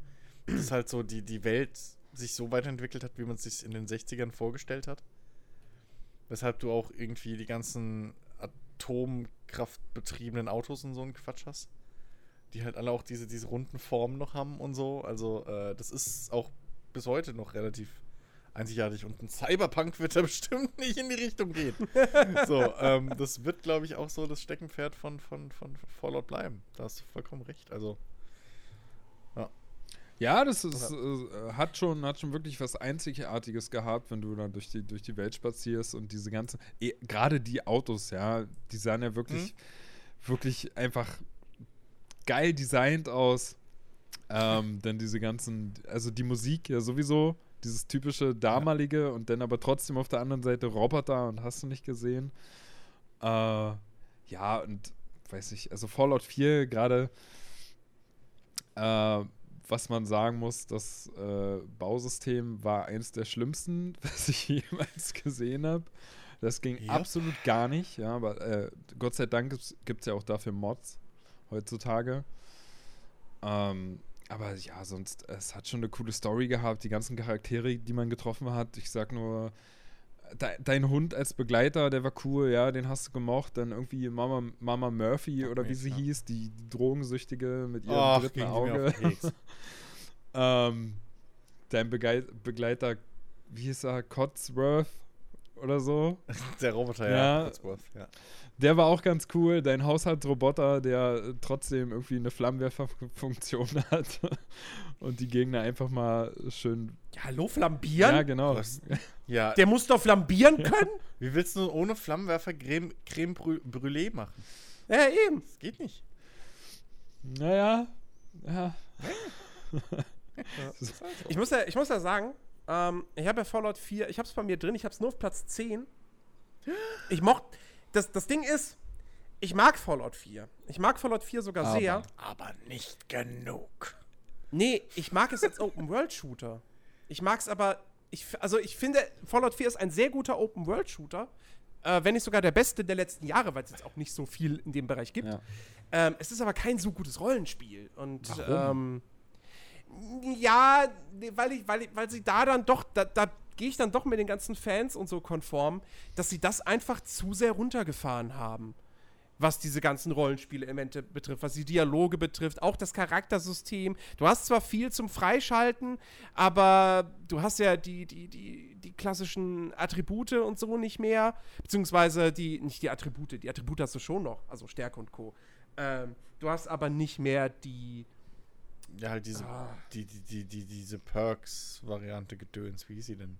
Dass halt so die, die Welt sich so weiterentwickelt hat, wie man es sich in den 60ern vorgestellt hat. Weshalb du auch irgendwie die ganzen atomkraftbetriebenen Autos und so einen Quatsch hast. Die halt alle auch diese, diese runden Formen noch haben und so. Also, äh, das ist auch bis heute noch relativ einzigartig. Und ein Cyberpunk wird da [laughs] bestimmt nicht in die Richtung gehen. [laughs] so, ähm, das wird, glaube ich, auch so das Steckenpferd von, von, von Fallout bleiben. Da hast du vollkommen recht. Also, ja, das ist, äh, hat, schon, hat schon wirklich was Einzigartiges gehabt, wenn du da durch die, durch die Welt spazierst und diese ganze, eh, gerade die Autos, ja, die sahen ja wirklich, wirklich einfach geil designt aus. Ähm, dann diese ganzen, also die Musik ja sowieso, dieses typische damalige und dann aber trotzdem auf der anderen Seite Roboter und hast du nicht gesehen. Äh, ja, und weiß ich, also Fallout 4 gerade, äh, was man sagen muss, das äh, Bausystem war eins der schlimmsten, [laughs] was ich jemals gesehen habe. Das ging Ja. absolut gar nicht, ja, aber äh, Gott sei Dank gibt es ja auch dafür Mods heutzutage. Ähm, aber ja, sonst, es hat schon eine coole Story gehabt, die ganzen Charaktere, die man getroffen hat. Ich sag nur, de dein Hund als Begleiter, der war cool, ja, den hast du gemocht. Dann irgendwie Mama, Mama Murphy oder wie sie ja. hieß, die, die Drogensüchtige mit ihrem Ach, dritten Auge. [laughs] ähm, dein Begei Begleiter, wie hieß er, Cotsworth oder so. [laughs] Der Roboter, Ja. ja. Ja. Der war auch ganz cool. Dein Haushaltsroboter, der trotzdem irgendwie eine Flammenwerferfunktion [laughs] hat und die Gegner einfach mal schön. Ja, hallo, flambieren? Ja, genau. Was? Ja, Der muss doch flambieren können? [laughs] wie willst du ohne Flammenwerfer Creme, Creme Brû- Brûlée machen? ja, eben. Das geht nicht. Naja, ja. Ich muss ja, ich muss ja sagen, ähm, ich habe ja Fallout 4, ich habe es bei mir drin, ich habe es nur auf Platz 10. Ich mochte, das, das Ding ist, ich mag Fallout 4. Ich mag Fallout 4 sogar Aber. sehr. Aber nicht genug. Nee, ich mag es als Open-World-Shooter. Ich mag es aber, ich, also ich finde, Fallout 4 ist ein sehr guter Open-World-Shooter. Äh, wenn nicht sogar der beste der letzten Jahre, weil es jetzt auch nicht so viel in dem Bereich gibt. ja. Ähm, es ist aber kein so gutes Rollenspiel. Und Warum? ähm, ja, weil ich, weil ich, weil sie da dann doch, da, da gehe ich dann doch mit den ganzen Fans und so konform, dass sie das einfach zu sehr runtergefahren haben. Was diese ganzen Rollenspielelemente betrifft, was die Dialoge betrifft, auch das Charaktersystem. Du hast zwar viel zum Freischalten, aber du hast ja die, die, die, die klassischen Attribute und so nicht mehr. Beziehungsweise die, nicht die Attribute, die Attribute hast du schon noch, also Stärke und Co. Ähm, du hast aber nicht mehr die. Ja, halt diese, Ah. die, die, die, die, diese Perks-Variante Gedöns. Wie hieß sie denn?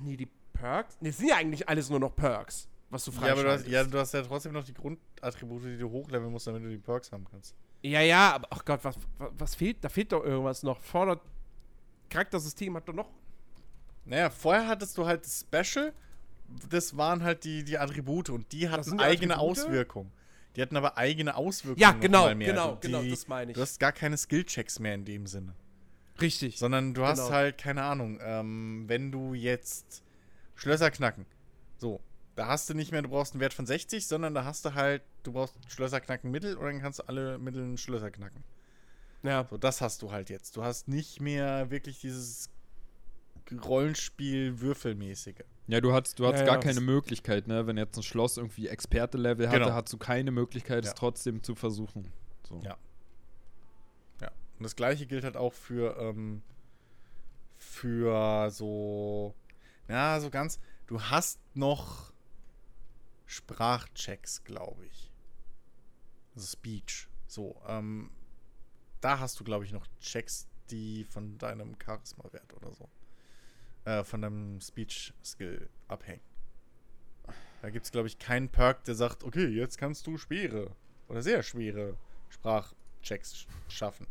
Nee, die Perks? Nee, es sind ja eigentlich alles nur noch Perks, was du Ja aber, du hast, freischaltest. ja, du hast ja trotzdem noch die Grundattribute, die du hochleveln musst, damit du die Perks haben kannst. Ja, ja, aber ach Gott, was, was, was fehlt? Da fehlt doch irgendwas noch. Fordert. Charaktersystem hat doch noch. Naja, vorher hattest du halt das Special, das waren halt die, die Attribute und die hatten die eigene Attribute? Auswirkungen. Die hatten aber eigene Auswirkungen. Ja, genau, mehr. genau, die, genau, das meine ich. Du hast gar keine Skill-Checks mehr in dem Sinne. Richtig. Sondern du hast Genau. halt, keine Ahnung, ähm, wenn du jetzt Schlösser knacken. So, da hast du nicht mehr, du brauchst einen Wert von 60, sondern da hast du halt, du brauchst Schlösser knacken Mittel und dann kannst du alle Mitteln Schlösser knacken. Ja. So, das hast du halt jetzt. Du hast nicht mehr wirklich dieses Rollenspiel würfelmäßige. Ja, du hattest, du hattest Ja, gar ja. keine Möglichkeit, ne? Wenn jetzt ein Schloss irgendwie Experte-Level hatte, Genau. hast du keine Möglichkeit, Ja. es trotzdem zu versuchen. So. Ja. Ja. Und das gleiche gilt halt auch für, ähm, für so, ja, so ganz, du hast noch Sprachchecks, glaube ich. Also Speech. So, ähm, da hast du, glaube ich, noch Checks, die von deinem Charisma-Wert oder so, äh, von deinem Speech-Skill abhängen. Da gibt es, glaube ich, keinen Perk, der sagt, okay, jetzt kannst du schwere oder sehr schwere Sprachchecks sch schaffen.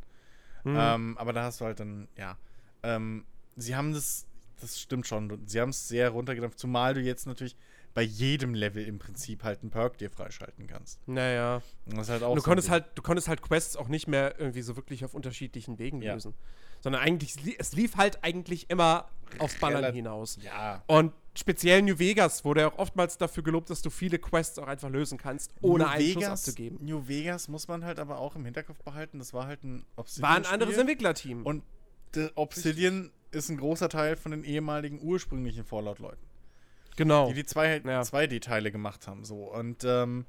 Mhm. Ähm, aber da hast du halt dann, ja. Ähm, sie haben das, das stimmt schon, sie haben es sehr runtergedampft, zumal du jetzt natürlich bei jedem Level im Prinzip halt einen Perk dir freischalten kannst. Naja. Halt auch Du so konntest halt, du konntest halt Quests auch nicht mehr irgendwie so wirklich auf unterschiedlichen Wegen Ja. lösen. Sondern eigentlich, es li- es lief halt eigentlich immer aufs Ballern Relat- hinaus. Ja. Und speziell New Vegas wurde ja auch oftmals dafür gelobt, dass du viele Quests auch einfach lösen kannst, ohne New einen Schuss Vegas, abzugeben. New Vegas muss man halt aber auch im Hinterkopf behalten, das war halt ein Obsidian. War ein anderes Entwicklerteam. Und Obsidian ist ein großer Teil von den ehemaligen ursprünglichen Fallout-Leuten. genau. die die zwei, Ja. 2D-Teile gemacht haben. So. Und ähm,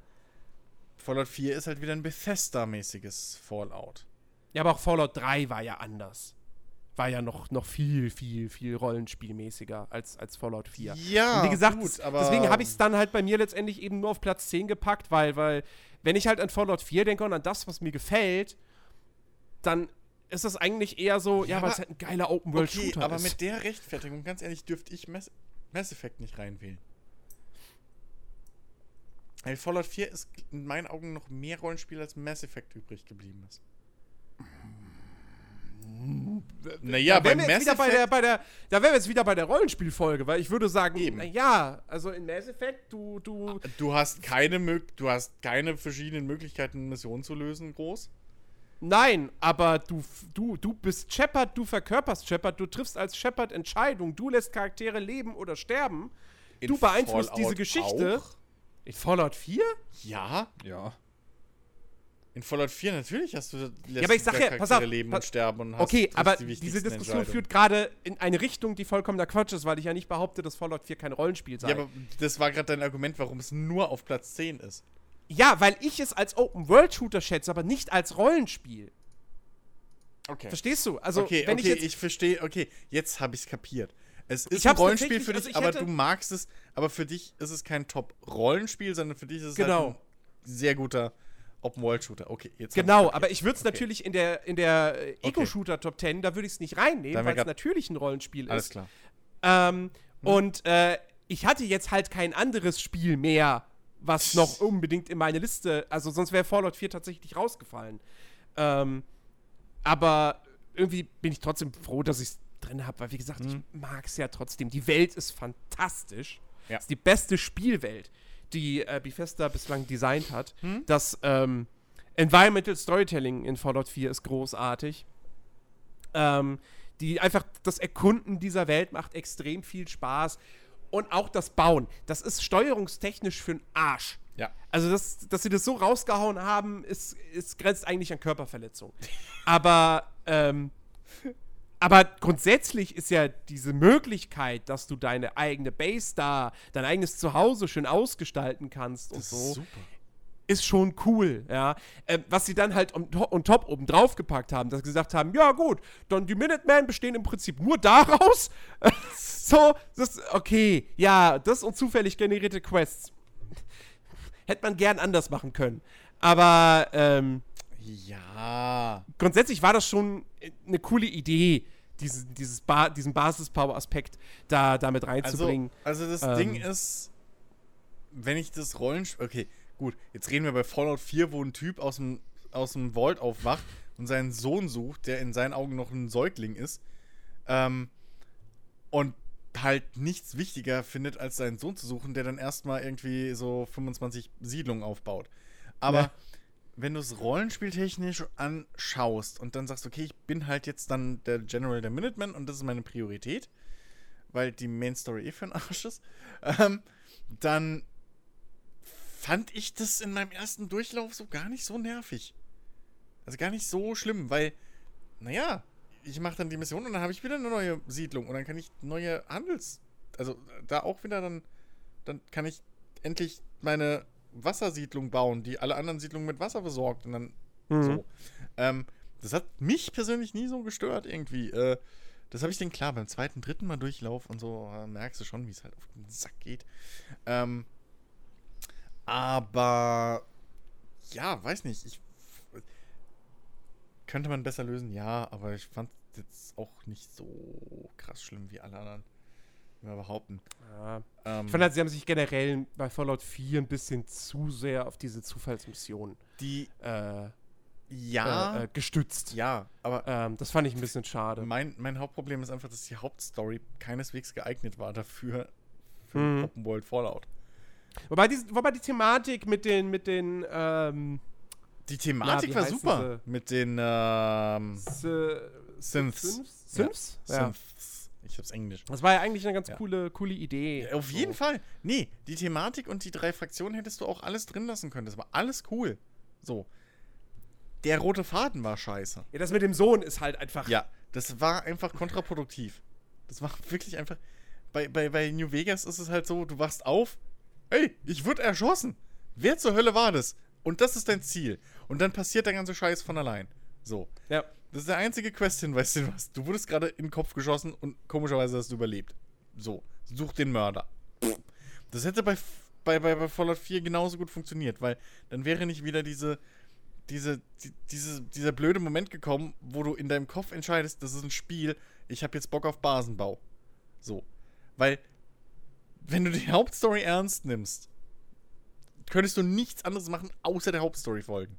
Fallout 4 ist halt wieder ein Bethesda-mäßiges Fallout. Ja, aber auch Fallout 3 war ja anders. War ja noch, noch viel, viel, viel rollenspielmäßiger als, als Fallout 4. Ja, Und wie gesagt, gut, aber deswegen habe ich es dann halt bei mir letztendlich eben nur auf Platz 10 gepackt, weil, weil, wenn ich halt an Fallout 4 denke und an das, was mir gefällt, dann ist das eigentlich eher so, ja, Ja, weil es aber- halt ein geiler okay, Open-World-Shooter aber ist. mit der Rechtfertigung, ganz ehrlich, dürfte ich Mass, Mass Effect nicht reinwählen. Weil Fallout 4 ist in meinen Augen noch mehr Rollenspiel als Mass Effect übrig geblieben ist. Naja, da bei Mass wieder bei der, Effect. bei der, da wären wir jetzt wieder bei der Rollenspielfolge, weil ich würde sagen, Eben. na ja, also in Mass Effect, du, du, Du hast keine, du hast keine verschiedenen Möglichkeiten, Missionen zu lösen, groß. Nein, aber du, du, du bist Shepard, du verkörperst Shepard, du triffst als Shepard Entscheidungen, du lässt Charaktere leben oder sterben. In du beeinflusst diese Fallout Geschichte. auch? In Fallout 4? Ja, Ja. In Fallout 4 natürlich hast du Ja, aber ich sag ja, pass auf, leben und sterben und hast Okay, aber die diese Diskussion führt gerade in eine Richtung, die vollkommener Quatsch ist, weil ich ja nicht behaupte, dass Fallout 4 kein Rollenspiel sei. Ja, aber das war gerade dein Argument, warum es nur auf Platz 10 ist. Ja, weil ich es als Open-World-Shooter schätze, aber nicht als Rollenspiel. Okay. Verstehst du? Also, okay, wenn okay, ich ich, verstehe, okay, jetzt habe ich es kapiert. Es ist ein Rollenspiel für dich, also aber du magst es, aber für dich ist es kein Top-Rollenspiel, sondern für dich ist es Genau. halt ein sehr guter Open-World-Shooter. Okay, jetzt hab ich's Genau, aber ich würde es Okay. natürlich in der, in der äh, Eco-Shooter Top 10, da würde ich es nicht reinnehmen, weil es natürlich ein Rollenspiel Alles ist. klar. Ähm, Und äh, ich hatte jetzt halt kein anderes Spiel mehr, was noch unbedingt in meine Liste, also sonst wäre Fallout 4 tatsächlich rausgefallen. Ähm, aber irgendwie bin ich trotzdem froh, dass ich es drin habe, weil wie gesagt, ich mag es ja trotzdem. Die Welt ist fantastisch. Ja. ist die beste Spielwelt, die äh, Bethesda bislang designt hat. Das ähm, Environmental Storytelling in Fallout 4 ist großartig. Ähm, die einfach das Erkunden dieser Welt macht extrem viel Spaß. Und auch das Bauen. Das ist steuerungstechnisch für den Arsch. Ja. Also, das, dass sie das so rausgehauen haben, ist, ist grenzt eigentlich an Körperverletzung. Aber, ähm, aber grundsätzlich ist ja diese Möglichkeit, dass du deine eigene Base da, dein eigenes Zuhause schön ausgestalten kannst und Das so, ist super. ist schon cool, ja. Ähm, was sie dann halt on, on top oben drauf gepackt haben, dass sie gesagt haben, ja gut, dann die Minutemen bestehen im Prinzip nur daraus. [laughs] so, das, okay, ja, das und zufällig generierte Quests. Hätte man gern anders machen können. Aber, ähm, Ja. grundsätzlich war das schon eine coole Idee, diesen, dieses ba diesen Basis-Power-Aspekt da, da mit Also, reinzubringen. also das Ähm. Ding ist, wenn ich das Rollenspiel. Okay, gut, jetzt reden wir bei Fallout 4, wo ein Typ aus dem, aus dem Vault aufwacht und seinen Sohn sucht, der in seinen Augen noch ein Säugling ist. Ähm, und halt nichts wichtiger findet, als seinen Sohn zu suchen, der dann erstmal irgendwie so 25 Siedlungen aufbaut. Aber Ja. Wenn du es rollenspieltechnisch anschaust und dann sagst, okay, ich bin halt jetzt dann der General der Minutemen und das ist meine Priorität, weil die Main Story eh für den Arsch ist, ähm, dann fand ich das in meinem ersten Durchlauf so gar nicht so nervig. Also gar nicht so schlimm, weil, naja, ich mache dann die Mission und dann habe ich wieder eine neue Siedlung und dann kann ich neue Handels. Also da auch wieder dann, dann kann ich endlich meine Wassersiedlung bauen, die alle anderen Siedlungen mit Wasser versorgt und dann Mhm. so. Ähm, das hat mich persönlich nie so gestört irgendwie. Äh, das habe ich denn klar beim zweiten, dritten Mal Durchlauf und so äh, merkst du schon, wie es halt auf den Sack geht. Ähm, aber ja, weiß nicht. Ich könnte man besser lösen, ja, aber ich fand jetzt auch nicht so krass schlimm wie alle anderen. Mal behaupten. Ja. Ähm, Ich fand halt, sie haben sich generell bei Fallout 4 ein bisschen zu sehr auf diese Zufallsmission die äh, ja, äh, äh, gestützt. ja, aber Ähm, das fand ich ein bisschen schade. mein, mein Hauptproblem ist einfach, dass die Hauptstory keineswegs geeignet war dafür für Mhm. Open World Fallout. Wobei die, wobei die Thematik mit den, mit den, ähm, Die Thematik wie war super mit den ähm, äh, Synths. Synths? Synths? Ja. Synths. Ich hab's Englisch. Das war ja eigentlich eine ganz Ja. coole, coole Idee. Auf So. jeden Fall. Nee, die Thematik und die drei Fraktionen hättest du auch alles drin lassen können. Das war alles cool. So. Der rote Faden war scheiße. Ja, das mit dem Sohn ist halt einfach. Ja, das war einfach kontraproduktiv. Das war wirklich einfach. Bei, bei, bei New Vegas ist es halt so, du wachst auf, ey, ich wurde erschossen. Wer zur Hölle war das? Und das ist dein Ziel. Und dann passiert der ganze Scheiß von allein. So. Ja. Das ist der einzige Quest-Hinweis, den du hast. Du wurdest gerade in den Kopf geschossen und komischerweise hast du überlebt. So. Such den Mörder. Das hätte bei, bei, bei, bei Fallout 4 genauso gut funktioniert, weil dann wäre nicht wieder diese, diese, die, diese, dieser blöde Moment gekommen, wo du in deinem Kopf entscheidest, das ist ein Spiel, ich habe jetzt Bock auf Basenbau. So. Weil, wenn du die Hauptstory ernst nimmst, könntest du nichts anderes machen, außer der Hauptstory folgen.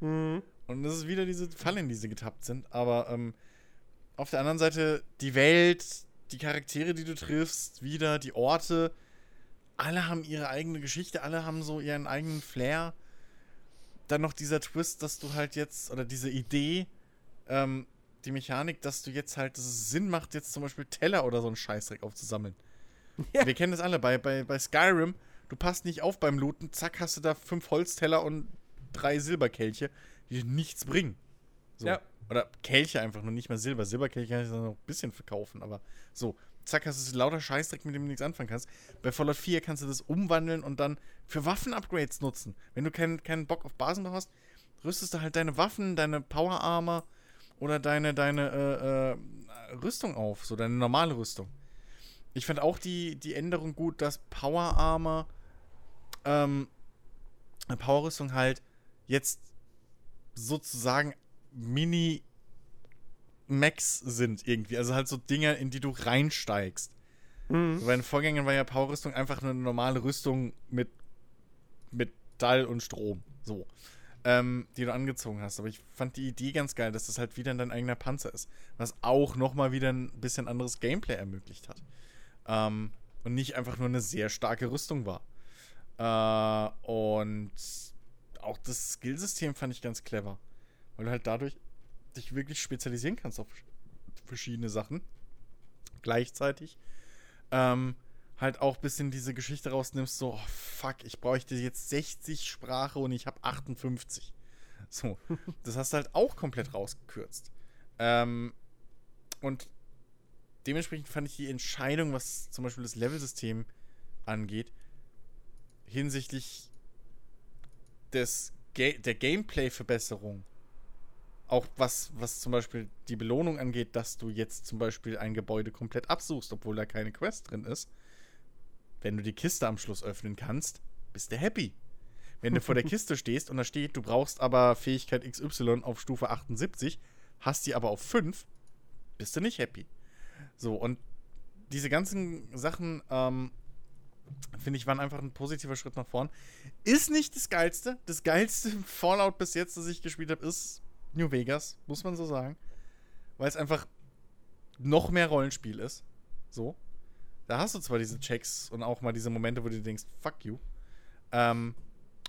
Mhm. Und das ist wieder diese Falle, in die sie getappt sind. Aber ähm, auf der anderen Seite die Welt, die Charaktere, die du triffst, wieder die Orte, alle haben ihre eigene Geschichte, alle haben so ihren eigenen Flair. Dann noch dieser Twist, dass du halt jetzt, oder diese Idee, ähm, die Mechanik, dass du jetzt halt, dass es Sinn macht, jetzt zum Beispiel Teller oder so einen Scheißdreck aufzusammeln. [laughs] Ja. Wir kennen das alle. Bei, bei, bei Skyrim, du passt nicht auf beim Looten, zack, hast du da fünf Holzteller und drei Silberkelche, die nichts bringen. So. Ja. Oder Kelche einfach, nur nicht mal Silber. Silberkelche kann ich dann noch ein bisschen verkaufen, aber so. Zack, hast du lauter Scheißdreck, mit dem du nichts anfangen kannst. Bei Fallout 4 kannst du das umwandeln und dann für Waffen-Upgrades nutzen. Wenn du keinen keinen Bock auf Basenbau hast, rüstest du halt deine Waffen, deine Power Armor oder deine, deine äh, äh, Rüstung auf, so deine normale Rüstung. Ich fand auch die, die Änderung gut, dass Power Armor, ähm, Power Rüstung halt jetzt sozusagen Mini Max sind irgendwie. Also halt so Dinge, in die du reinsteigst. Mhm. Bei den Vorgängern war ja Power-Rüstung einfach eine normale Rüstung mit Metall und Strom. So. Ähm, die du angezogen hast. Aber ich fand die Idee ganz geil, dass das halt wieder dein eigener Panzer ist. Was auch nochmal wieder ein bisschen anderes Gameplay ermöglicht hat. Ähm, und nicht einfach nur eine sehr starke Rüstung war. Äh, und auch das Skillsystem fand ich ganz clever. Weil du halt dadurch dich wirklich spezialisieren kannst auf verschiedene Sachen. Gleichzeitig. Ähm, halt auch ein bisschen diese Geschichte rausnimmst, so, oh, fuck, ich bräuchte jetzt 60 Sprache und ich habe 58. So, [laughs] das hast du halt auch komplett rausgekürzt. Ähm, und dementsprechend fand ich die Entscheidung, was zum Beispiel das Levelsystem angeht, hinsichtlich des Ga der Gameplay-Verbesserung, auch was, was zum Beispiel die Belohnung angeht, dass du jetzt zum Beispiel ein Gebäude komplett absuchst, obwohl da keine Quest drin ist, wenn du die Kiste am Schluss öffnen kannst, bist du happy. Wenn du vor der [laughs] Kiste stehst und da steht, du brauchst aber Fähigkeit XY auf Stufe 78, hast die aber auf 5, bist du nicht happy. So, und diese ganzen Sachen, ähm, finde ich, waren einfach ein positiver Schritt nach vorn. Ist nicht das Geilste. Das geilste Fallout bis jetzt, das ich gespielt habe, ist New Vegas, muss man so sagen. Weil es einfach noch mehr Rollenspiel ist. So. Da hast du zwar diese Checks und auch mal diese Momente, wo du denkst, fuck you. Ähm,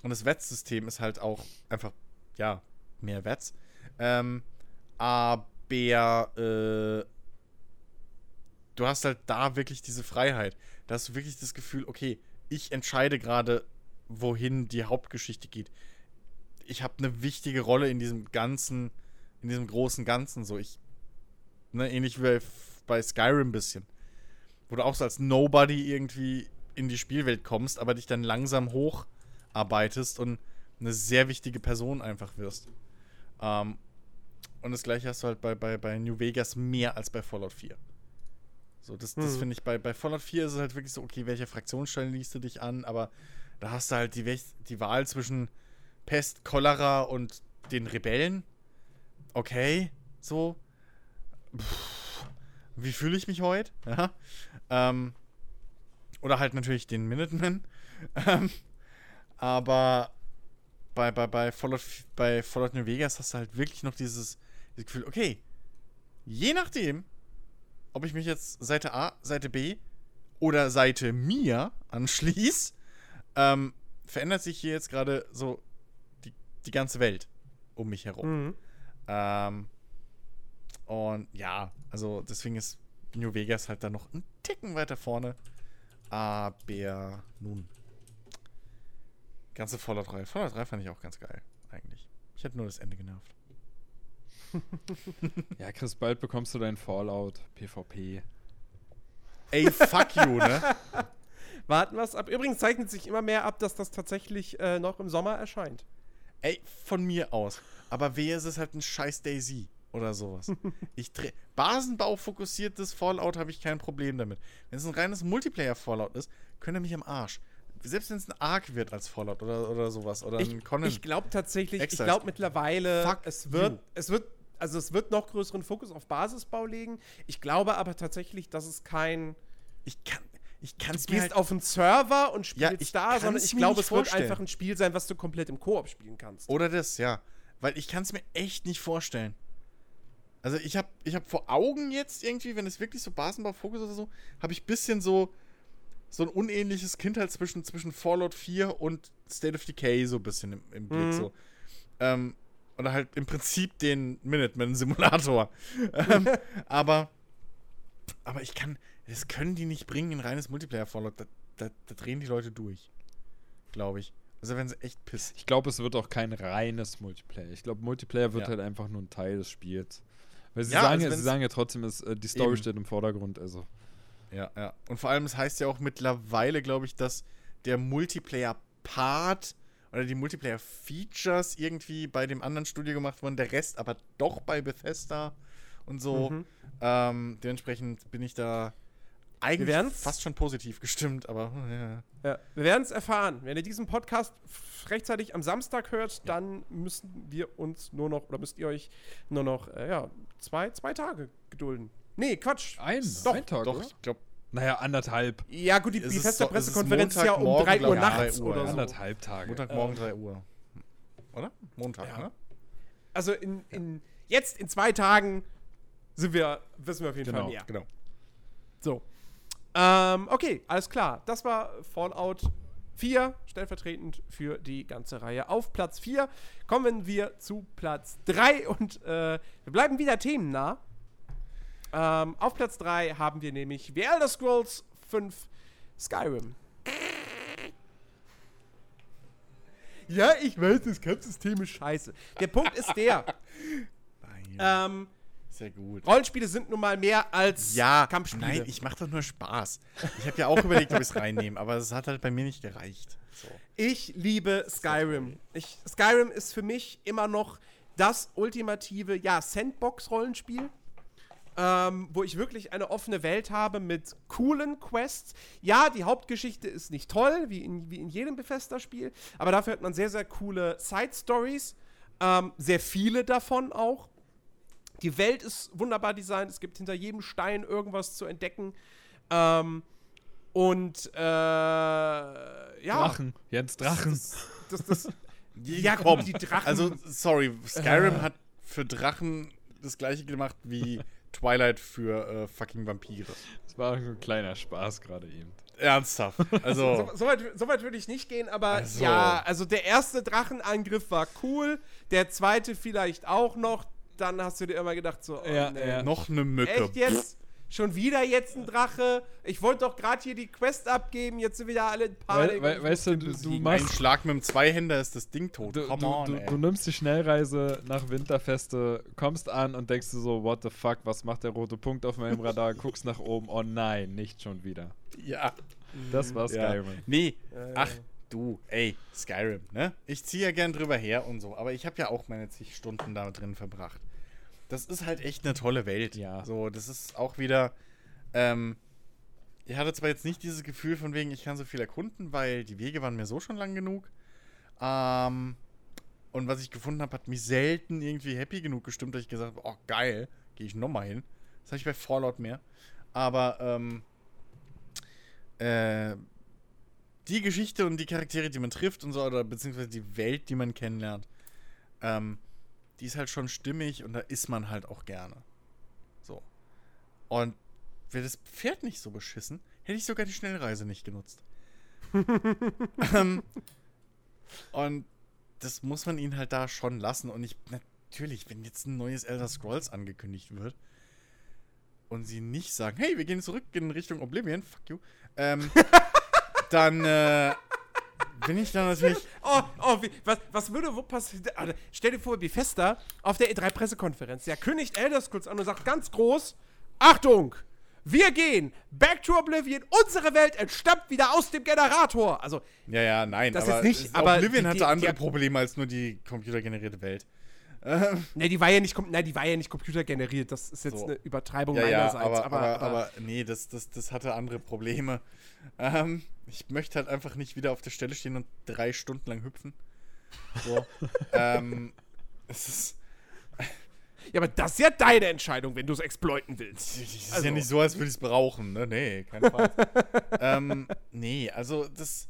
und das Wettsystem ist halt auch einfach, ja, mehr Wets. Ähm, aber äh, du hast halt da wirklich diese Freiheit. Da hast du wirklich das Gefühl, okay, ich entscheide gerade, wohin die Hauptgeschichte geht. Ich habe eine wichtige Rolle in diesem ganzen, in diesem großen Ganzen. So, ich, ne, ähnlich wie bei, Skyrim ein bisschen. Wo du auch so als Nobody irgendwie in die Spielwelt kommst, aber dich dann langsam hocharbeitest und eine sehr wichtige Person einfach wirst. Ähm, und das gleiche hast du halt bei, bei, bei New Vegas mehr als bei Fallout 4. So, das, das Mhm. finde ich bei, bei Fallout 4 ist es halt wirklich so, okay, welche Fraktionsstelle liest du dich an, aber da hast du halt die, die Wahl zwischen Pest, Cholera und den Rebellen. Okay, so. Pff, wie fühle ich mich heute? [laughs] Ja. Ähm, oder halt natürlich den Minutemen. [laughs] Ähm, aber bei, bei, bei, Fallout, bei Fallout New Vegas hast du halt wirklich noch dieses, dieses Gefühl, okay, je nachdem, ob ich mich jetzt Seite A, Seite B oder Seite mir anschließe, ähm, verändert sich hier jetzt gerade so die, die ganze Welt um mich herum. Mhm. Ähm, und ja, also deswegen ist New Vegas halt da noch einen Ticken weiter vorne. Aber nun. Ganze Fallout 3. Fallout 3 fand ich auch ganz geil, eigentlich. Ich hätte nur das Ende genervt. [laughs] Ja, Chris, bald bekommst du dein Fallout PvP. Ey, fuck you, ne? [laughs] Warten wir es ab. Übrigens zeichnet sich immer mehr ab, dass das tatsächlich äh, noch im Sommer erscheint. Ey, von mir aus. Aber wer ist es halt ein scheiß Daisy oder sowas? [laughs] Ich dreh Basenbau fokussiertes Fallout habe ich kein Problem damit. Wenn es ein reines Multiplayer Fallout ist, könnt ihr mich am Arsch. Selbst wenn es ein Arc wird als Fallout oder, oder sowas oder Ich, ein Conan. ich glaube tatsächlich, ich Exile. glaube mittlerweile, Fuck es wird, you. es wird, also es wird noch größeren Fokus auf Basisbau legen. Ich glaube aber tatsächlich, dass es kein, ich kann ich kann du gehst halt auf einen Server und spielst Ja, ich da, kann's sondern ich glaube, es wird vorstellen. einfach ein Spiel sein, was du komplett im Koop spielen kannst. Oder das, ja. Weil ich kann es mir echt nicht vorstellen. Also ich habe ich hab vor Augen jetzt irgendwie, wenn es wirklich so Basenbau-Fokus oder so, habe ich ein bisschen so so ein unähnliches Kindheit zwischen, zwischen Fallout 4 und State of Decay so ein bisschen im, im Blick. Mhm. So. Ähm, oder halt im Prinzip den Minuteman-Simulator. [laughs] ähm, aber aber ich kann, das können die nicht bringen in reines Multiplayer-Fallout. Da, da, da drehen die Leute durch. Glaube ich. Also wenn sie echt piss. Ich glaube, es wird auch kein reines Multiplayer. Ich glaube, Multiplayer wird Ja. halt einfach nur ein Teil des Spiels. Weil sie, Ja, sagen, also ja, sie sagen ja trotzdem, ist, äh, die Story Eben. steht im Vordergrund. Also. Ja, ja. Und vor allem, es heißt ja auch mittlerweile, glaube ich, dass der Multiplayer-Part oder die Multiplayer-Features irgendwie bei dem anderen Studio gemacht wurden, der Rest aber doch bei Bethesda und so. Mhm. Ähm, dementsprechend bin ich da eigentlich fast schon positiv gestimmt, aber ja. Ja, wir werden es erfahren. Wenn ihr diesen Podcast rechtzeitig am Samstag hört, dann müssen wir uns nur noch, oder müsst ihr euch nur noch, äh, ja, zwei, zwei Tage gedulden. Nee, Quatsch. Ein, Doch, ein Tag, Doch, oder? ich glaube, Naja, anderthalb. Ja, gut, die Es Bethesda Pressekonferenz ist ja um Montagmorgen, 3 Uhr nachts 3 Uhr, oder so. Anderthalb Tage. Montagmorgen 3 Uhr. Oder? Montag, Ja. ne? Also in, in, jetzt in zwei Tagen sind wir, wissen wir auf jeden Genau, Fall mehr. Genau. So. Ähm, okay, alles klar. Das war Fallout 4, stellvertretend für die ganze Reihe. Auf Platz 4 kommen wir zu Platz 3 und äh, wir bleiben wieder themennah. Ähm, auf Platz 3 haben wir nämlich The Elder Scrolls 5 Skyrim. Ja, ich weiß, das Kampfsystem ist scheiße. Der Punkt ist der, [laughs] Nein. ähm, Sehr gut. Rollenspiele sind nun mal mehr als Ja, Kampfspiele. nein, ich mache doch nur Spaß. Ich habe ja auch überlegt, ob ich es reinnehme, aber es hat halt bei mir nicht gereicht. So. Ich liebe Skyrim. Ich, Skyrim ist für mich immer noch das ultimative, ja, Sandbox-Rollenspiel. Ähm, wo ich wirklich eine offene Welt habe mit coolen Quests. Ja, die Hauptgeschichte ist nicht toll, wie in, wie in jedem Bethesda-Spiel, aber dafür hat man sehr, sehr coole Side-Stories. Ähm, sehr viele davon auch. Die Welt ist wunderbar designt, es gibt hinter jedem Stein irgendwas zu entdecken. Ähm, und äh, ja. Drachen. Jens Drachen. Das, das, das, [laughs] Ja, komm. die Drachen- Also, sorry, Skyrim hat für Drachen das gleiche gemacht wie [laughs] Twilight für äh, fucking Vampire. Das war ein kleiner Spaß gerade eben. Ernsthaft. Also, [laughs] so, so, weit, so weit würde ich nicht gehen, aber Also. ja, also der erste Drachenangriff war cool, der zweite vielleicht auch noch. Dann hast du dir immer gedacht, so, oh, Ja, nee. ja. noch eine Mücke. echt jetzt? Schon wieder jetzt ein Drache? Ich wollte doch gerade hier die Quest abgeben, jetzt sind wieder alle in Panik. Und ich weißt du, du- du machst- Ein Schlag mit dem Zweihänder ist das Ding tot. Du, Come du, on, du, ey. du nimmst die Schnellreise nach Winterfeste, kommst an und denkst du so, what the fuck, was macht der rote Punkt auf meinem Radar? [laughs] Guckst nach oben, oh nein, nicht schon wieder. ja. Das war. Skyrim. Nee, Ja, ja. ach du, ey, Skyrim, ne? Ich ziehe ja gern drüber her und so, aber ich habe ja auch meine zig Stunden da drin verbracht. Das ist halt echt eine tolle Welt. Ja. So, das ist auch wieder, ähm, ich hatte zwar jetzt nicht dieses Gefühl von wegen, ich kann so viel erkunden, weil die Wege waren mir so schon lang genug. Ähm, und was ich gefunden habe, hat mich selten irgendwie happy genug gestimmt, dass ich gesagt habe, oh geil, gehe ich nochmal hin. Das habe ich bei Fallout mehr. Aber, ähm, äh, die Geschichte und die Charaktere, die man trifft und so, oder beziehungsweise die Welt, die man kennenlernt, ähm, die ist halt schon stimmig und da ist man halt auch gerne. So. Und wäre das Pferd nicht so beschissen, hätte ich sogar die Schnellreise nicht genutzt. [laughs] ähm, und das muss man ihnen halt da schon lassen. Und ich, natürlich, wenn jetzt ein neues Elder Scrolls angekündigt wird und sie nicht sagen, hey, wir gehen zurück in Richtung Oblivion, fuck you, ähm, [laughs] dann äh, bin ich dann natürlich. Oh, oh, wie, was, was würde wo passieren? Alter, Stell dir vor, Bethesda auf der E3-Pressekonferenz. Der kündigt Elder Scrolls an und sagt ganz groß: Achtung! Wir gehen back to Oblivion. Unsere Welt entstammt wieder aus dem Generator. Also, Ja, ja, nein, Das aber, jetzt nicht, aber Oblivion die- hatte die- andere die- Probleme als nur die computergenerierte Welt. Ähm, ne, die war ja nicht, kom- ne, die war ja nicht computergeneriert. Das ist jetzt So. eine Übertreibung ja, ja, meinerseits. aber, aber, aber, nee, das, das, das hatte andere Probleme. Ähm, ich möchte halt einfach nicht wieder auf der Stelle stehen und drei Stunden lang hüpfen. So. [laughs] ähm, es ist, ja, aber das ist ja deine Entscheidung, wenn du es exploiten willst. es ist Also- ja nicht so, als würde ich es brauchen, ne? Nee, kein Fall. [laughs] ähm, nee, also das.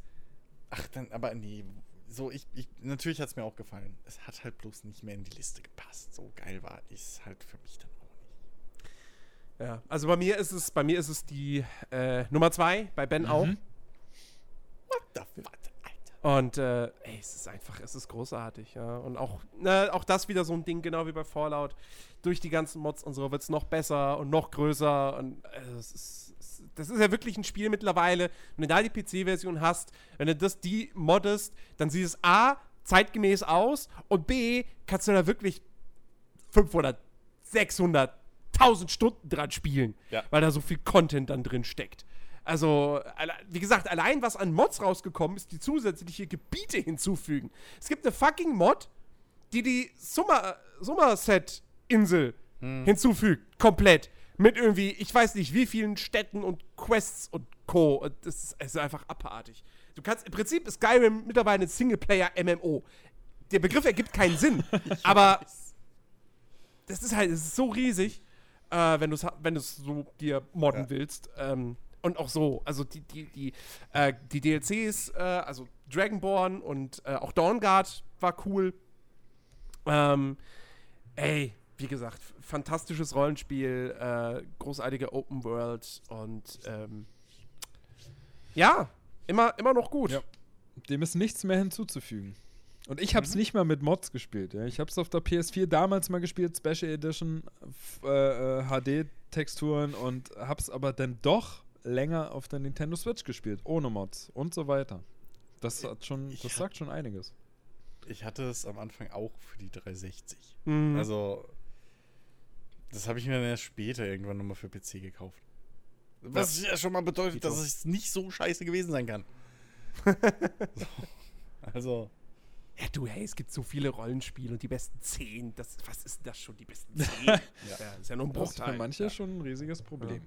Ach, dann, aber nee. So, ich, ich natürlich hat es mir auch gefallen. Es hat halt bloß nicht mehr in die Liste gepasst. So geil war es halt für mich dann. Ja, also bei mir ist es, bei mir ist es die äh, Nummer zwei, bei Ben auch. What the fuck, Alter? Und äh, ey, es ist einfach, es ist großartig, ja. Und auch, ne, auch das wieder so ein Ding, genau wie bei Fallout. Durch die ganzen Mods und so wird es noch besser und noch größer. Und äh, es ist, es, das ist ja wirklich ein Spiel mittlerweile. Wenn du da die PC-Version hast, wenn du das die moddest, dann sieht es A zeitgemäß aus und B kannst du da wirklich 500, 600, 1000 Stunden dran spielen, Ja. weil da so viel Content dann drin steckt. Also, wie gesagt, allein was an Mods rausgekommen ist, die zusätzliche Gebiete hinzufügen. Es gibt eine fucking Mod, die die Summer, Somerset-Insel hinzufügt, komplett. Mit irgendwie, ich weiß nicht, wie vielen Städten und Quests und Co. Und Das ist, ist einfach abartig. Du kannst, im Prinzip ist Skyrim mittlerweile ein Singleplayer-MMO. Der Begriff ergibt keinen Sinn, [laughs] aber das ist halt, es ist so riesig, äh, wenn du es wenn du's so dir modden Ja. willst. Ähm, und auch so, also die, die, die, äh, die DLCs, äh, also Dragonborn und äh, auch Dawnguard war cool. Ähm, ey, wie gesagt, fantastisches Rollenspiel, äh, großartige Open World und ähm, ja, immer, immer noch gut. Ja. Dem ist nichts mehr hinzuzufügen. Und ich habe es nicht mal mit Mods gespielt. Ja. Ich habe es auf der PS4 damals mal gespielt, Special Edition, äh, äh, HD-Texturen und habe es aber dann doch länger auf der Nintendo Switch gespielt, ohne Mods und so weiter. Das hat schon, Ich das hab- sagt schon einiges. Ich hatte es am Anfang auch für die 360. Mhm. Also, das habe ich mir dann erst später irgendwann nochmal für PC gekauft. Was ja schon mal bedeutet, dass es nicht so scheiße gewesen sein kann. [laughs] so. Also, Ja, du, hey, es gibt so viele Rollenspiele und die besten 10. Das, was ist das schon, die besten [laughs] 10? ja. Das ist ja nur ein Das ist Bruchteil. für manche schon ein riesiges Problem.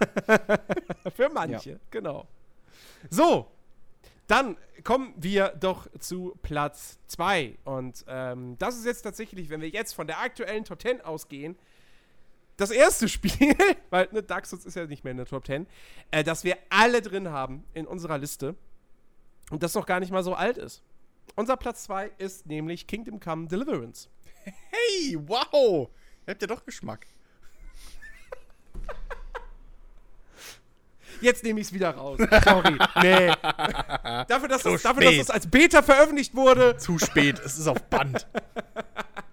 [laughs] Für manche, genau. So, dann kommen wir doch zu Platz 2. Und ähm, das ist jetzt tatsächlich, wenn wir jetzt von der aktuellen Top 10 ausgehen, das erste [laughs] Spiel, weil ne, Dark Souls ist ja nicht mehr in der Top 10, äh, das wir alle drin haben in unserer Liste und das noch gar nicht mal so alt ist. Unser Platz 2 ist nämlich Kingdom Come Deliverance. hey, wow! Ihr habt ja doch Geschmack. Jetzt nehme ich es wieder raus. Sorry. nee. [laughs] Dafür, dass, das, dafür, dass als Beta veröffentlicht wurde, Zu spät, es ist auf Band.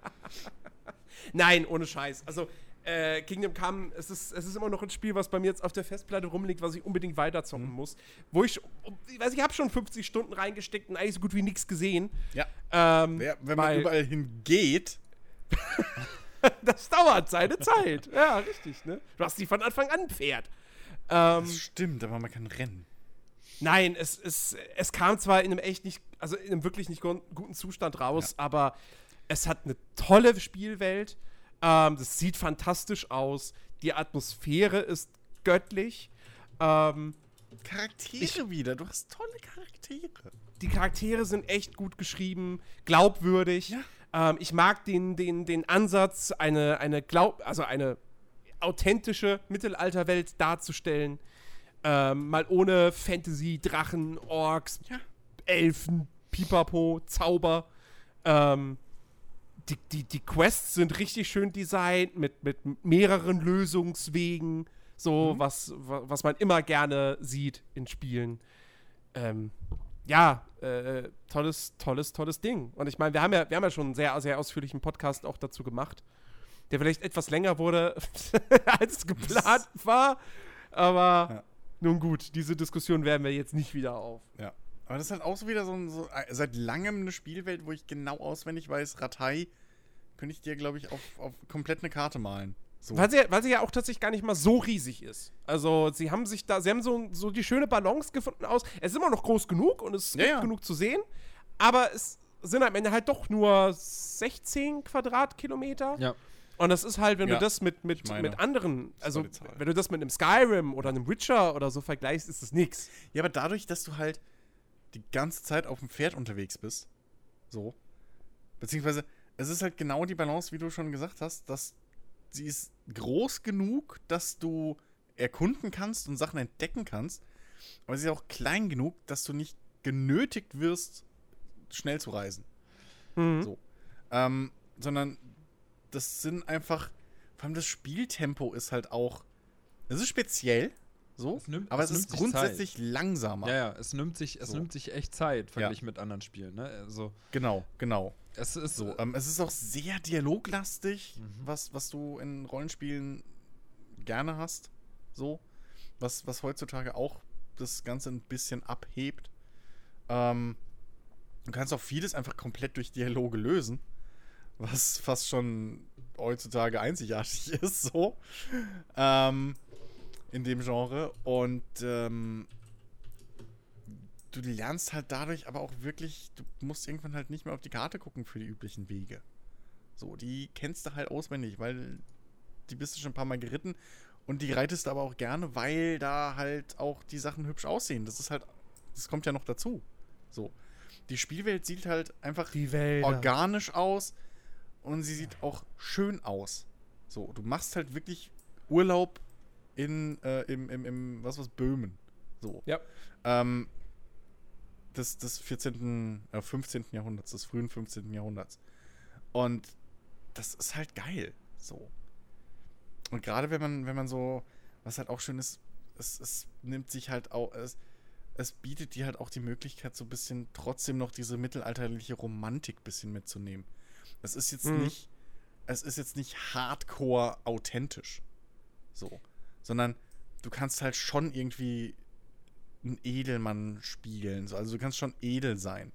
[laughs] Nein, ohne Scheiß. Also, äh, Kingdom Come, es ist, es ist immer noch ein Spiel, was bei mir jetzt auf der Festplatte rumliegt, was ich unbedingt weiterzocken Mhm. muss. Wo ich, ich weiß, ich habe schon 50 Stunden reingesteckt und eigentlich so gut wie nichts gesehen. Ja. Ähm, ja wenn man weil überall hingeht, [laughs] das dauert seine Zeit. Ja, richtig, ne? Du hast die von Anfang an Pferd. Ähm, das stimmt, aber man kann rennen. Nein, es, es, es kam zwar in einem echt nicht, also in einem wirklich nicht gu- guten Zustand raus, aber es hat eine tolle Spielwelt. Ähm, das sieht fantastisch aus. Die Atmosphäre ist göttlich. Ähm, Charaktere wieder, du hast tolle Charaktere. die Charaktere sind echt gut geschrieben, glaubwürdig. Ähm, ich mag den, den, den Ansatz, eine, eine Glaub, also eine authentische Mittelalterwelt darzustellen. Ähm, mal ohne Fantasy, Drachen, Orks, Ja. Elfen, Pipapo, Zauber. Ähm, die, die, die Quests sind richtig schön designt, mit, mit mehreren Lösungswegen, so was, wa- was man immer gerne sieht in Spielen. Ähm, ja, äh, tolles, tolles, tolles Ding. Und ich meine, wir haben ja, wir haben ja schon einen sehr, sehr ausführlichen Podcast auch dazu gemacht, der vielleicht etwas länger wurde, [laughs] als geplant war. Aber Ja. nun gut, diese Diskussion werden wir jetzt nicht wieder auf. Ja. Aber das ist halt auch so wieder so, ein, so äh, seit langem eine Spielwelt, wo ich genau auswendig weiß, Ratei könnte ich dir, glaube ich, auf, auf komplett eine Karte malen. So. Weil sie, weil sie ja auch tatsächlich gar nicht mal so riesig ist. Also, sie haben sich da, sie haben so, so die schöne Balance gefunden aus. Es ist immer noch groß genug und es Ja, gibt ja. genug zu sehen, aber es sind am Ende halt doch nur 16 Quadratkilometer. Ja. Und das ist halt, wenn Ja, du das mit, mit, mit anderen, das also wenn du das mit einem Skyrim oder einem Witcher oder so vergleichst, ist es nix. Ja, aber dadurch, dass du halt die ganze Zeit auf dem Pferd unterwegs bist, so, beziehungsweise es ist halt genau die Balance, wie du schon gesagt hast, dass sie ist groß genug, dass du erkunden kannst und Sachen entdecken kannst, aber sie ist auch klein genug, dass du nicht genötigt wirst, schnell zu reisen. Mhm. So. Ähm, sondern das sind einfach, vor allem das Spieltempo ist halt auch, es ist speziell, So. Nimmt- aber es ist grundsätzlich langsamer. Ja, ja, es nimmt sich, es So. nimmt sich echt Zeit, verglichen mit anderen Spielen. Ne? Also, Genau, genau. es ist So, so. ähm, es ist auch sehr dialoglastig, Mhm. was, was du in Rollenspielen gerne hast. So. Was, was heutzutage auch das Ganze ein bisschen abhebt. Ähm, du kannst auch vieles einfach komplett durch Dialoge lösen. Was fast schon heutzutage einzigartig [laughs] ist, so. Ähm, in dem Genre. Und ähm, du lernst halt dadurch aber auch wirklich, du musst irgendwann halt nicht mehr auf die Karte gucken für die üblichen Wege. So, die kennst du halt auswendig, weil die bist du schon ein paar Mal geritten und die reitest du aber auch gerne, weil da halt auch die Sachen hübsch aussehen. Das ist halt, das kommt ja noch dazu. So. Die Spielwelt sieht halt einfach organisch aus und sie sieht auch schön aus. So, du machst halt wirklich Urlaub in, äh, im, im, im, was was, Böhmen. So. Ja. Ähm, des, des 14., äh, 15. Jahrhunderts, des frühen 15. Jahrhunderts. Und das ist halt geil. So. Und gerade wenn man, wenn man so, was halt auch schön ist, es, es nimmt sich halt auch, es, es bietet dir halt auch die Möglichkeit, so ein bisschen trotzdem noch diese mittelalterliche Romantik bisschen mitzunehmen. Es ist jetzt Mhm. nicht, es ist jetzt nicht hardcore authentisch. So. Sondern du kannst halt schon irgendwie einen Edelmann spiegeln. So. Also du kannst schon edel sein.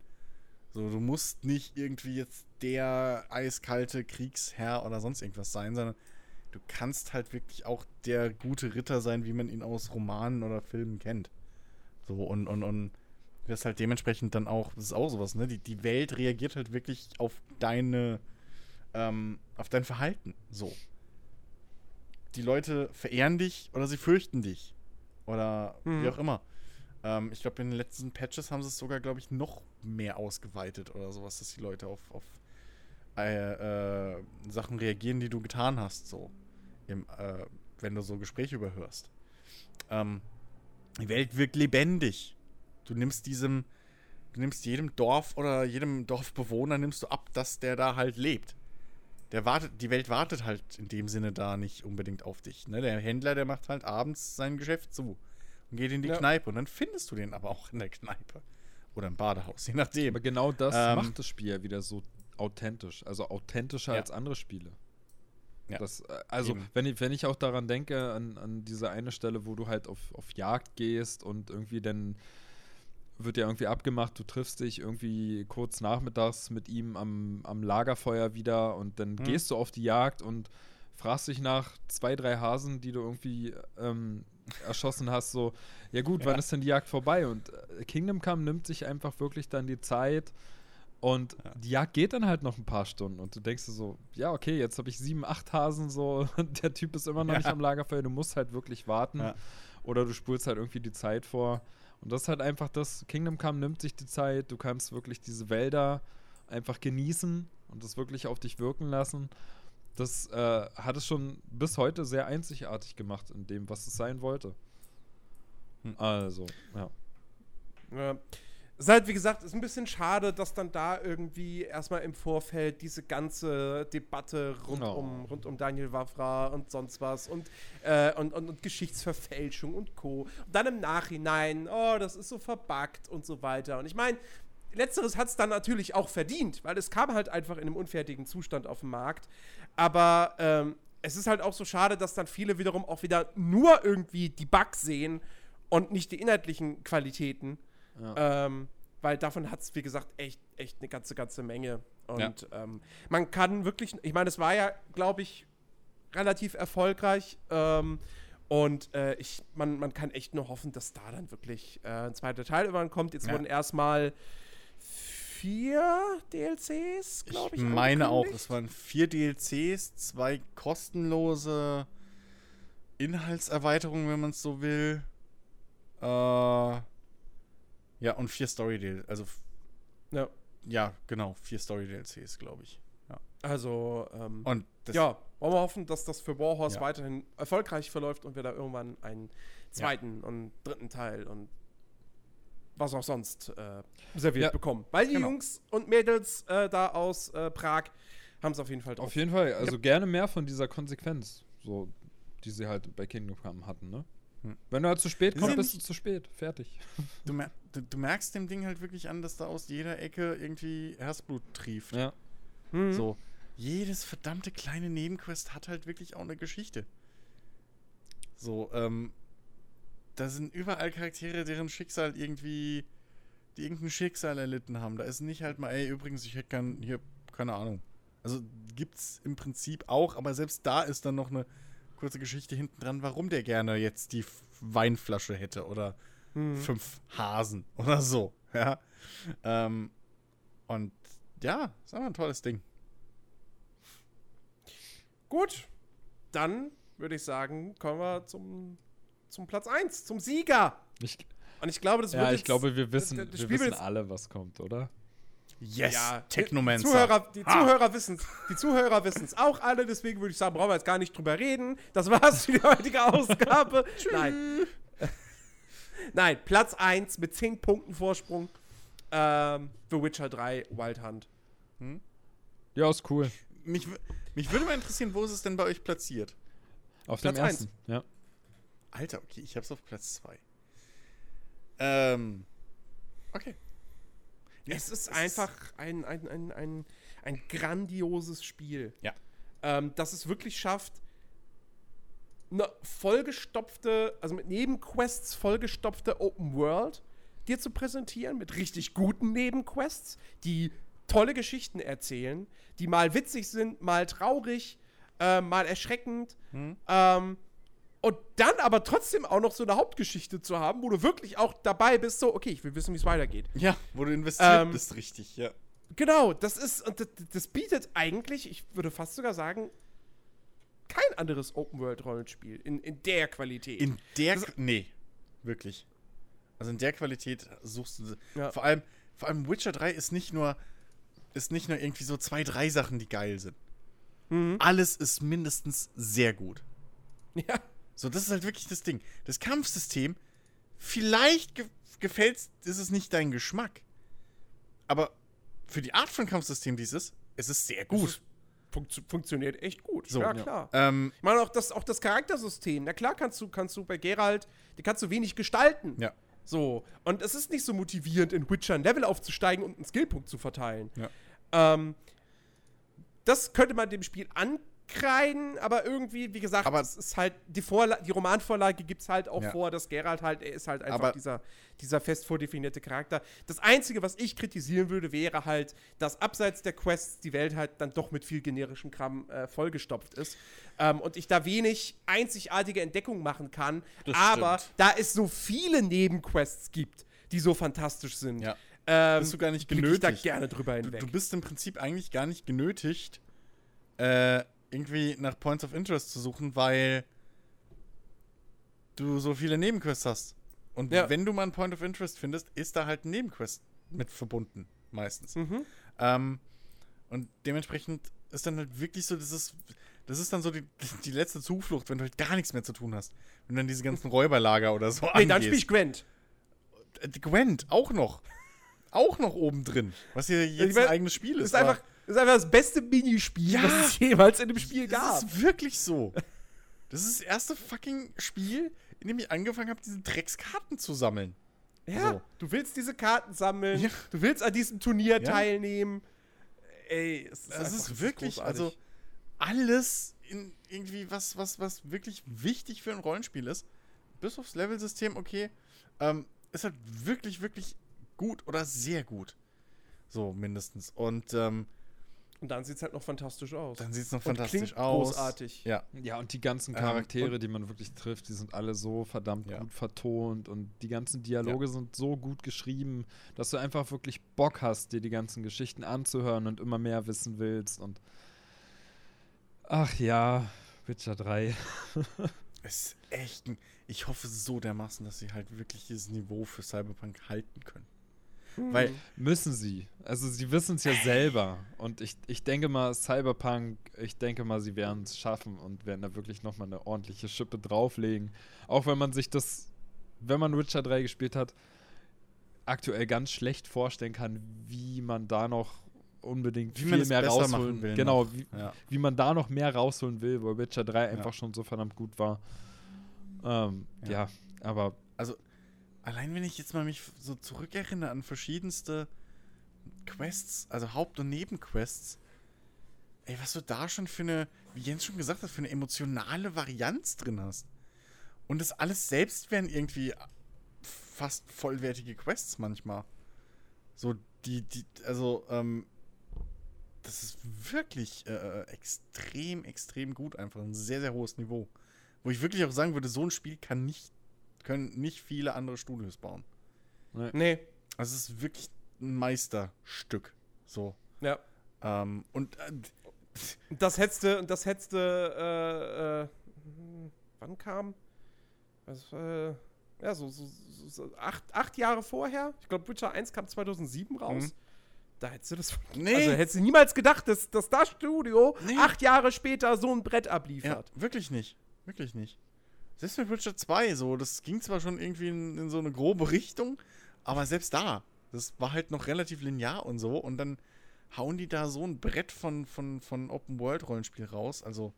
So, du musst nicht irgendwie jetzt der eiskalte Kriegsherr oder sonst irgendwas sein, sondern du kannst halt wirklich auch der gute Ritter sein, wie man ihn aus Romanen oder Filmen kennt. So, und, und, und wirst halt dementsprechend dann auch, das ist auch sowas, ne? Die, die Welt reagiert halt wirklich auf deine, ähm, auf dein Verhalten. So. Die Leute verehren dich oder sie fürchten dich. Oder Mhm. wie auch immer. Ähm, ich glaube, in den letzten Patches haben sie es sogar, glaube ich, noch mehr ausgeweitet oder sowas, dass die Leute auf, auf äh, äh, Sachen reagieren, die du getan hast, so. Im, äh, wenn du so Gespräche überhörst. Ähm, die Welt wirkt lebendig. Du nimmst diesem, du nimmst jedem Dorf oder jedem Dorfbewohner nimmst du ab, dass der da halt lebt. Der wartet, die Welt wartet halt in dem Sinne da nicht unbedingt auf dich. Ne? Der Händler, der macht halt abends sein Geschäft zu und geht in die Ja. Kneipe und dann findest du den aber auch in der Kneipe oder im Badehaus, je nachdem. Aber genau das Ähm, macht das Spiel ja wieder so authentisch. Also authentischer Ja. als andere Spiele. Ja. Das, äh, also, Eben. wenn ich, wenn ich auch daran denke, an, an diese eine Stelle, wo du halt auf, auf Jagd gehst und irgendwie dann wird ja irgendwie abgemacht, du triffst dich irgendwie kurz nachmittags mit ihm am, am Lagerfeuer wieder und dann Mhm. gehst du auf die Jagd und fragst dich nach zwei, drei Hasen, die du irgendwie ähm, erschossen hast, so, ja gut, wann Ja. ist denn die Jagd vorbei? Und äh, Kingdom Come nimmt sich einfach wirklich dann die Zeit und Ja. die Jagd geht dann halt noch ein paar Stunden und du denkst dir so, ja, okay, jetzt habe ich sieben, acht Hasen so [laughs] der Typ ist immer noch Ja. nicht am Lagerfeuer, du musst halt wirklich warten oder du spulst halt irgendwie die Zeit vor. Und das ist halt einfach das, Kingdom Come nimmt sich die Zeit, du kannst wirklich diese Wälder einfach genießen und das wirklich auf dich wirken lassen. Das äh, hat es schon bis heute sehr einzigartig gemacht in dem, was es sein wollte. Hm. Also, ja. Ja. Ist halt, wie gesagt, ist ein bisschen schade, dass dann da irgendwie erstmal im Vorfeld diese ganze Debatte rund, Oh. um, rund um Daniel Wavra und sonst was und, äh, und, und, und Geschichtsverfälschung und Co. Und dann im Nachhinein, oh, das ist so verbuggt und so weiter. Und ich meine, Letzteres hat es dann natürlich auch verdient, weil es kam halt einfach in einem unfertigen Zustand auf den Markt. Aber ähm, es ist halt auch so schade, dass dann viele wiederum auch wieder nur irgendwie die Bugs sehen und nicht die inhaltlichen Qualitäten. Ja. Ähm, weil davon hat es, wie gesagt, echt, echt eine ganze, ganze Menge. Und ähm, man kann wirklich, ich meine, es war ja, glaube ich, relativ erfolgreich. Ähm, und äh, ich, man, man kann echt nur hoffen, dass da dann wirklich äh, ein zweiter Teil irgendwann kommt. Jetzt Ja. wurden erstmal vier DLCs, glaube Ich ich. meine auch, es waren vier DLCs, zwei kostenlose Inhaltserweiterungen, wenn man es so will. Äh, ja, und vier Story DLCs. Also, Ja, ja, genau, vier Story DLCs, glaube ich. also, ähm, Und ja, wollen wir hoffen, dass das für Warhorse Ja. weiterhin erfolgreich verläuft und wir da irgendwann einen zweiten und dritten Teil und was auch sonst äh, serviert Ja. bekommen. Weil die Genau. Jungs und Mädels äh, da aus äh, Prag haben es auf jeden Fall drauf. Auf jeden Fall, also gerne mehr von dieser Konsequenz, so, die sie halt bei Kingdom Come hatten, ne? Hm. Wenn du halt zu spät kommst, ja bist du zu spät. Fertig. Du, mer du, du merkst dem Ding halt wirklich an, dass da aus jeder Ecke irgendwie Herzblut trieft. Ja. Mhm. So. Jedes verdammte kleine Nebenquest hat halt wirklich auch eine Geschichte. So, ähm, da sind überall Charaktere, deren Schicksal irgendwie, die irgendein Schicksal erlitten haben. Da ist nicht halt mal, ey, übrigens, ich hätte gern hier, keine Ahnung. Also gibt's im Prinzip auch, aber selbst da ist dann noch eine kurze Geschichte hinten dran, warum der gerne jetzt die Weinflasche hätte oder Mhm. fünf Hasen oder so. Ja. Ähm, und ja, ist einfach ein tolles Ding. Gut, dann würde ich sagen, kommen wir zum, zum Platz 1, zum Sieger. Ich, Und ich glaube, das wird ja, ich jetzt- glaube, wir wissen, das- das wir wissen alle, was kommt, oder? Yes, Ja, Die Technomancer. Zuhörer, die Ha! Zuhörer wissen es. Die Zuhörer wissen es auch alle, deswegen würde ich sagen, brauchen wir jetzt gar nicht drüber reden. Das war's für die heutige Ausgabe. [laughs] Nein. [laughs] Nein, Platz 1 mit 10 Punkten Vorsprung. Ähm, The Witcher 3 Wild Hunt. Ja, ist cool. Mich, mich würde mal interessieren, wo ist es denn bei euch platziert? Auf Platz dem ersten. Ja. Alter, okay, ich hab's auf Platz 2. Ähm. Okay. Es ist einfach ein, ein, ein, ein, ein grandioses Spiel. Ja. Ähm, dass es wirklich schafft, eine vollgestopfte, also mit Nebenquests vollgestopfte Open World dir zu präsentieren, mit richtig guten Nebenquests, die tolle Geschichten erzählen, die mal witzig sind, mal traurig, äh, mal erschreckend. Hm. Ähm, und dann aber trotzdem auch noch so eine Hauptgeschichte zu haben, wo du wirklich auch dabei bist, so, okay, ich will wissen, wie es weitergeht. Ja, wo du investiert Ähm, bist, richtig, ja. Genau, das ist, und das, das bietet eigentlich, ich würde fast sogar sagen, kein anderes Open-World-Rollenspiel in, in der Qualität. In der. das- nee, wirklich. Also in der Qualität suchst du. Ja. Vor allem, vor allem Witcher 3 ist nicht nur. Ist nicht nur irgendwie so zwei, drei Sachen, die geil sind. Mhm. Alles ist mindestens sehr gut. ja. So, das ist halt wirklich das Ding. Das Kampfsystem, vielleicht ge gefällt ist es nicht dein Geschmack. Aber für die Art von Kampfsystem dieses, es ist sehr Es gut. ist- funktioniert echt gut. So, ja, ja. klar. Ähm, Ich meine, auch das, auch das Charaktersystem. Na klar kannst du, kannst du bei Geralt, die kannst du wenig gestalten. ja. So. Und es ist nicht so motivierend, in Witcher ein Level aufzusteigen und einen Skillpunkt zu verteilen. Ja. Ähm, das könnte man dem Spiel ankreiden, aber irgendwie, wie gesagt, Aber- es ist halt, die, Vorla die Romanvorlage gibt es halt auch Ja. vor, dass Geralt halt, er ist halt einfach Aber- dieser, dieser fest vordefinierte Charakter. Das Einzige, was ich kritisieren würde, wäre halt, dass abseits der Quests die Welt halt dann doch mit viel generischem Kram äh, vollgestopft ist. Ähm, und ich da wenig einzigartige Entdeckungen machen kann. Das aber stimmt. da es so viele Nebenquests gibt, die so fantastisch sind, Ja. ähm, Bist du gar nicht blicke ich da genötigt. gerne drüber Du, hinweg. du bist im Prinzip eigentlich gar nicht genötigt, äh, irgendwie nach Points of Interest zu suchen, weil du so viele Nebenquests hast. Und Ja. wenn du mal einen Point of Interest findest, ist da halt ein Nebenquest mit verbunden, meistens. mhm. Ähm, und dementsprechend ist dann halt wirklich so, das ist, das ist dann so die, [laughs] die letzte Zuflucht, wenn du halt gar nichts mehr zu tun hast. Wenn du dann diese ganzen Räuberlager oder so Nee, dann spiele ich Gwent. Äh, Gwent, auch noch. Auch noch oben drin. Was hier jetzt mein, ein eigenes Spiel Das ist. ist einfach, das ist einfach das beste Minispiel, Ja. was es jemals in dem Spiel gab. Das ist wirklich so. Das ist das erste fucking Spiel, in dem ich angefangen habe, diese Dreckskarten zu sammeln. Ja, So. du willst diese Karten sammeln, Ja. du willst an diesem Turnier Ja. teilnehmen. Ey, es ist, Das ist wirklich, großartig. also alles in irgendwie was, was, was wirklich wichtig für ein Rollenspiel ist. Bis aufs Level-System, okay, ähm, ist halt wirklich, wirklich gut oder sehr gut. So, mindestens. Und ähm, Und dann sieht es halt noch fantastisch aus. dann sieht es noch Und fantastisch aus. großartig. Ja. Ja, und die ganzen Ähm, Charaktere, und- die man wirklich trifft, die sind alle so verdammt Ja. gut vertont und die ganzen Dialoge sind so gut geschrieben, dass du einfach wirklich Bock hast, dir die ganzen Geschichten anzuhören und immer mehr wissen willst und ach ja, Witcher 3. [laughs] Es ist echt ein, Ich hoffe so dermaßen, dass sie halt wirklich dieses Niveau für Cyberpunk halten können. Hm. Weil, Müssen sie. Also sie wissen es ja selber. Und ich, ich denke mal, Cyberpunk, ich denke mal, sie werden es schaffen und werden da wirklich nochmal eine ordentliche Schippe drauflegen. Auch wenn man sich das, wenn man Witcher 3 gespielt hat, aktuell ganz schlecht vorstellen kann, wie man da noch unbedingt Wie viel mehr rausholen will Genau, wie, ja. wie man da noch mehr rausholen will, weil Witcher 3 einfach Ja. schon so verdammt gut war. Ähm, ja. Ja. aber Also, allein wenn ich jetzt mal mich so zurückerinnere an verschiedenste Quests, also Haupt- und Nebenquests, ey, was du da schon für eine, wie Jens schon gesagt hat, für eine emotionale Varianz drin hast. Und das alles selbst wären irgendwie fast vollwertige Quests manchmal. So, die, die, also, ähm, das ist wirklich äh, extrem, extrem gut einfach. Ein sehr, sehr hohes Niveau. Wo ich wirklich auch sagen würde, so ein Spiel kann nicht, können nicht viele andere Studios bauen. Nee. Also es ist wirklich ein Meisterstück. So. Ja. Ähm, und äh, Das hättest du, das hättest du, äh, äh, wann kam? Das, äh, ja, so, so, so, so acht, acht Jahre vorher. Ich glaube, Witcher 1 kam 2007 raus. Mhm. Da hättest du das. [laughs] Nee. Also hättest du niemals gedacht, dass, dass das Studio Nee. acht Jahre später so ein Brett ja, abliefert. wirklich nicht. Wirklich nicht. Selbst mit Witcher 2, so, das ging zwar schon irgendwie in, in so eine grobe Richtung, aber selbst da, das war halt noch relativ linear und so. Und dann hauen die da so ein Brett von, von, von Open-World-Rollenspiel raus. Also,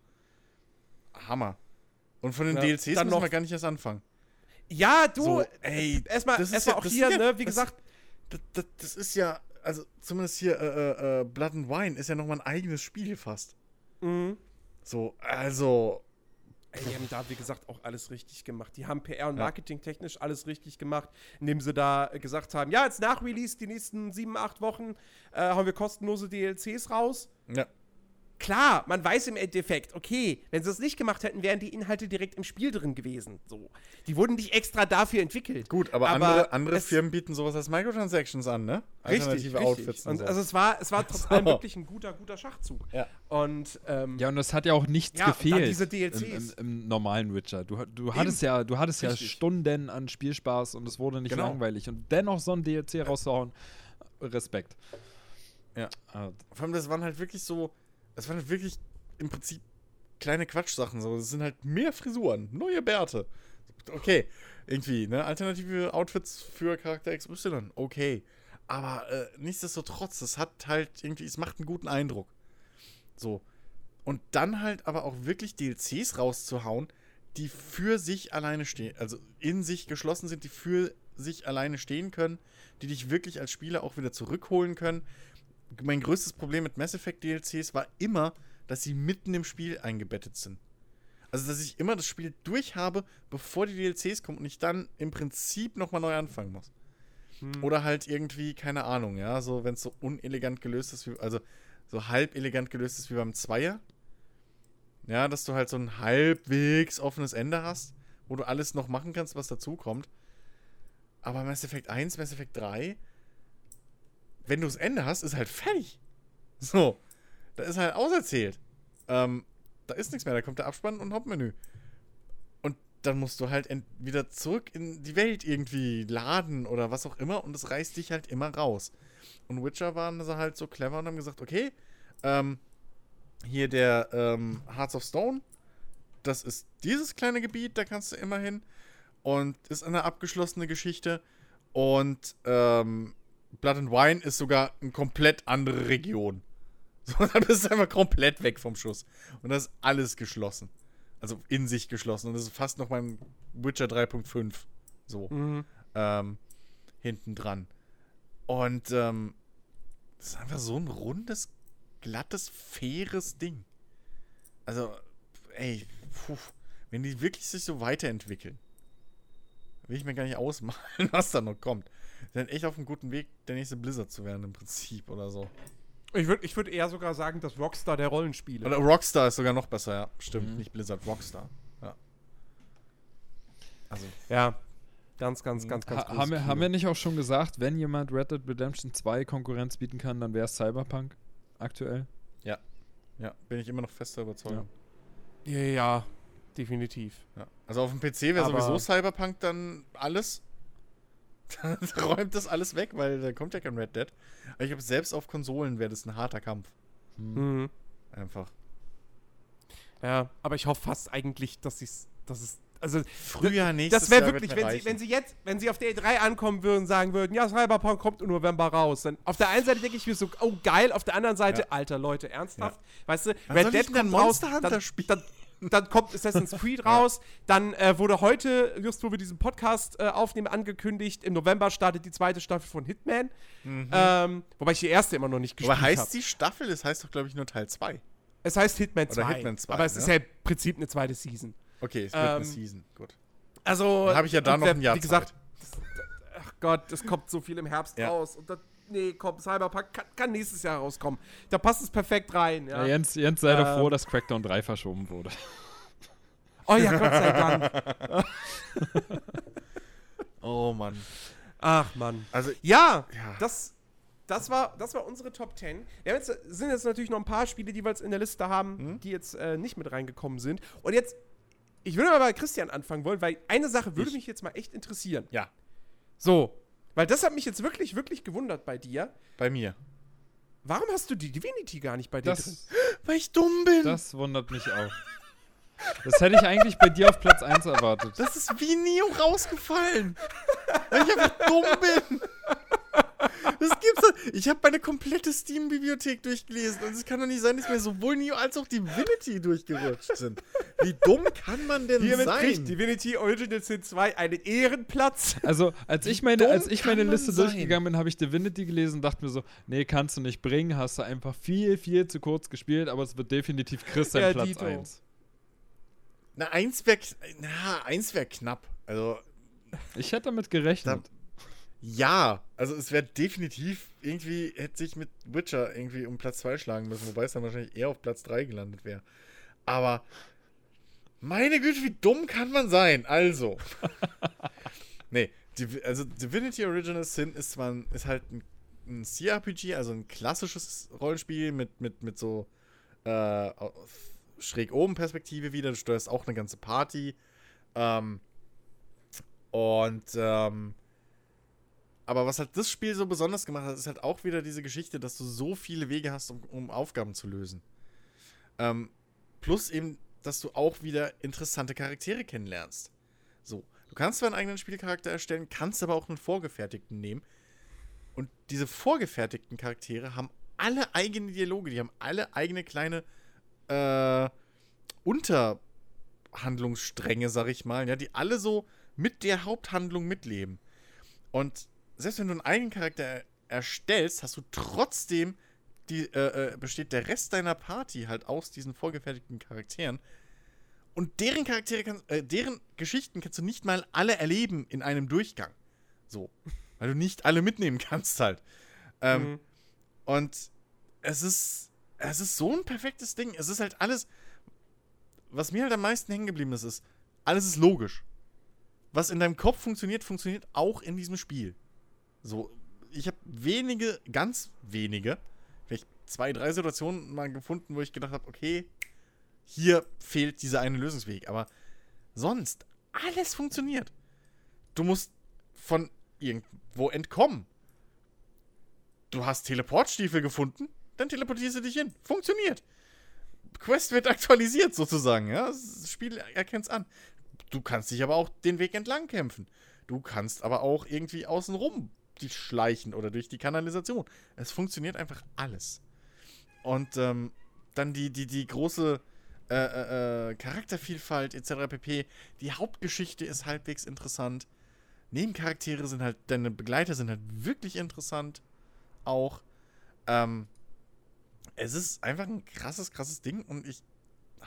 Hammer. Und von den Ja, DLCs dann müssen noch- wir gar nicht erst anfangen. Ja, du, So, ey, erstmal erstmal ja- auch hier, ja- ne, wie das- gesagt, Das, das, das ist ja, also zumindest hier, äh, äh, äh, Blood and Wine ist ja nochmal ein eigenes Spiel fast. mhm. So, also, Ey, die haben da, wie gesagt, auch alles richtig gemacht. Die haben PR und. Marketing technisch alles richtig gemacht, indem sie da gesagt haben, ja, jetzt nach Release, die nächsten sieben, acht Wochen, äh, haben wir kostenlose DLCs raus. ja. Klar, man weiß im Endeffekt, okay, wenn sie das nicht gemacht hätten, wären die Inhalte direkt im Spiel drin gewesen. So. Die wurden nicht extra dafür entwickelt. Gut, aber, Aber andere, andere es- Firmen bieten sowas als Microtransactions an, ne? Richtig, Alternative richtig. Outfits und so. Also es war, es war trotz [laughs] allem wirklich ein guter, guter Schachzug. Ja. Und ähm, Ja, und es hat ja auch nichts Ja, und dann gefehlt diese DLCs. Im, im, im normalen Witcher. Du, du hattest ja, du hattest ja Richtig. Stunden an Spielspaß und es wurde nicht Genau. langweilig. Und dennoch so ein DLC rauszuhauen, Respekt. Ja. Ah, Vor allem, das waren halt wirklich so, das waren wirklich im Prinzip kleine Quatschsachen. So. Das sind halt mehr Frisuren, neue Bärte. Okay, irgendwie, ne? Alternative Outfits für Charakter XY, okay. Aber äh, nichtsdestotrotz, das hat halt irgendwie, es macht einen guten Eindruck. So. Und dann halt aber auch wirklich DLCs rauszuhauen, die für sich alleine stehen, also in sich geschlossen sind, die für sich alleine stehen können, die dich wirklich als Spieler auch wieder zurückholen können. Mein größtes Problem mit Mass Effect DLCs war immer, dass sie mitten im Spiel eingebettet sind. Also, dass ich immer das Spiel durch habe, bevor die DLCs kommen und ich dann im Prinzip nochmal neu anfangen muss. Oder halt irgendwie, keine Ahnung, ja, so, wenn es so unelegant gelöst ist, wie, also so halb elegant gelöst ist wie beim Zweier. Ja, dass du halt so ein halbwegs offenes Ende hast, wo du alles noch machen kannst, was dazukommt. Aber Mass Effect 1, Mass Effect 3, wenn du das Ende hast, ist halt fertig. So. Da ist halt auserzählt. Ähm, da ist nichts mehr, da kommt der Abspann und Hauptmenü. Und dann musst du halt wieder zurück in die Welt irgendwie laden oder was auch immer und das reißt dich halt immer raus. Und Witcher waren sie halt so clever und haben gesagt, okay, ähm, hier der ähm, Hearts of Stone, das ist dieses kleine Gebiet, da kannst du immer hin und ist eine abgeschlossene Geschichte und ähm, Blood and Wine ist sogar eine komplett andere Region. [laughs] So, da bist du einfach komplett weg vom Schuss. Und das ist alles geschlossen. Also in sich geschlossen. Und das ist fast noch mein Witcher 3.5. So. Mhm. Ähm, hinten dran. Und ähm, das ist einfach so ein rundes, glattes, faires Ding. Also, ey, puh, wenn die wirklich sich so weiterentwickeln, will ich mir gar nicht ausmalen, [laughs] was da noch kommt. Sind echt auf einem guten Weg, der nächste Blizzard zu werden, im Prinzip oder so. Ich würde ich würd eher sogar sagen, dass Rockstar der Rollenspiele. Oder Rockstar ist sogar noch besser, ja. Stimmt, Mhm. nicht Blizzard, Rockstar. Ja. Also, ja. Ganz, ganz, ganz, ganz ha haben, wir, haben wir nicht auch schon gesagt, wenn jemand Red Dead Redemption 2 Konkurrenz bieten kann, dann wäre es Cyberpunk aktuell? ja, bin ich immer noch fester Überzeugung. Ja, ja, definitiv. Ja. Also auf dem PC wäre sowieso Cyberpunk dann alles. [laughs] Dann räumt das alles weg, weil da kommt ja kein Red Dead. Aber ich glaube, selbst auf Konsolen wäre das ein harter Kampf. Hm. Mhm. Einfach. Ja, aber ich hoffe fast eigentlich, dass es, dass es, also Frühjahr nächstes das wäre wirklich, wenn sie, wenn sie jetzt, wenn sie auf der E3 ankommen würden, sagen würden, ja, Cyberpunk kommt im November raus, dann auf der einen Seite denke ich mir so, oh geil, auf der anderen Seite, Ja. alter Leute, ernsthaft, weißt du, ich denn dann kommt Monster Hunter dann? Dann, dann kommt Assassin's Creed [laughs] raus. Dann äh, wurde heute, just wo wir diesen Podcast äh, aufnehmen, angekündigt, im November startet die zweite Staffel von Hitman. Ähm, wobei ich die erste immer noch nicht gespielt Aber heißt habe. die Staffel? Das heißt doch, glaube ich, nur Teil 2. Es heißt Hitman 2. Oder Hitman 2, aber es ne? ist ja im Prinzip eine zweite Season. Okay, es wird Ähm, eine Season. Gut. Also. Habe ich ja da noch ein Jahr Wie gesagt, Zeit. das, ach Gott, es kommt so viel im Herbst Ja. raus. Und das, nee, komm, Cyberpunk kann, kann nächstes Jahr rauskommen. Da passt es perfekt rein. Ja, Ja. Jens, Jens sei doch Ähm. froh, dass Crackdown 3 verschoben wurde. Oh ja, Gott sei Dank. [laughs] Oh Mann. Ach, Mann. Also, Ja, Ja. Das, das, war, das war unsere Top 10. Wir haben jetzt, sind jetzt natürlich noch ein paar Spiele, die wir jetzt in der Liste haben, Hm? die jetzt äh, nicht mit reingekommen sind. Und jetzt, ich würde mal bei Christian anfangen wollen, weil eine Sache würde Ich. mich jetzt mal echt interessieren. ja, So, weil das hat mich jetzt wirklich, wirklich gewundert bei dir. bei mir. Warum hast du die Divinity gar nicht bei dir drin? Das, [gasps] Weil ich dumm bin. das wundert mich auch. Das hätte ich eigentlich bei dir auf Platz 1 erwartet. Das ist wie Neo rausgefallen. Weil ich einfach dumm bin. [laughs] Das gibt's doch. Ich habe meine komplette Steam-Bibliothek durchgelesen und es kann doch nicht sein, dass mir sowohl Neo als auch Divinity durchgerutscht sind. Wie dumm kann man denn Hiermit sein? kriegt Divinity Original Sin 2 einen Ehrenplatz. Also, als ich meine, als ich meine Liste sein? durchgegangen bin, habe ich Divinity gelesen und dachte mir so, nee, kannst du nicht bringen, hast du einfach viel, viel zu kurz gespielt, aber es wird definitiv Chris sein Ja, Platz Dito. 1. Na, eins wäre na, eins wär knapp. Also, Ich hätte damit gerechnet. Ja. Also, es wäre definitiv irgendwie, hätte sich mit Witcher irgendwie um Platz 2 schlagen müssen, wobei es dann wahrscheinlich eher auf Platz 3 gelandet wäre. Aber, meine Güte, wie dumm kann man sein? Also. [laughs] nee, Div also Divinity Original Sin ist zwar ein, ist halt ein, ein CRPG, also ein klassisches Rollenspiel mit, mit, mit so äh, schräg oben Perspektive wieder. Du steuerst auch eine ganze Party. Ähm, und ähm, aber was halt das Spiel so besonders gemacht hat, ist halt auch wieder diese Geschichte, dass du so viele Wege hast, um, um Aufgaben zu lösen. Ähm, plus eben, dass du auch wieder interessante Charaktere kennenlernst. So, du kannst zwar einen eigenen Spielcharakter erstellen, kannst aber auch einen vorgefertigten nehmen. Und diese vorgefertigten Charaktere haben alle eigene Dialoge, die haben alle eigene kleine äh, Unterhandlungsstränge, sag ich mal, ja, die alle so mit der Haupthandlung mitleben. Und selbst wenn du einen eigenen Charakter er erstellst, hast du trotzdem die, äh, äh, besteht der Rest deiner Party halt aus diesen vorgefertigten Charakteren. Und deren Charaktere kann, äh, deren Geschichten kannst du nicht mal alle erleben in einem Durchgang. So. [laughs] Weil du nicht alle mitnehmen kannst halt. Ähm, Mhm. Und es ist, es ist so ein perfektes Ding. Es ist halt alles, was mir halt am meisten hängen geblieben ist, ist, alles ist logisch. Was in deinem Kopf funktioniert, funktioniert auch in diesem Spiel. So, ich habe wenige, ganz wenige, vielleicht zwei, drei Situationen mal gefunden, wo ich gedacht habe, okay, hier fehlt dieser eine Lösungsweg. Aber sonst, alles funktioniert. Du musst von irgendwo entkommen. Du hast Teleportstiefel gefunden, dann teleportierst du dich hin. Funktioniert. Quest wird aktualisiert sozusagen, ja. Das Spiel erkennt es an. Du kannst dich aber auch den Weg entlang kämpfen. Du kannst aber auch irgendwie außenrum dich schleichen oder durch die Kanalisation. Es funktioniert einfach alles. Und ähm, dann die, die, die große äh, äh, äh, Charaktervielfalt etc. pp. Die Hauptgeschichte ist halbwegs interessant. Nebencharaktere sind halt, deine Begleiter sind halt wirklich interessant. Auch. Ähm, es ist einfach ein krasses, krasses Ding und ich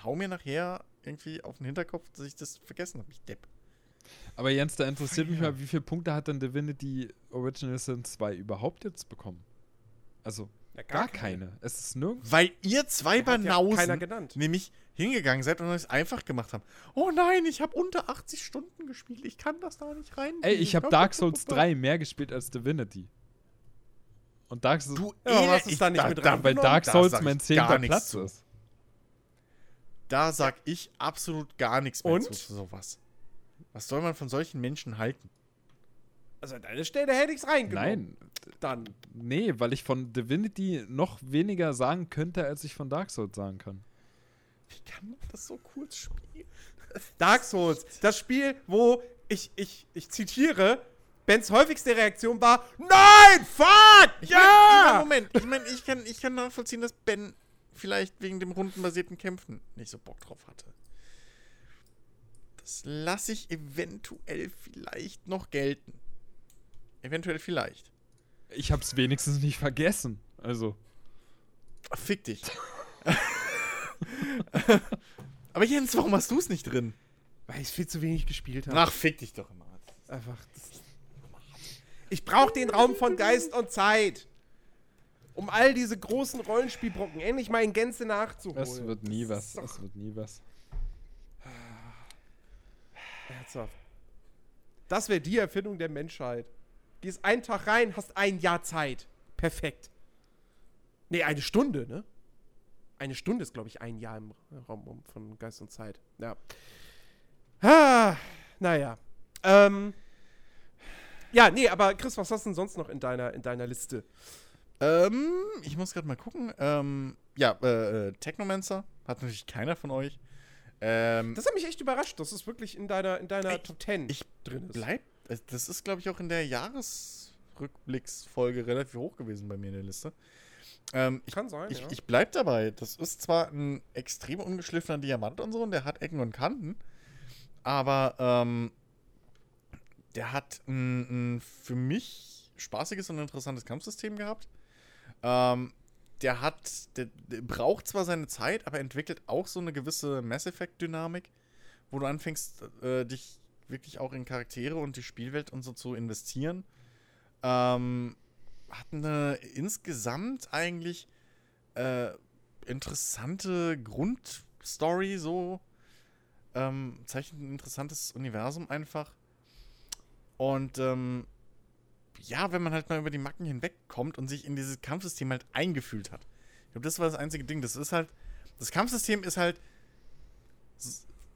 hau mir nachher irgendwie auf den Hinterkopf, dass ich das vergessen habe. Ich depp. Aber Jens, da interessiert mich Ja. mal, wie viele Punkte hat denn Divinity Original Sin 2 überhaupt jetzt bekommen? Also, Ja, gar keine. Es ist nirgends. Weil ihr zwei ja Banausen genannt. nämlich hingegangen seid und es einfach gemacht habt. Oh nein, ich habe unter 80 Stunden gespielt. Ich kann das da nicht rein. Ey, ich habe Dark Souls 3 mehr gespielt als Divinity. Und Dark Souls, Du, Ja, hast ich- da nicht mit weil reingenommen? Dark Da Souls sag ich mein gar zehnter Platz zu. ist. Da sag ich absolut gar nichts mehr Und? zu, zu sowas. Was soll man von solchen Menschen halten? Also an deiner Stelle hätte ich es reingenommen. Nein, Dann. nee, weil ich von Divinity noch weniger sagen könnte, als ich von Dark Souls sagen kann. Wie kann man das so kurz spielen? Dark Souls, das Spiel, wo ich, ich, ich zitiere, Bens häufigste Reaktion war: Nein, fuck! Ich ja! Mein, Moment, ich meine, ich kann, ich kann nachvollziehen, dass Ben vielleicht wegen dem rundenbasierten Kämpfen nicht so Bock drauf hatte. Das lasse ich eventuell vielleicht noch gelten. Eventuell vielleicht. Ich hab's wenigstens nicht vergessen. Also. Fick dich. [laughs] Aber Jens, warum hast du es nicht drin? Weil ich viel zu wenig gespielt habe. Ach, fick dich doch immer. Einfach. Das ich brauche den Raum von Geist und Zeit. Um all diese großen Rollenspielbrocken endlich mal in Gänze nachzuholen. Das wird nie Das was. Das wird nie was. Herzhaft. Das wäre die Erfindung der Menschheit. Gehst einen Tag rein, hast ein Jahr Zeit. Perfekt. Nee, eine Stunde, ne? Eine Stunde ist, glaube ich, ein Jahr im Raum von Geist und Zeit. Ja. Ah, naja. Ähm. Ja, nee, aber Chris, was hast du denn sonst noch in deiner, in deiner Liste? Ähm, ich muss gerade mal gucken. Ähm, ja, äh, äh, Technomancer hat natürlich keiner von euch. Ähm, Das hat mich echt überrascht, dass es wirklich in deiner, in deiner Ich- Top 10 ich drin ist. bleibt. äh, Das ist, glaube ich, auch in der Jahresrückblicksfolge relativ hoch gewesen bei mir in der Liste. Ähm, ich Kann sein, ich, ja. ich bleib dabei. Das ist zwar ein extrem ungeschliffener Diamant und so, und der hat Ecken und Kanten, aber ähm, der hat ein, ein für mich spaßiges und interessantes Kampfsystem gehabt. Ähm, der hat, der, der braucht zwar seine Zeit, aber entwickelt auch so eine gewisse Mass Effect-Dynamik, wo du anfängst, äh, dich wirklich auch in Charaktere und die Spielwelt und so zu investieren. Ähm, hat eine insgesamt eigentlich äh, interessante Grundstory, so. Ähm, zeichnet ein interessantes Universum einfach. Und ähm, ja, wenn man halt mal über die Macken hinwegkommt und sich in dieses Kampfsystem halt eingefühlt hat. Ich glaube, das war das einzige Ding. Das ist halt, das Kampfsystem ist halt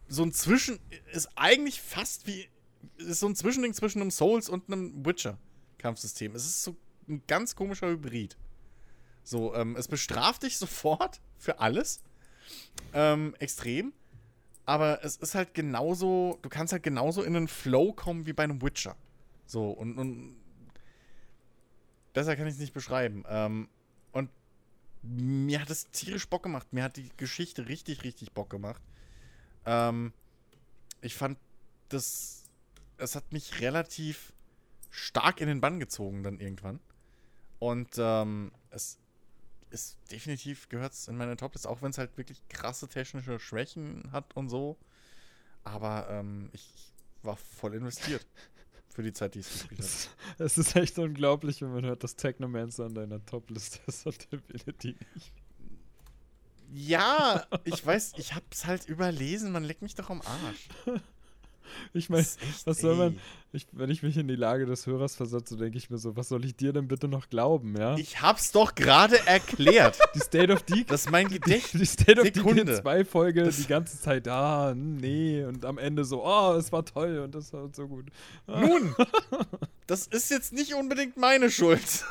so ein Zwischen, ist eigentlich fast wie, ist so ein Zwischending zwischen einem Souls und einem Witcher-Kampfsystem. Es ist so ein ganz komischer Hybrid. So, ähm, es bestraft dich [laughs] sofort für alles. Ähm, extrem. Aber es ist halt genauso, du kannst halt genauso in einen Flow kommen wie bei einem Witcher. So, und, und besser kann ich es nicht beschreiben. Ähm, und mir hat es tierisch Bock gemacht. Mir hat die Geschichte richtig, richtig Bock gemacht. Ähm, ich fand das, es hat mich relativ stark in den Bann gezogen dann irgendwann. Und ähm, es ist definitiv gehört es in meine Toplist, auch wenn es halt wirklich krasse technische Schwächen hat und so. Aber ähm, ich war voll investiert [laughs] für die Zeit, die ich es gespielt habe. Es ist echt unglaublich, wenn man hört, dass Technomancer an deiner Top-Liste [laughs] ist und Divinity nicht. Ja, ich weiß, ich hab's halt überlesen, man leckt mich doch am Arsch. [laughs] Ich meine, was soll man- ich, wenn ich mich in die Lage des Hörers versetze, denke ich mir so, was soll ich dir denn bitte noch glauben, ja? Ich hab's doch gerade erklärt. die State of Decay Das ist mein die, Gedächtnis. die State of. Decay 2 Folge Das- die ganze Zeit, ah, nee, und am Ende so, oh, es war toll und das war so gut. Nun, [laughs] das ist jetzt nicht unbedingt meine Schuld.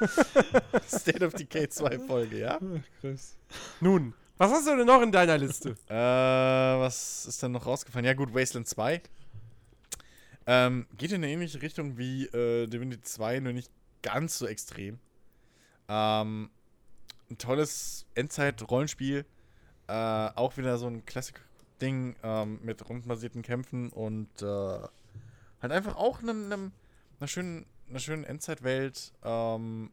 [laughs] State of Decay 2 Folge, ja? Ach, Chris. Nun, was hast du denn noch in deiner Liste? [laughs] Äh, was ist denn noch rausgefallen? Ja, gut, Wasteland 2. Ähm, geht in eine ähnliche Richtung wie äh, Divinity 2, nur nicht ganz so extrem. Ähm, ein tolles Endzeit-Rollenspiel. Äh, auch wieder so ein Classic-Ding ähm, mit rundenbasierten Kämpfen und äh, halt einfach auch einem, einem, einer schönen, einer schönen Endzeitwelt. Ähm,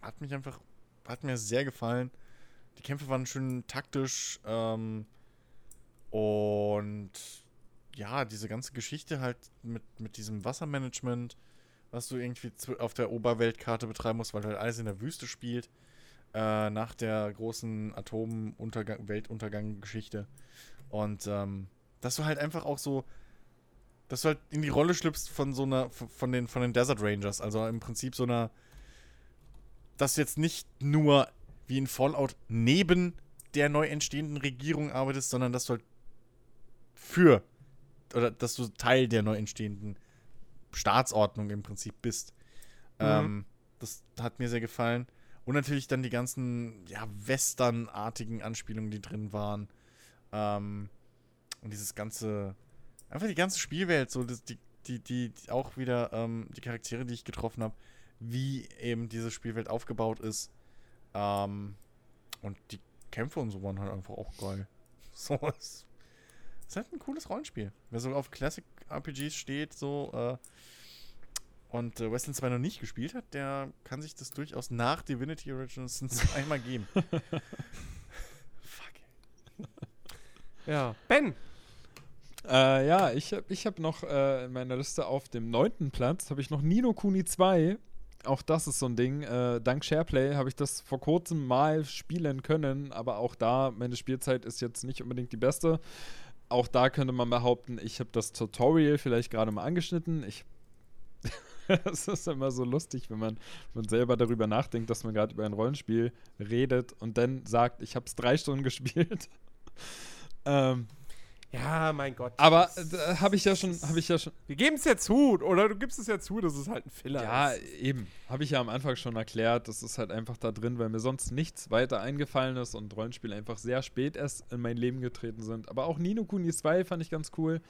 hat mich einfach, hat mir sehr gefallen. Die Kämpfe waren schön taktisch ähm, und ja, diese ganze Geschichte halt mit, mit diesem Wassermanagement, was du irgendwie auf der Oberweltkarte betreiben musst, weil halt alles in der Wüste spielt, äh, nach der großen Atom-Weltuntergang-Geschichte. Und ähm, dass du halt einfach auch so, dass du halt in die Rolle schlüpfst von so einer, von den, von den Desert Rangers, also im Prinzip so einer, dass du jetzt nicht nur wie in Fallout neben der neu entstehenden Regierung arbeitest, sondern dass du halt für oder dass du Teil der neu entstehenden Staatsordnung im Prinzip bist. Mhm. Ähm, das hat mir sehr gefallen. Und natürlich dann die ganzen, ja, Western-artigen Anspielungen, die drin waren. Ähm, und dieses ganze, einfach die ganze Spielwelt, so das, die, die, die, auch wieder ähm, die Charaktere, die ich getroffen habe, wie eben diese Spielwelt aufgebaut ist. Ähm, und die Kämpfe und so waren halt einfach auch geil. [laughs] So, es, ist halt ein cooles Rollenspiel. Wer so auf Classic RPGs steht, so, äh, und äh, Westland 2 noch nicht gespielt hat, der kann sich das durchaus nach Divinity Original [laughs] Sin 2 mal geben. [laughs] Fuck. Ja. Ben, Äh, ja, ich habe ich hab noch äh, in meiner Liste auf dem neunten Platz habe ich noch Nino Kuni 2. Auch das ist so ein Ding. Äh, dank Shareplay habe ich das vor kurzem mal spielen können, aber auch da, meine Spielzeit ist jetzt nicht unbedingt die beste. Auch da könnte man behaupten, ich habe das Tutorial vielleicht gerade mal angeschnitten. Ich [laughs] Es ist immer so lustig, wenn man, wenn man selber darüber nachdenkt, dass man gerade über ein Rollenspiel redet und dann sagt, ich habe es drei Stunden [laughs] gespielt. ähm, ja, mein Gott. aber äh, habe ich ja schon, habe ich ja schon, Wir geben es ja zu, oder du gibst es ja zu, dass es halt ein Filler ja ist. eben, habe ich ja am Anfang schon erklärt. Das ist halt einfach da drin, weil mir sonst nichts weiter eingefallen ist und Rollenspiele einfach sehr spät erst in mein Leben getreten sind. Aber auch Nino Kuni 2 fand ich ganz cool.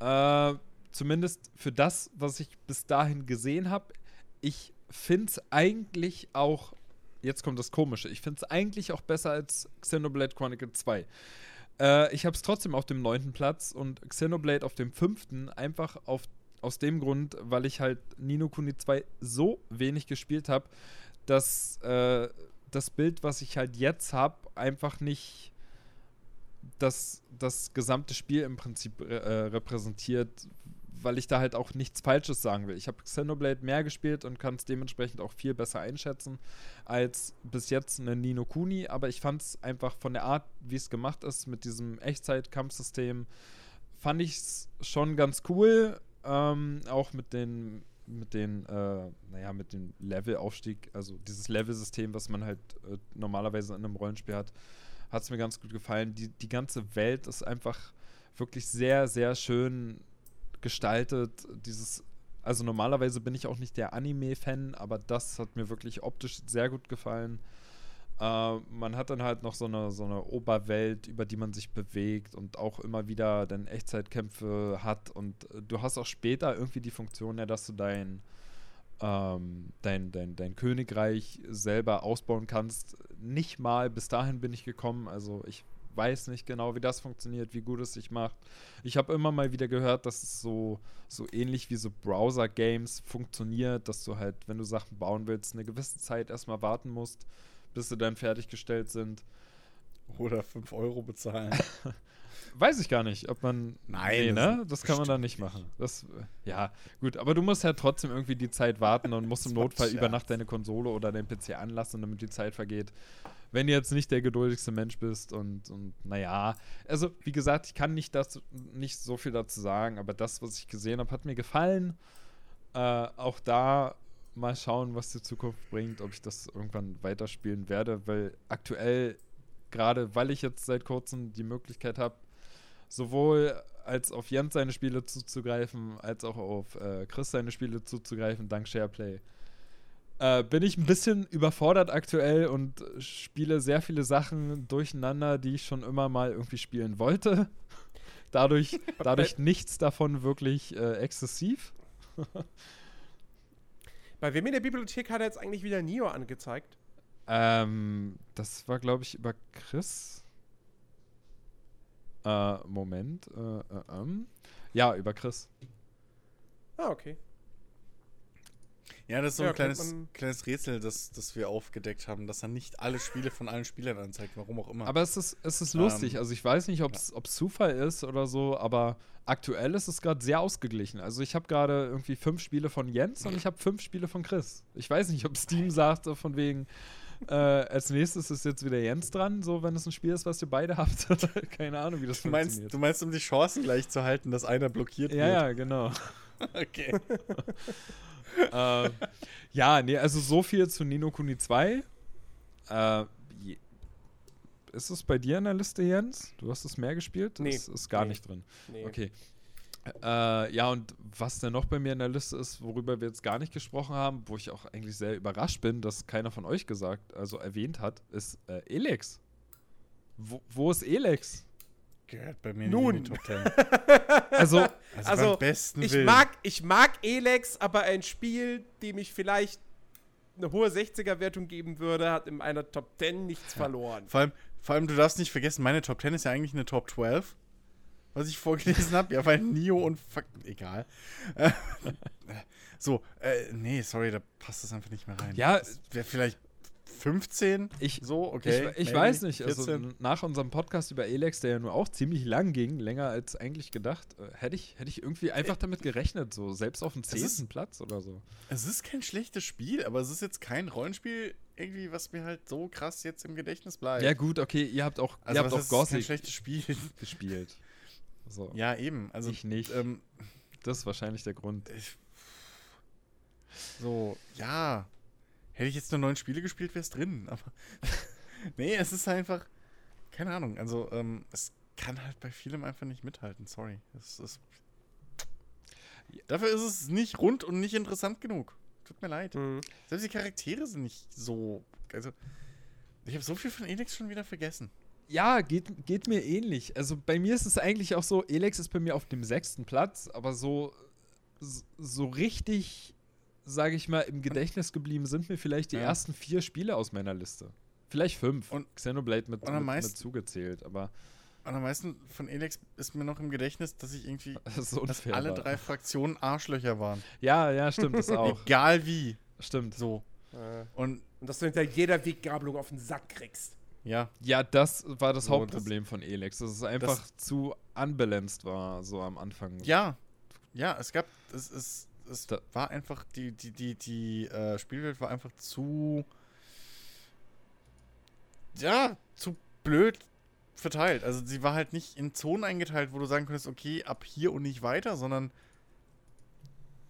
Äh, zumindest für das, was ich bis dahin gesehen habe. Ich finde es eigentlich auch, jetzt kommt das Komische, ich finde es eigentlich auch besser als Xenoblade Chronicle 2. Äh, ich habe es trotzdem auf dem neunten Platz und Xenoblade auf dem fünften, einfach auf, aus dem Grund, weil ich halt Nino Kuni 2 so wenig gespielt habe, dass äh, das Bild, was ich halt jetzt habe, einfach nicht das, das gesamte Spiel im Prinzip äh, repräsentiert, weil ich da halt auch nichts Falsches sagen will. Ich habe Xenoblade mehr gespielt und kann es dementsprechend auch viel besser einschätzen als bis jetzt eine Nino Kuni, aber ich fand es einfach von der Art, wie es gemacht ist, mit diesem Echtzeit-Kampfsystem, fand ich es schon ganz cool. Ähm, auch mit den, mit den, äh, naja, mit dem Levelaufstieg, also dieses Level-System, was man halt äh, normalerweise in einem Rollenspiel hat, hat es mir ganz gut gefallen. Die, die ganze Welt ist einfach wirklich sehr, sehr schön gestaltet. Dieses, also normalerweise bin ich auch nicht der Anime-Fan, aber das hat mir wirklich optisch sehr gut gefallen. Äh, man hat dann halt noch so eine, so eine Oberwelt, über die man sich bewegt und auch immer wieder dann Echtzeitkämpfe hat. Und äh, du hast auch später irgendwie die Funktion, ja, dass du dein, ähm, dein, dein, dein Königreich selber ausbauen kannst. Nicht mal bis dahin bin ich gekommen. Also ich weiß nicht genau, wie das funktioniert, wie gut es sich macht. Ich habe immer mal wieder gehört, dass es so, so ähnlich wie so Browser-Games funktioniert, dass du halt, wenn du Sachen bauen willst, eine gewisse Zeit erstmal warten musst, bis sie dann fertiggestellt sind. Oder 5 Euro bezahlen. [laughs] Weiß ich gar nicht, ob man. Nein, nee, das ne? Das kann man dann nicht machen. Das, äh, ja, gut, aber du musst ja trotzdem irgendwie die Zeit warten und musst im Notfall über. Nacht deine Konsole oder deinen PC anlassen, damit die Zeit vergeht. Wenn du jetzt nicht der geduldigste Mensch bist und, und naja, also wie gesagt, ich kann nicht, das, nicht so viel dazu sagen, aber das, was ich gesehen habe, hat mir gefallen. Äh, auch da mal schauen, was die Zukunft bringt, ob ich das irgendwann weiterspielen werde, weil aktuell, gerade weil ich jetzt seit kurzem die Möglichkeit habe, sowohl als auf Jens seine Spiele zuzugreifen, als auch auf äh, Chris seine Spiele zuzugreifen, dank SharePlay. Äh, bin ich ein bisschen überfordert aktuell und spiele sehr viele Sachen durcheinander, die ich schon immer mal irgendwie spielen wollte. [laughs] Dadurch, [laughs] dadurch nichts davon wirklich äh, exzessiv. [laughs] Bei wem in der Bibliothek hat er jetzt eigentlich wieder Nio angezeigt? Ähm, das war, glaube ich, über Chris. Äh, Moment. Äh, äh, ähm. Ja, über Chris. Ah, okay. Ja, das ist so Ja, ein kleines, kleines Rätsel, das, das wir aufgedeckt haben, dass er nicht alle Spiele von allen Spielern anzeigt, warum auch immer. Aber es ist, es ist Ähm, lustig. Also ich weiß nicht, ob es Zufall ist oder so, aber aktuell ist es gerade sehr ausgeglichen. Also ich habe gerade irgendwie fünf Spiele von Jens und ich habe fünf Spiele von Chris. Ich weiß nicht, ob Steam sagte von wegen, [laughs] äh, als nächstes ist jetzt wieder Jens dran, so wenn es ein Spiel ist, was ihr beide [laughs] habt. [laughs] Keine Ahnung, wie das du, meinst, funktioniert. du meinst, um die Chancen gleich zu halten, dass einer blockiert ja, wird? ja, genau. Okay. ähm, ja, nee, also so viel zu Nino Kuni 2. Äh, ist es bei dir in der Liste, Jens? Du hast es mehr gespielt? Nee. Das ist gar Nee. nicht drin. Nee. Okay. Äh, ja, und was denn noch bei mir in der Liste ist, worüber wir jetzt gar nicht gesprochen haben, wo ich auch eigentlich sehr überrascht bin, dass keiner von euch gesagt, also erwähnt hat, ist äh, Elex. Wo, wo ist Elex? Gehört bei mir Nun. nicht in die Top 10. Also, [laughs] Also, Also, beim besten Ich Willen. mag, ich mag Elex, aber ein Spiel, dem ich vielleicht eine hohe 60er-Wertung geben würde, hat in einer Top 10 nichts verloren. Vor allem, vor allem, du darfst nicht vergessen, meine Top 10 ist ja eigentlich eine Top 12. was ich vorgelesen habe? Ja, weil Nio und fuck, egal. Äh, [laughs] so, äh, nee, sorry, da passt das einfach nicht mehr rein. Ja. wäre vielleicht 15. Ich, so, okay. ich, ich weiß nicht. Also 14. nach unserem Podcast über Elex, der ja nur auch ziemlich lang ging, länger als eigentlich gedacht, äh, hätte ich, hätte ich irgendwie einfach damit gerechnet, so selbst auf dem Äh, zehnten Platz oder so. Es ist kein schlechtes Spiel, aber es ist jetzt kein Rollenspiel, irgendwie, was mir halt so krass jetzt im Gedächtnis bleibt. Ja gut, okay, ihr habt auch, also ihr habt auch ist kein Gothic schlechtes Spiel. [laughs] gespielt. So, ja, eben. Also, ich nicht. ähm, das ist wahrscheinlich der Grund. ich, so, ja. Hätte ich jetzt nur neun Spiele gespielt, wäre es drin. Aber [laughs] nee, es ist einfach, keine Ahnung. Also, ähm, es kann halt bei vielem einfach nicht mithalten. Sorry. Es ist, dafür ist es nicht rund und nicht interessant genug. Tut mir leid. Mhm. Selbst die Charaktere sind nicht so. Also, ich habe so viel von Elix schon wieder vergessen. Ja, geht, geht mir ähnlich. Also bei mir ist es eigentlich auch so, Elex ist bei mir auf dem sechsten Platz, aber so, so richtig, sage ich mal, im Gedächtnis geblieben sind mir vielleicht die Ja. ersten vier Spiele aus meiner Liste. Vielleicht fünf. Und- Xenoblade mit, mit, mit meisten- zugezählt, aber Und am meisten von Elex ist mir noch im Gedächtnis, dass ich irgendwie. [laughs] das Dass alle war. drei Fraktionen Arschlöcher waren. Ja, ja, stimmt, das [laughs] auch. Egal wie. stimmt. So. Äh, Und Und dass du hinter jeder Weggabelung auf den Sack kriegst. Ja, Ja, das war das So, Hauptproblem von Elex, dass es einfach zu unbalanced war, so am Anfang. Ja, ja, es gab, es, es, es Da- war einfach, die, die, die, die äh, Spielwelt war einfach zu, ja, zu blöd verteilt. Also sie war halt nicht in Zonen eingeteilt, wo du sagen könntest, okay, ab hier und nicht weiter, sondern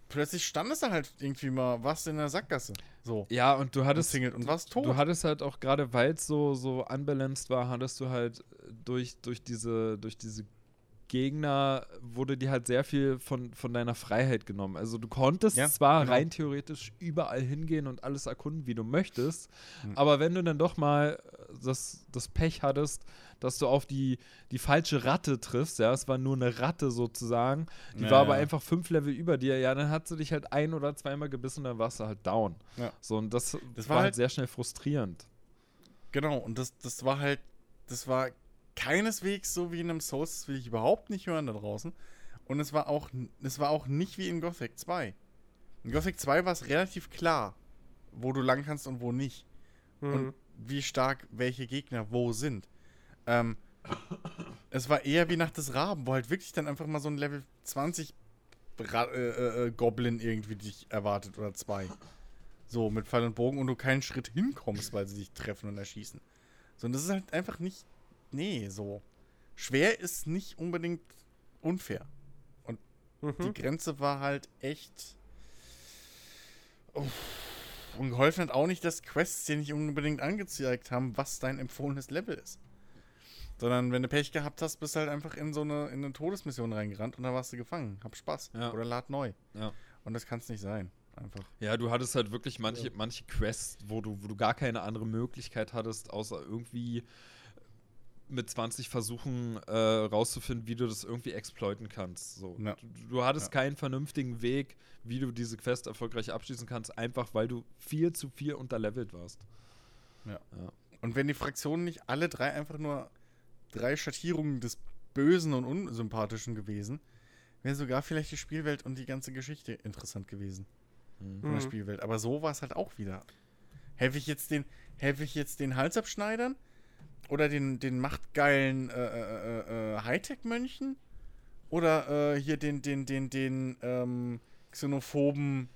plötzlich standest du halt irgendwie mal was in der Sackgasse. So. Ja, und du hattest Umzingelt und warst tot. Du hattest halt auch gerade, weil es so, so unbalanced war, hattest du halt durch, durch, diese, durch diese Gegner wurde dir halt sehr viel von, von deiner Freiheit genommen. Also du konntest Ja, zwar genau. rein theoretisch überall hingehen und alles erkunden, wie du möchtest, Mhm. aber wenn du dann doch mal das, das Pech hattest, dass du auf die, die falsche Ratte triffst, ja, es war nur eine Ratte sozusagen, die Ja, war aber einfach fünf Level über dir, ja, dann hat sie dich halt ein oder zweimal gebissen, dann warst du halt down. Ja. So, und das, Das war, war halt halt- sehr schnell frustrierend. Genau, und das, das war halt, das war keineswegs so wie in einem Souls, das will ich überhaupt nicht hören da draußen. Und es war auch, es war auch nicht wie in Gothic 2. In Gothic 2 war es relativ klar, wo du lang kannst und wo nicht. Mhm. Und wie stark welche Gegner wo sind. Ähm, es war eher wie nach des Raben, wo halt wirklich dann einfach mal so ein Level 20 Ra äh, äh, äh, Goblin irgendwie dich erwartet oder zwei. So, mit Pfeil und Bogen und du keinen Schritt hinkommst, weil sie dich treffen und erschießen. So, und das ist halt einfach nicht. Nee, so. Schwer ist nicht unbedingt unfair. Mhm. Die Grenze war halt echt. Uff. Und geholfen hat auch nicht, dass Quests dir nicht unbedingt angezeigt haben, was dein empfohlenes Level ist. Sondern wenn du Pech gehabt hast, bist du halt einfach in so eine, in eine Todesmission reingerannt und dann warst du gefangen. Hab Spaß. Ja. Oder lad neu. Ja. Und das kann es nicht sein. Einfach. Ja, du hattest halt wirklich manche, manche Quests, wo du, wo du gar keine andere Möglichkeit hattest, außer irgendwie mit 20 Versuchen äh, rauszufinden, wie du das irgendwie exploiten kannst. So. Ja. Du, du hattest Ja. keinen vernünftigen Weg, wie du diese Quest erfolgreich abschließen kannst, einfach weil du viel zu viel unterlevelt warst. Und wenn die Fraktionen nicht alle drei einfach nur drei Schattierungen des Bösen und Unsympathischen gewesen, wäre sogar vielleicht die Spielwelt und die ganze Geschichte interessant gewesen. Mhm. Von der Spielwelt. Aber so war es halt auch wieder. Helfe ich jetzt den, helfe ich jetzt den Halsabschneidern? Oder den, den machtgeilen äh, äh, äh, äh, Hightech-Mönchen? Oder äh, hier den, den, den, den ähm, xenophoben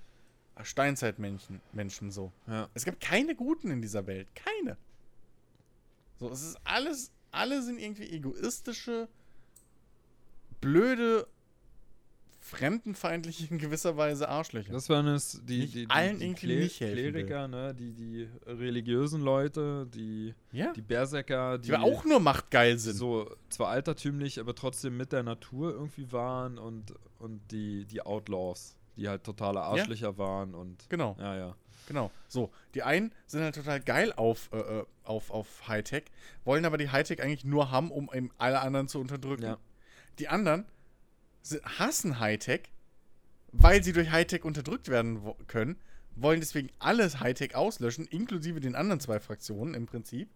Steinzeitmenschen Menschen so. Ja. Es gibt keine Guten in dieser Welt. Keine. So, es ist alles, alle sind irgendwie egoistische, blöde, fremdenfeindliche in gewisser Weise Arschlöcher. Das waren es, die, die, die, allen die irgendwie Kle nicht helfen will. Kleriker, ne? die, die religiösen Leute, die, ja. die Berserker, Die, aber auch nur machtgeil sind. so zwar altertümlich, aber trotzdem mit der Natur irgendwie waren und, und die, die Outlaws, die halt totale Arschlöcher waren und Genau, ja, ja. Genau. So, die einen sind halt total geil auf, äh, äh, auf, auf Hightech, wollen aber die Hightech eigentlich nur haben, um eben alle anderen zu unterdrücken. Ja. Die anderen si- hassen Hightech, weil sie durch Hightech unterdrückt werden wo- können, wollen deswegen alles Hightech auslöschen, inklusive den anderen zwei Fraktionen im Prinzip.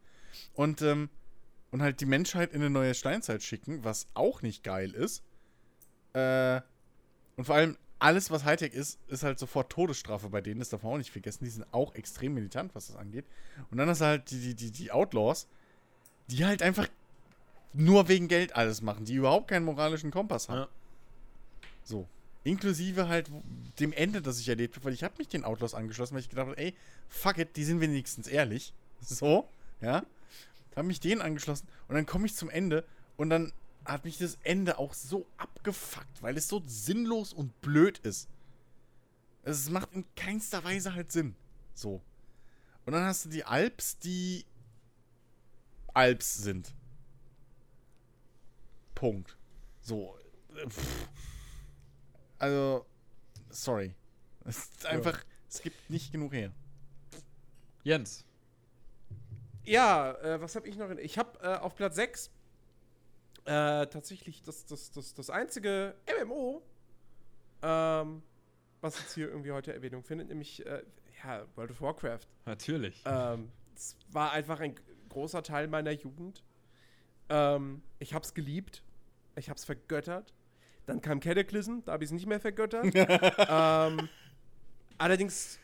Und ähm, und halt die Menschheit in eine neue Steinzeit schicken, was auch nicht geil ist. Äh, und vor allem alles, was Hightech ist, ist halt sofort Todesstrafe bei denen. Das darf man auch nicht vergessen. Die sind auch extrem militant, was das angeht. Und dann hast du halt die, die, die, Outlaws, die halt einfach nur wegen Geld alles machen, die überhaupt keinen moralischen Kompass haben. Ja. So. Inklusive halt dem Ende, das ich erlebt habe, weil ich habe mich den Outlaws angeschlossen, weil ich gedacht habe, ey, fuck it, die sind wenigstens ehrlich. So, ja. Habe mich denen angeschlossen und dann komme ich zum Ende und dann hat mich das Ende auch so abgefuckt, weil es so sinnlos und blöd ist. Es macht in keinster Weise halt Sinn. So. Und dann hast du die Alps, die Alps sind. Punkt. So. pff. Also, sorry. [laughs] Es ist einfach, es gibt nicht genug her. Jens. Ja, äh, was habe ich noch? In, ich habe äh, auf Platz 6 äh, tatsächlich das, das, das, das einzige MMO, ähm, was jetzt hier irgendwie heute Erwähnung findet, nämlich äh, ja, World of Warcraft. Natürlich. Ähm, es war einfach ein großer Teil meiner Jugend. Ähm, ich hab's geliebt. Ich hab's vergöttert. Dann kam Cataclysm, da habe ich es nicht mehr vergöttert. [laughs] ähm, allerdings,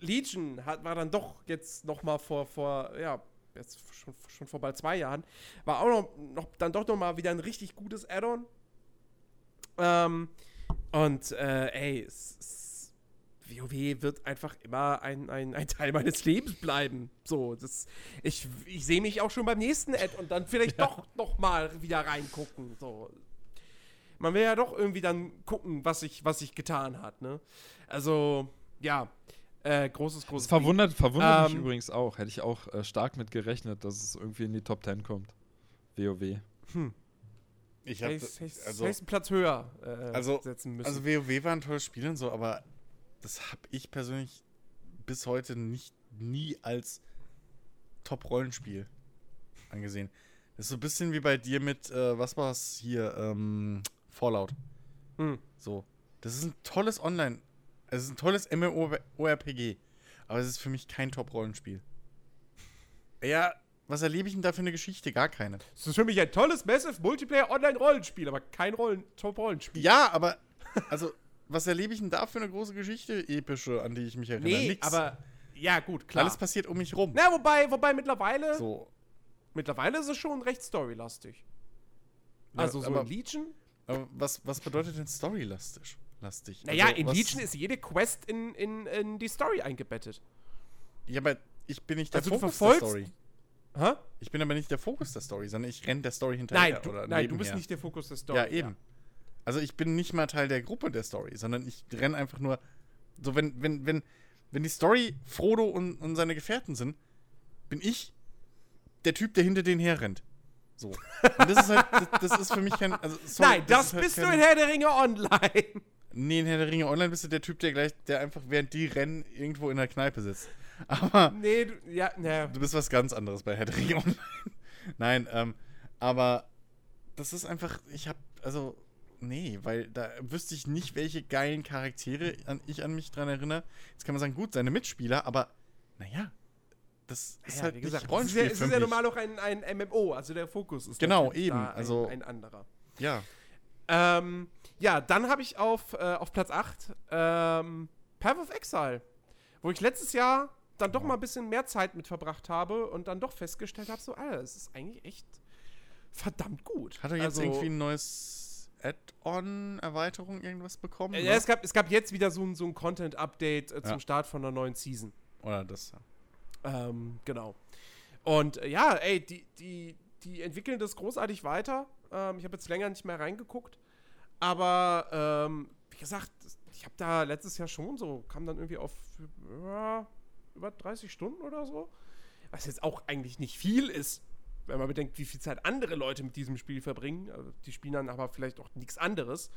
Legion hat, war dann doch jetzt noch mal vor, vor ja, jetzt schon, schon vor bald zwei Jahren, war auch noch, noch dann doch noch mal wieder ein richtig gutes Add-on. Ähm, und, äh, ey, es, es, WoW wird einfach immer ein, ein, ein Teil meines Lebens bleiben. So, das, ich, ich sehe mich auch schon beim nächsten Ad und dann vielleicht [laughs] doch noch mal wieder reingucken. So. Man will ja doch irgendwie dann gucken, was sich was sich getan hat, ne? Also, ja, äh, großes, Das großes verwundert, verwundert mich Ähm, übrigens auch. Hätte ich auch äh, stark mit gerechnet, dass es irgendwie in die Top 10 kommt. WoW. Ich Hätte hab, ich- hätte ich- also, einen Platz höher äh, Also- setzen müssen. also WoW war ein tolles Spiel und so, aber das habe ich persönlich bis heute nicht nie als Top-Rollenspiel angesehen. Das ist so ein bisschen wie bei dir mit, äh, was war's hier, ähm, Fallout. Hm. So. Das ist ein tolles Online, es ist ein tolles MMORPG, aber es ist für mich kein Top-Rollenspiel. Ja, was erlebe ich denn da für eine Geschichte? Gar keine. Es ist für mich ein tolles Massive Multiplayer Online-Rollenspiel, aber kein Rollen Top-Rollenspiel. Ja, aber, also, was erlebe ich denn da für eine große Geschichte, epische, an die ich mich erinnere? nee, Nix. aber ja, gut, klar. Alles passiert um mich rum. Na, wobei, wobei mittlerweile, So. mittlerweile ist es schon recht storylastig. Ja, Also so aber, in Legion? aber was, was bedeutet denn storylastig? Lastig? Naja, Also, in Legion ist jede Quest in, in, in die Story eingebettet. Ja, aber ich bin nicht der Also du Fokus der Story. Hä? Ich bin aber nicht der Fokus der Story, sondern ich renne der Story hinterher. Nein, du, oder nein, du bist nicht der Fokus der Story. Ja, eben. Also ich bin nicht mal Teil der Gruppe der Story, sondern ich renne einfach nur. So, wenn, wenn, wenn, wenn die Story Frodo und, und seine Gefährten sind, bin ich der Typ, der hinter denen herrennt. So. Und das ist halt, das, das ist für mich kein. Also, sorry, Nein, das, ist halt bist du kein- in Herr der Ringe Online. Nee, in Herr der Ringe Online bist du der Typ, der gleich, der einfach während die rennen irgendwo in der Kneipe sitzt. [laughs] Aber nee, du, ja, naja. du bist was ganz anderes bei Herr der Ringe Online. [laughs] Nein, ähm, aber das ist einfach, ich hab, also, nee, weil da wüsste ich nicht, welche geilen Charaktere an, ich an mich dran erinnere. Jetzt kann man sagen, gut, seine Mitspieler, aber naja, das ist Ja, halt wie gesagt, es ist Rollenspiel ja, es ist ja normal auch ein, ein MMO, also der Fokus ist Genau, eben, da ein, also- ein anderer. Ja, Ähm, ja, dann habe ich auf, äh, auf Platz 8 ähm, Path of Exile, wo ich letztes Jahr dann doch mal ein bisschen mehr Zeit mit verbracht habe und dann doch festgestellt habe, so, Alter, es ist eigentlich echt verdammt gut. hat er jetzt Also, irgendwie ein neues Add-on, Erweiterung, irgendwas bekommen? äh, ja, es, gab, es gab jetzt wieder so ein, so ein Content-Update äh, zum Ja. Start von der neuen Season. Oder das, ja. Ähm, genau. Und äh, ja, ey, die, die, die entwickeln das großartig weiter. Ähm, ich habe jetzt länger nicht mehr reingeguckt. Aber ähm, wie gesagt, ich habe da letztes Jahr schon so, kam dann irgendwie auf ja, über 30 Stunden oder so. Was jetzt auch eigentlich nicht viel ist, wenn man bedenkt, wie viel Zeit andere Leute mit diesem Spiel verbringen. Also, die spielen dann aber vielleicht auch nichts anderes.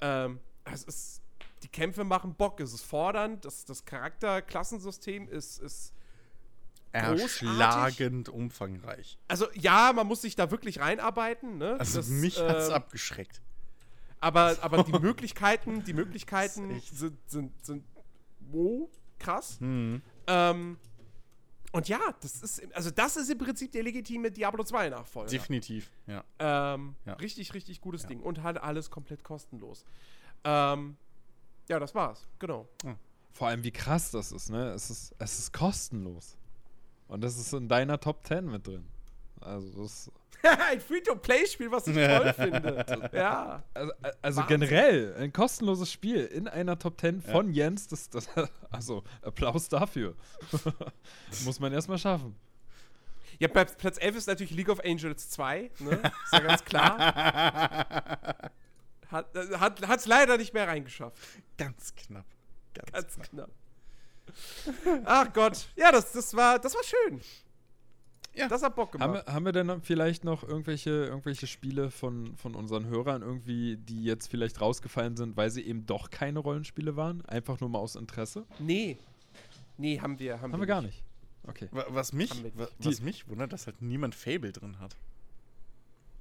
Ähm, es ist, die Kämpfe machen Bock, es ist fordernd, das, das Charakterklassensystem ist, ist Großartig. Erschlagend umfangreich. Also ja, man muss sich da wirklich reinarbeiten, ne? Also Das, mich hat's ähm, abgeschreckt. Aber, [laughs] aber die Möglichkeiten, die Möglichkeiten sind, sind, sind wow, krass. Hm. Ähm, und ja, das ist, also das ist im Prinzip der legitime Diablo 2 Nachfolger. Definitiv, ja. Ähm, Ja. Richtig, richtig gutes Ja. Ding. Und halt alles komplett kostenlos. Ähm, ja, das war's. Genau. Vor allem, wie krass das ist, ne? Es ist, es ist kostenlos. Und das ist in deiner Top 10 mit drin. Also, das, [laughs] Ein Free-to-Play-Spiel, was ich toll finde. Ja. also, also Wahnsinn. generell ein kostenloses Spiel in einer Top 10 von Jens, das, das, [laughs] also Applaus dafür. [laughs] Muss man erstmal schaffen. Ja, bei Platz 11 ist natürlich League of Angels 2, ne? Ist ja ganz klar. Hat es hat, hat's leider nicht mehr reingeschafft. Ganz knapp. Ganz, Ganz knapp. knapp. Ach Gott. Ja, das, das, war, das war schön. Ja. Das hat Bock Haben gemacht. wir, haben wir denn vielleicht noch irgendwelche, irgendwelche Spiele von, von unseren Hörern irgendwie, die jetzt vielleicht rausgefallen sind, weil sie eben doch keine Rollenspiele waren? Einfach nur mal aus Interesse? Nee. Nee, haben wir. Haben, Haben wir gar nicht. Okay. Wa- Was mich, Haben nicht. was mich wundert, dass halt niemand Fable drin hat.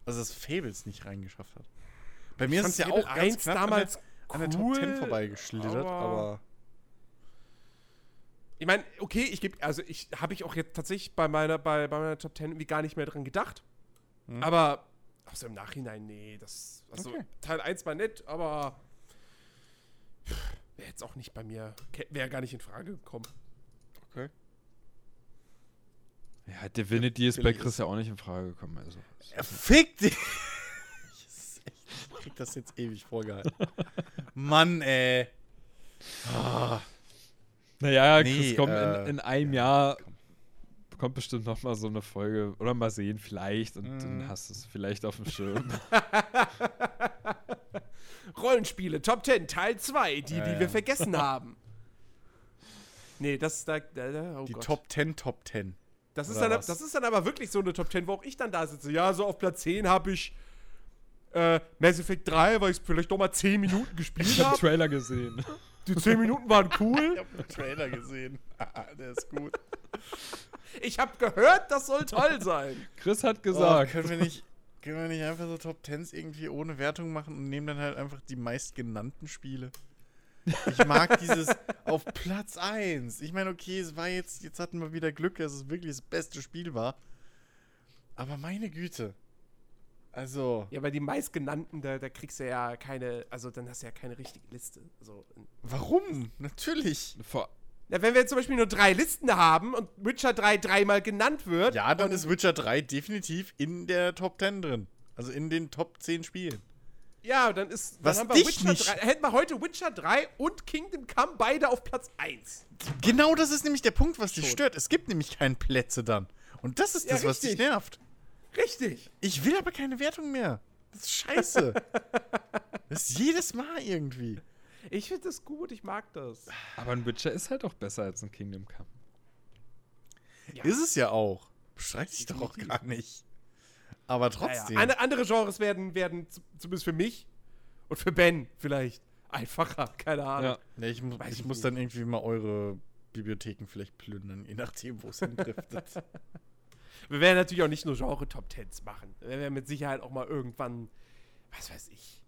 Also, dass Fables nicht reingeschafft hat. Bei mir Ich ist es ja auch ganz 1 knapp damals an der, an der cool, Top 10 vorbeigeschlittert, aber- aber Ich meine, okay, ich gebe, also ich habe ich auch jetzt tatsächlich bei meiner, bei, bei meiner Top 10 irgendwie gar nicht mehr dran gedacht. Hm. Aber, also im Nachhinein, nee, das, also Okay. Teil 1 war nett, aber wäre jetzt auch nicht bei mir, wäre gar nicht in Frage gekommen. okay. Ja, Divinity ist bei Chris ja auch nicht in Frage gekommen. Also. Ja, fick dich! Ich krieg das jetzt ewig vorgehalten. [laughs] Mann, ey. Ah, Naja, Nee, Chris, komm, äh, in, in einem ja, Jahr kommt bestimmt noch mal so eine Folge. Oder mal sehen, vielleicht. Und Mhm. dann hast du es vielleicht auf dem Schirm. [laughs] [laughs] Rollenspiele, Top 10, Teil 2, die, Ja, die ja. wir vergessen [laughs] haben. Nee, das, da, da, oh die Gott. Top 10 Top 10. Das ist, dann, was? das ist dann aber wirklich so eine Top 10, wo auch ich dann da sitze. Ja, so auf Platz 10 habe ich äh, Mass Effect 3, weil ich es vielleicht doch mal 10 Minuten gespielt ich habe habe. Trailer gesehen. Die 10 Minuten waren Ich cool. hab den Trailer gesehen. [laughs] Der ist gut. Ich habe gehört, das soll toll sein. Chris hat Oh, gesagt. können, wir nicht, können wir nicht einfach so Top 10s irgendwie ohne Wertung machen und nehmen dann halt einfach die meistgenannten Spiele? Ich mag dieses [laughs] auf Platz 1. Ich meine, okay, es war jetzt, jetzt hatten wir wieder Glück, dass es wirklich das beste Spiel war. Aber meine Güte. Also, Ja, bei die meistgenannten, da, da kriegst du ja keine, also dann hast du ja keine richtige Liste. Also, warum? Natürlich. vor, ja, wenn wir jetzt zum Beispiel nur drei Listen haben und Witcher 3 dreimal genannt wird. Ja, dann ist Witcher 3 definitiv in der Top 10 drin. Also in den Top 10 Spielen. Ja, dann ist. Dann Was haben wir dich Witcher nicht- 3. Hätten wir heute Witcher 3 und Kingdom Come beide auf Platz 1. Genau das ist nämlich der Punkt, was dich Schon. stört. Es gibt nämlich keine Plätze dann. Und das ist Ja, das, was dich richtig. nervt. Richtig. Ich will aber keine Wertung mehr. Das ist scheiße. [laughs] das ist jedes Mal irgendwie. Ich finde das gut, ich mag das. aber ein Witcher ist halt auch besser als ein Kingdom Come. Ja. Ist es ja auch. Bestreite ich doch auch gar nicht. Aber trotzdem. ande- andere Genres werden, werden zumindest für mich und für Ben vielleicht einfacher. Keine Ahnung. Ja. Ja, ich mu Weiß ich ich muss nicht. dann irgendwie mal eure Bibliotheken vielleicht plündern, je nachdem, wo es [laughs] hindriftet. Wir werden natürlich auch nicht nur Genre-Top Tens machen. Wir werden mit Sicherheit auch mal irgendwann, was weiß ich,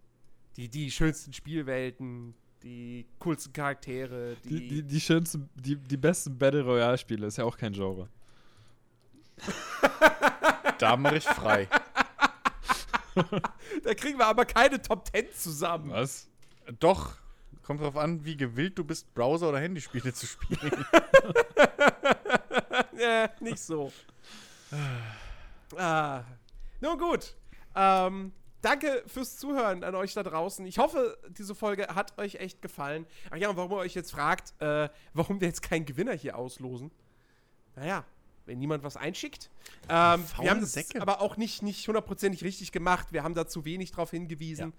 die, die schönsten Spielwelten, die coolsten Charaktere, die. Die, die, die schönsten, die, die besten Battle Royale-Spiele ist ja auch kein Genre. [laughs] da mache ich frei. [laughs] da kriegen wir aber keine Top Tens zusammen. Was? Doch. Kommt drauf an, wie gewillt du bist, Browser- oder Handyspiele zu spielen. [laughs] äh, nicht so. Ah. Nun gut. Ähm, danke fürs Zuhören an euch da draußen. Ich hoffe, diese Folge hat euch echt gefallen. Ach ja, und warum ihr euch jetzt fragt, äh, warum wir jetzt keinen Gewinner hier auslosen. Naja, wenn niemand was einschickt. Ähm, wir haben das Säcke. aber auch nicht nicht hundertprozentig richtig gemacht. Wir haben da zu wenig drauf hingewiesen.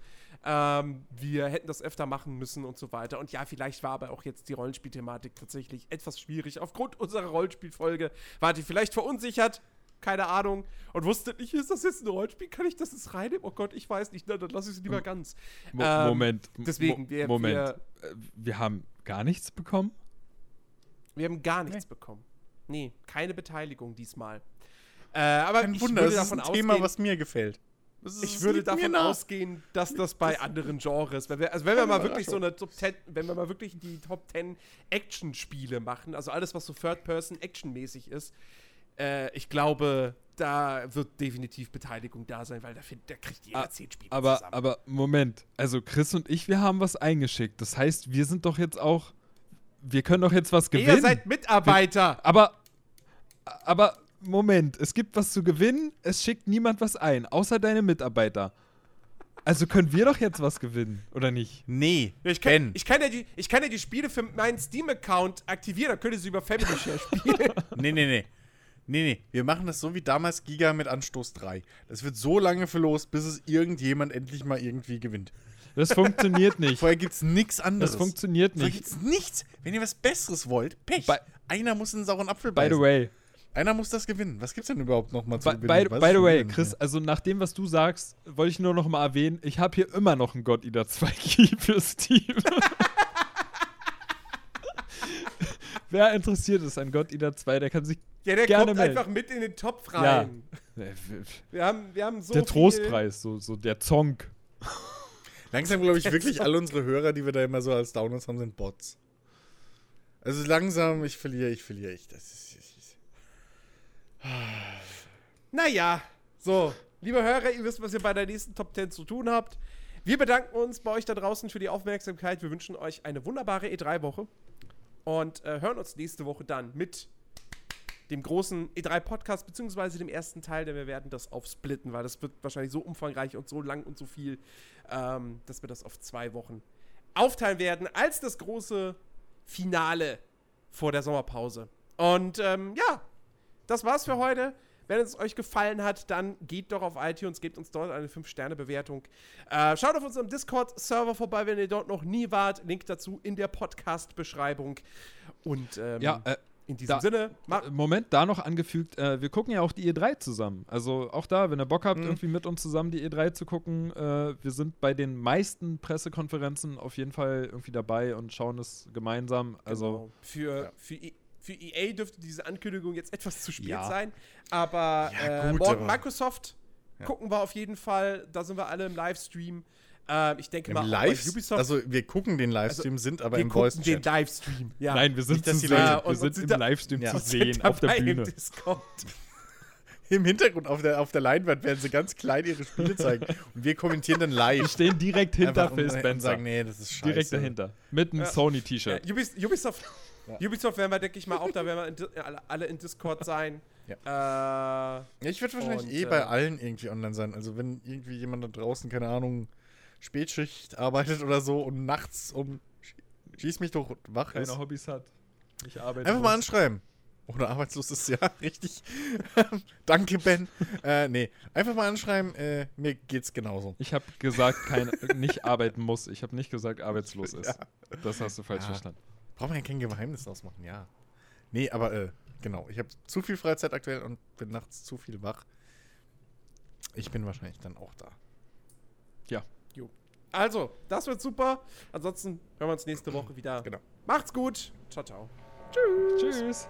Ähm, wir hätten das öfter machen müssen und so weiter. Und ja, vielleicht war aber auch jetzt die Rollenspielthematik tatsächlich etwas schwierig. Aufgrund unserer Rollenspielfolge wart ihr vielleicht verunsichert. Keine Ahnung. Und wusstet nicht, ist das jetzt ein Rollenspiel? Kann ich das jetzt reinnehmen? Oh Gott, ich weiß nicht. Na, dann lass ich es lieber ganz. Mo Ähm, Moment. Deswegen, wir- Moment. wir- Wir, wir haben gar nichts bekommen? Wir haben gar nichts bekommen. Nee, keine Beteiligung diesmal. Äh, aber Kein ich Wunder, würde das ist ein Thema, ausgehen, was mir gefällt. Das ist- Ich das würde davon ausgehen, dass das bei anderen Genres, wenn wir, also wenn wir mal wirklich so eine Top 10, wenn wir mal wirklich die Top 10 Action-Spiele machen, also alles, was so Third-Person-Action-mäßig ist, äh, ich glaube, da wird definitiv Beteiligung da sein, weil da, find, da kriegt jeder Ah, 10 Spiele Aber, zusammen. aber Moment, also Chris und ich, wir haben was eingeschickt. Das heißt, wir sind doch jetzt auch, wir können doch jetzt was gewinnen. Ihr seid Mitarbeiter. aber, aber Moment, es gibt was zu gewinnen, es schickt niemand was ein, außer deine Mitarbeiter. Also können wir doch jetzt was gewinnen, oder nicht? Nee, Ich kann, Ben. ich, kann ja die, ich kann ja die Spiele für meinen Steam-Account aktivieren, dann könnt ihr sie über Family Share spielen. [laughs] Nee, nee, nee. Nee, nee. Wir machen das so wie damals Giga mit Anstoß 3. Das wird so lange verlost, bis es irgendjemand endlich mal irgendwie gewinnt. Das funktioniert nicht. Vorher gibt's nichts anderes. Das funktioniert Vorher nicht. gibt's nichts. Wenn ihr was Besseres wollt, Pech. By- Einer muss einen sauren Apfel By beißen. the way, Einer muss das gewinnen. Was gibt's denn überhaupt noch mal zu by, gewinnen? by, by the way, Chris, also nach dem, was du sagst, wollte ich nur noch mal erwähnen, ich habe hier immer noch einen God Eater 2 Key für Steam. [laughs] Wer interessiert ist an God Eater 2, der kann sich ja, der Gerne kommt melden. einfach mit in den Topf Ja. rein. [laughs] Äh, Wir, haben, wir haben so der Trostpreis, so, so der Zonk. Langsam glaube ich wirklich, alle unsere Hörer, die wir da immer so als Downloads haben, sind Bots. Also langsam, ich verliere, ich verliere. Ich, das ist, das ist Naja, so, liebe Hörer, ihr wisst, was ihr bei der nächsten Top 10 zu tun habt. Wir bedanken uns bei euch da draußen für die Aufmerksamkeit. Wir wünschen euch eine wunderbare E3-Woche und äh, hören uns nächste Woche dann mit dem großen E3-Podcast, beziehungsweise dem ersten Teil, denn wir werden das aufsplitten, weil das wird wahrscheinlich so umfangreich und so lang und so viel, ähm, dass wir das auf zwei Wochen aufteilen werden, als das große Finale vor der Sommerpause. Und ähm, ja, das war's für heute. Wenn es euch gefallen hat, dann geht doch auf iTunes, gebt uns dort eine 5-Sterne-Bewertung. Äh, schaut auf unserem Discord-Server vorbei, wenn ihr dort noch nie wart. Link dazu in der Podcast-Beschreibung. Und ähm, Ja, äh, in diesem da- Sinne, ma Moment, da noch angefügt, äh, wir gucken ja auch die E3 zusammen. Also auch da, wenn ihr Bock habt, Mhm. irgendwie mit uns zusammen die E3 zu gucken, äh, wir sind bei den meisten Pressekonferenzen auf jeden Fall irgendwie dabei und schauen es gemeinsam. Also Genau. für, Ja. für, E- für EA dürfte diese Ankündigung jetzt etwas zu spät Ja. sein. Aber Ja, äh, gut, morgen aber- Microsoft Ja. gucken wir auf jeden Fall. Da sind wir alle im Livestream. Ähm, ich denke Im mal, auch Live, bei Ubisoft. also wir gucken den Livestream, sind aber wir im gucken den. Livestream. Ja. Nein, wir sind Nicht, zu sehen. Wir und- sind und sind im Livestream Ja. zu sehen auf der Bühne. Im Discord. [laughs] Im Hintergrund auf der, auf der Leinwand werden sie ganz klein ihre Spiele zeigen. Und wir kommentieren dann live. Wir stehen direkt hinter Phil und Spencer. sagen, nee, das ist scheiße. direkt dahinter. Mit einem Ja. Sony-T-Shirt. Ubisoft, Ja. Ubisoft werden wir, denke ich mal, auch da werden wir in, alle, alle in Discord sein. Äh, Ja, ich werde wahrscheinlich Und, eh äh, bei allen irgendwie online sein. Also wenn irgendwie jemand da draußen, keine Ahnung, Spätschicht arbeitet oder so und nachts um sch- schieß mich doch wach ist. Keine Hobbys hat. Ich arbeite. Einfach mal anschreiben. Oder arbeitslos ist ja [laughs] richtig. [laughs] Danke, Ben. [laughs] äh, nee, einfach mal anschreiben, äh, mir geht's genauso. Ich habe gesagt, kein, nicht arbeiten muss. Ich habe nicht gesagt, arbeitslos ist. Ja. Das hast du falsch Ja. verstanden. Braucht man ja kein Geheimnis ausmachen, ja. Nee, aber äh, genau. Ich habe zu viel Freizeit aktuell und bin nachts zu viel wach. Ich bin wahrscheinlich dann auch da. also, das wird super. Ansonsten hören wir uns nächste Woche wieder. Genau. Macht's gut. Ciao, ciao. Tschüss.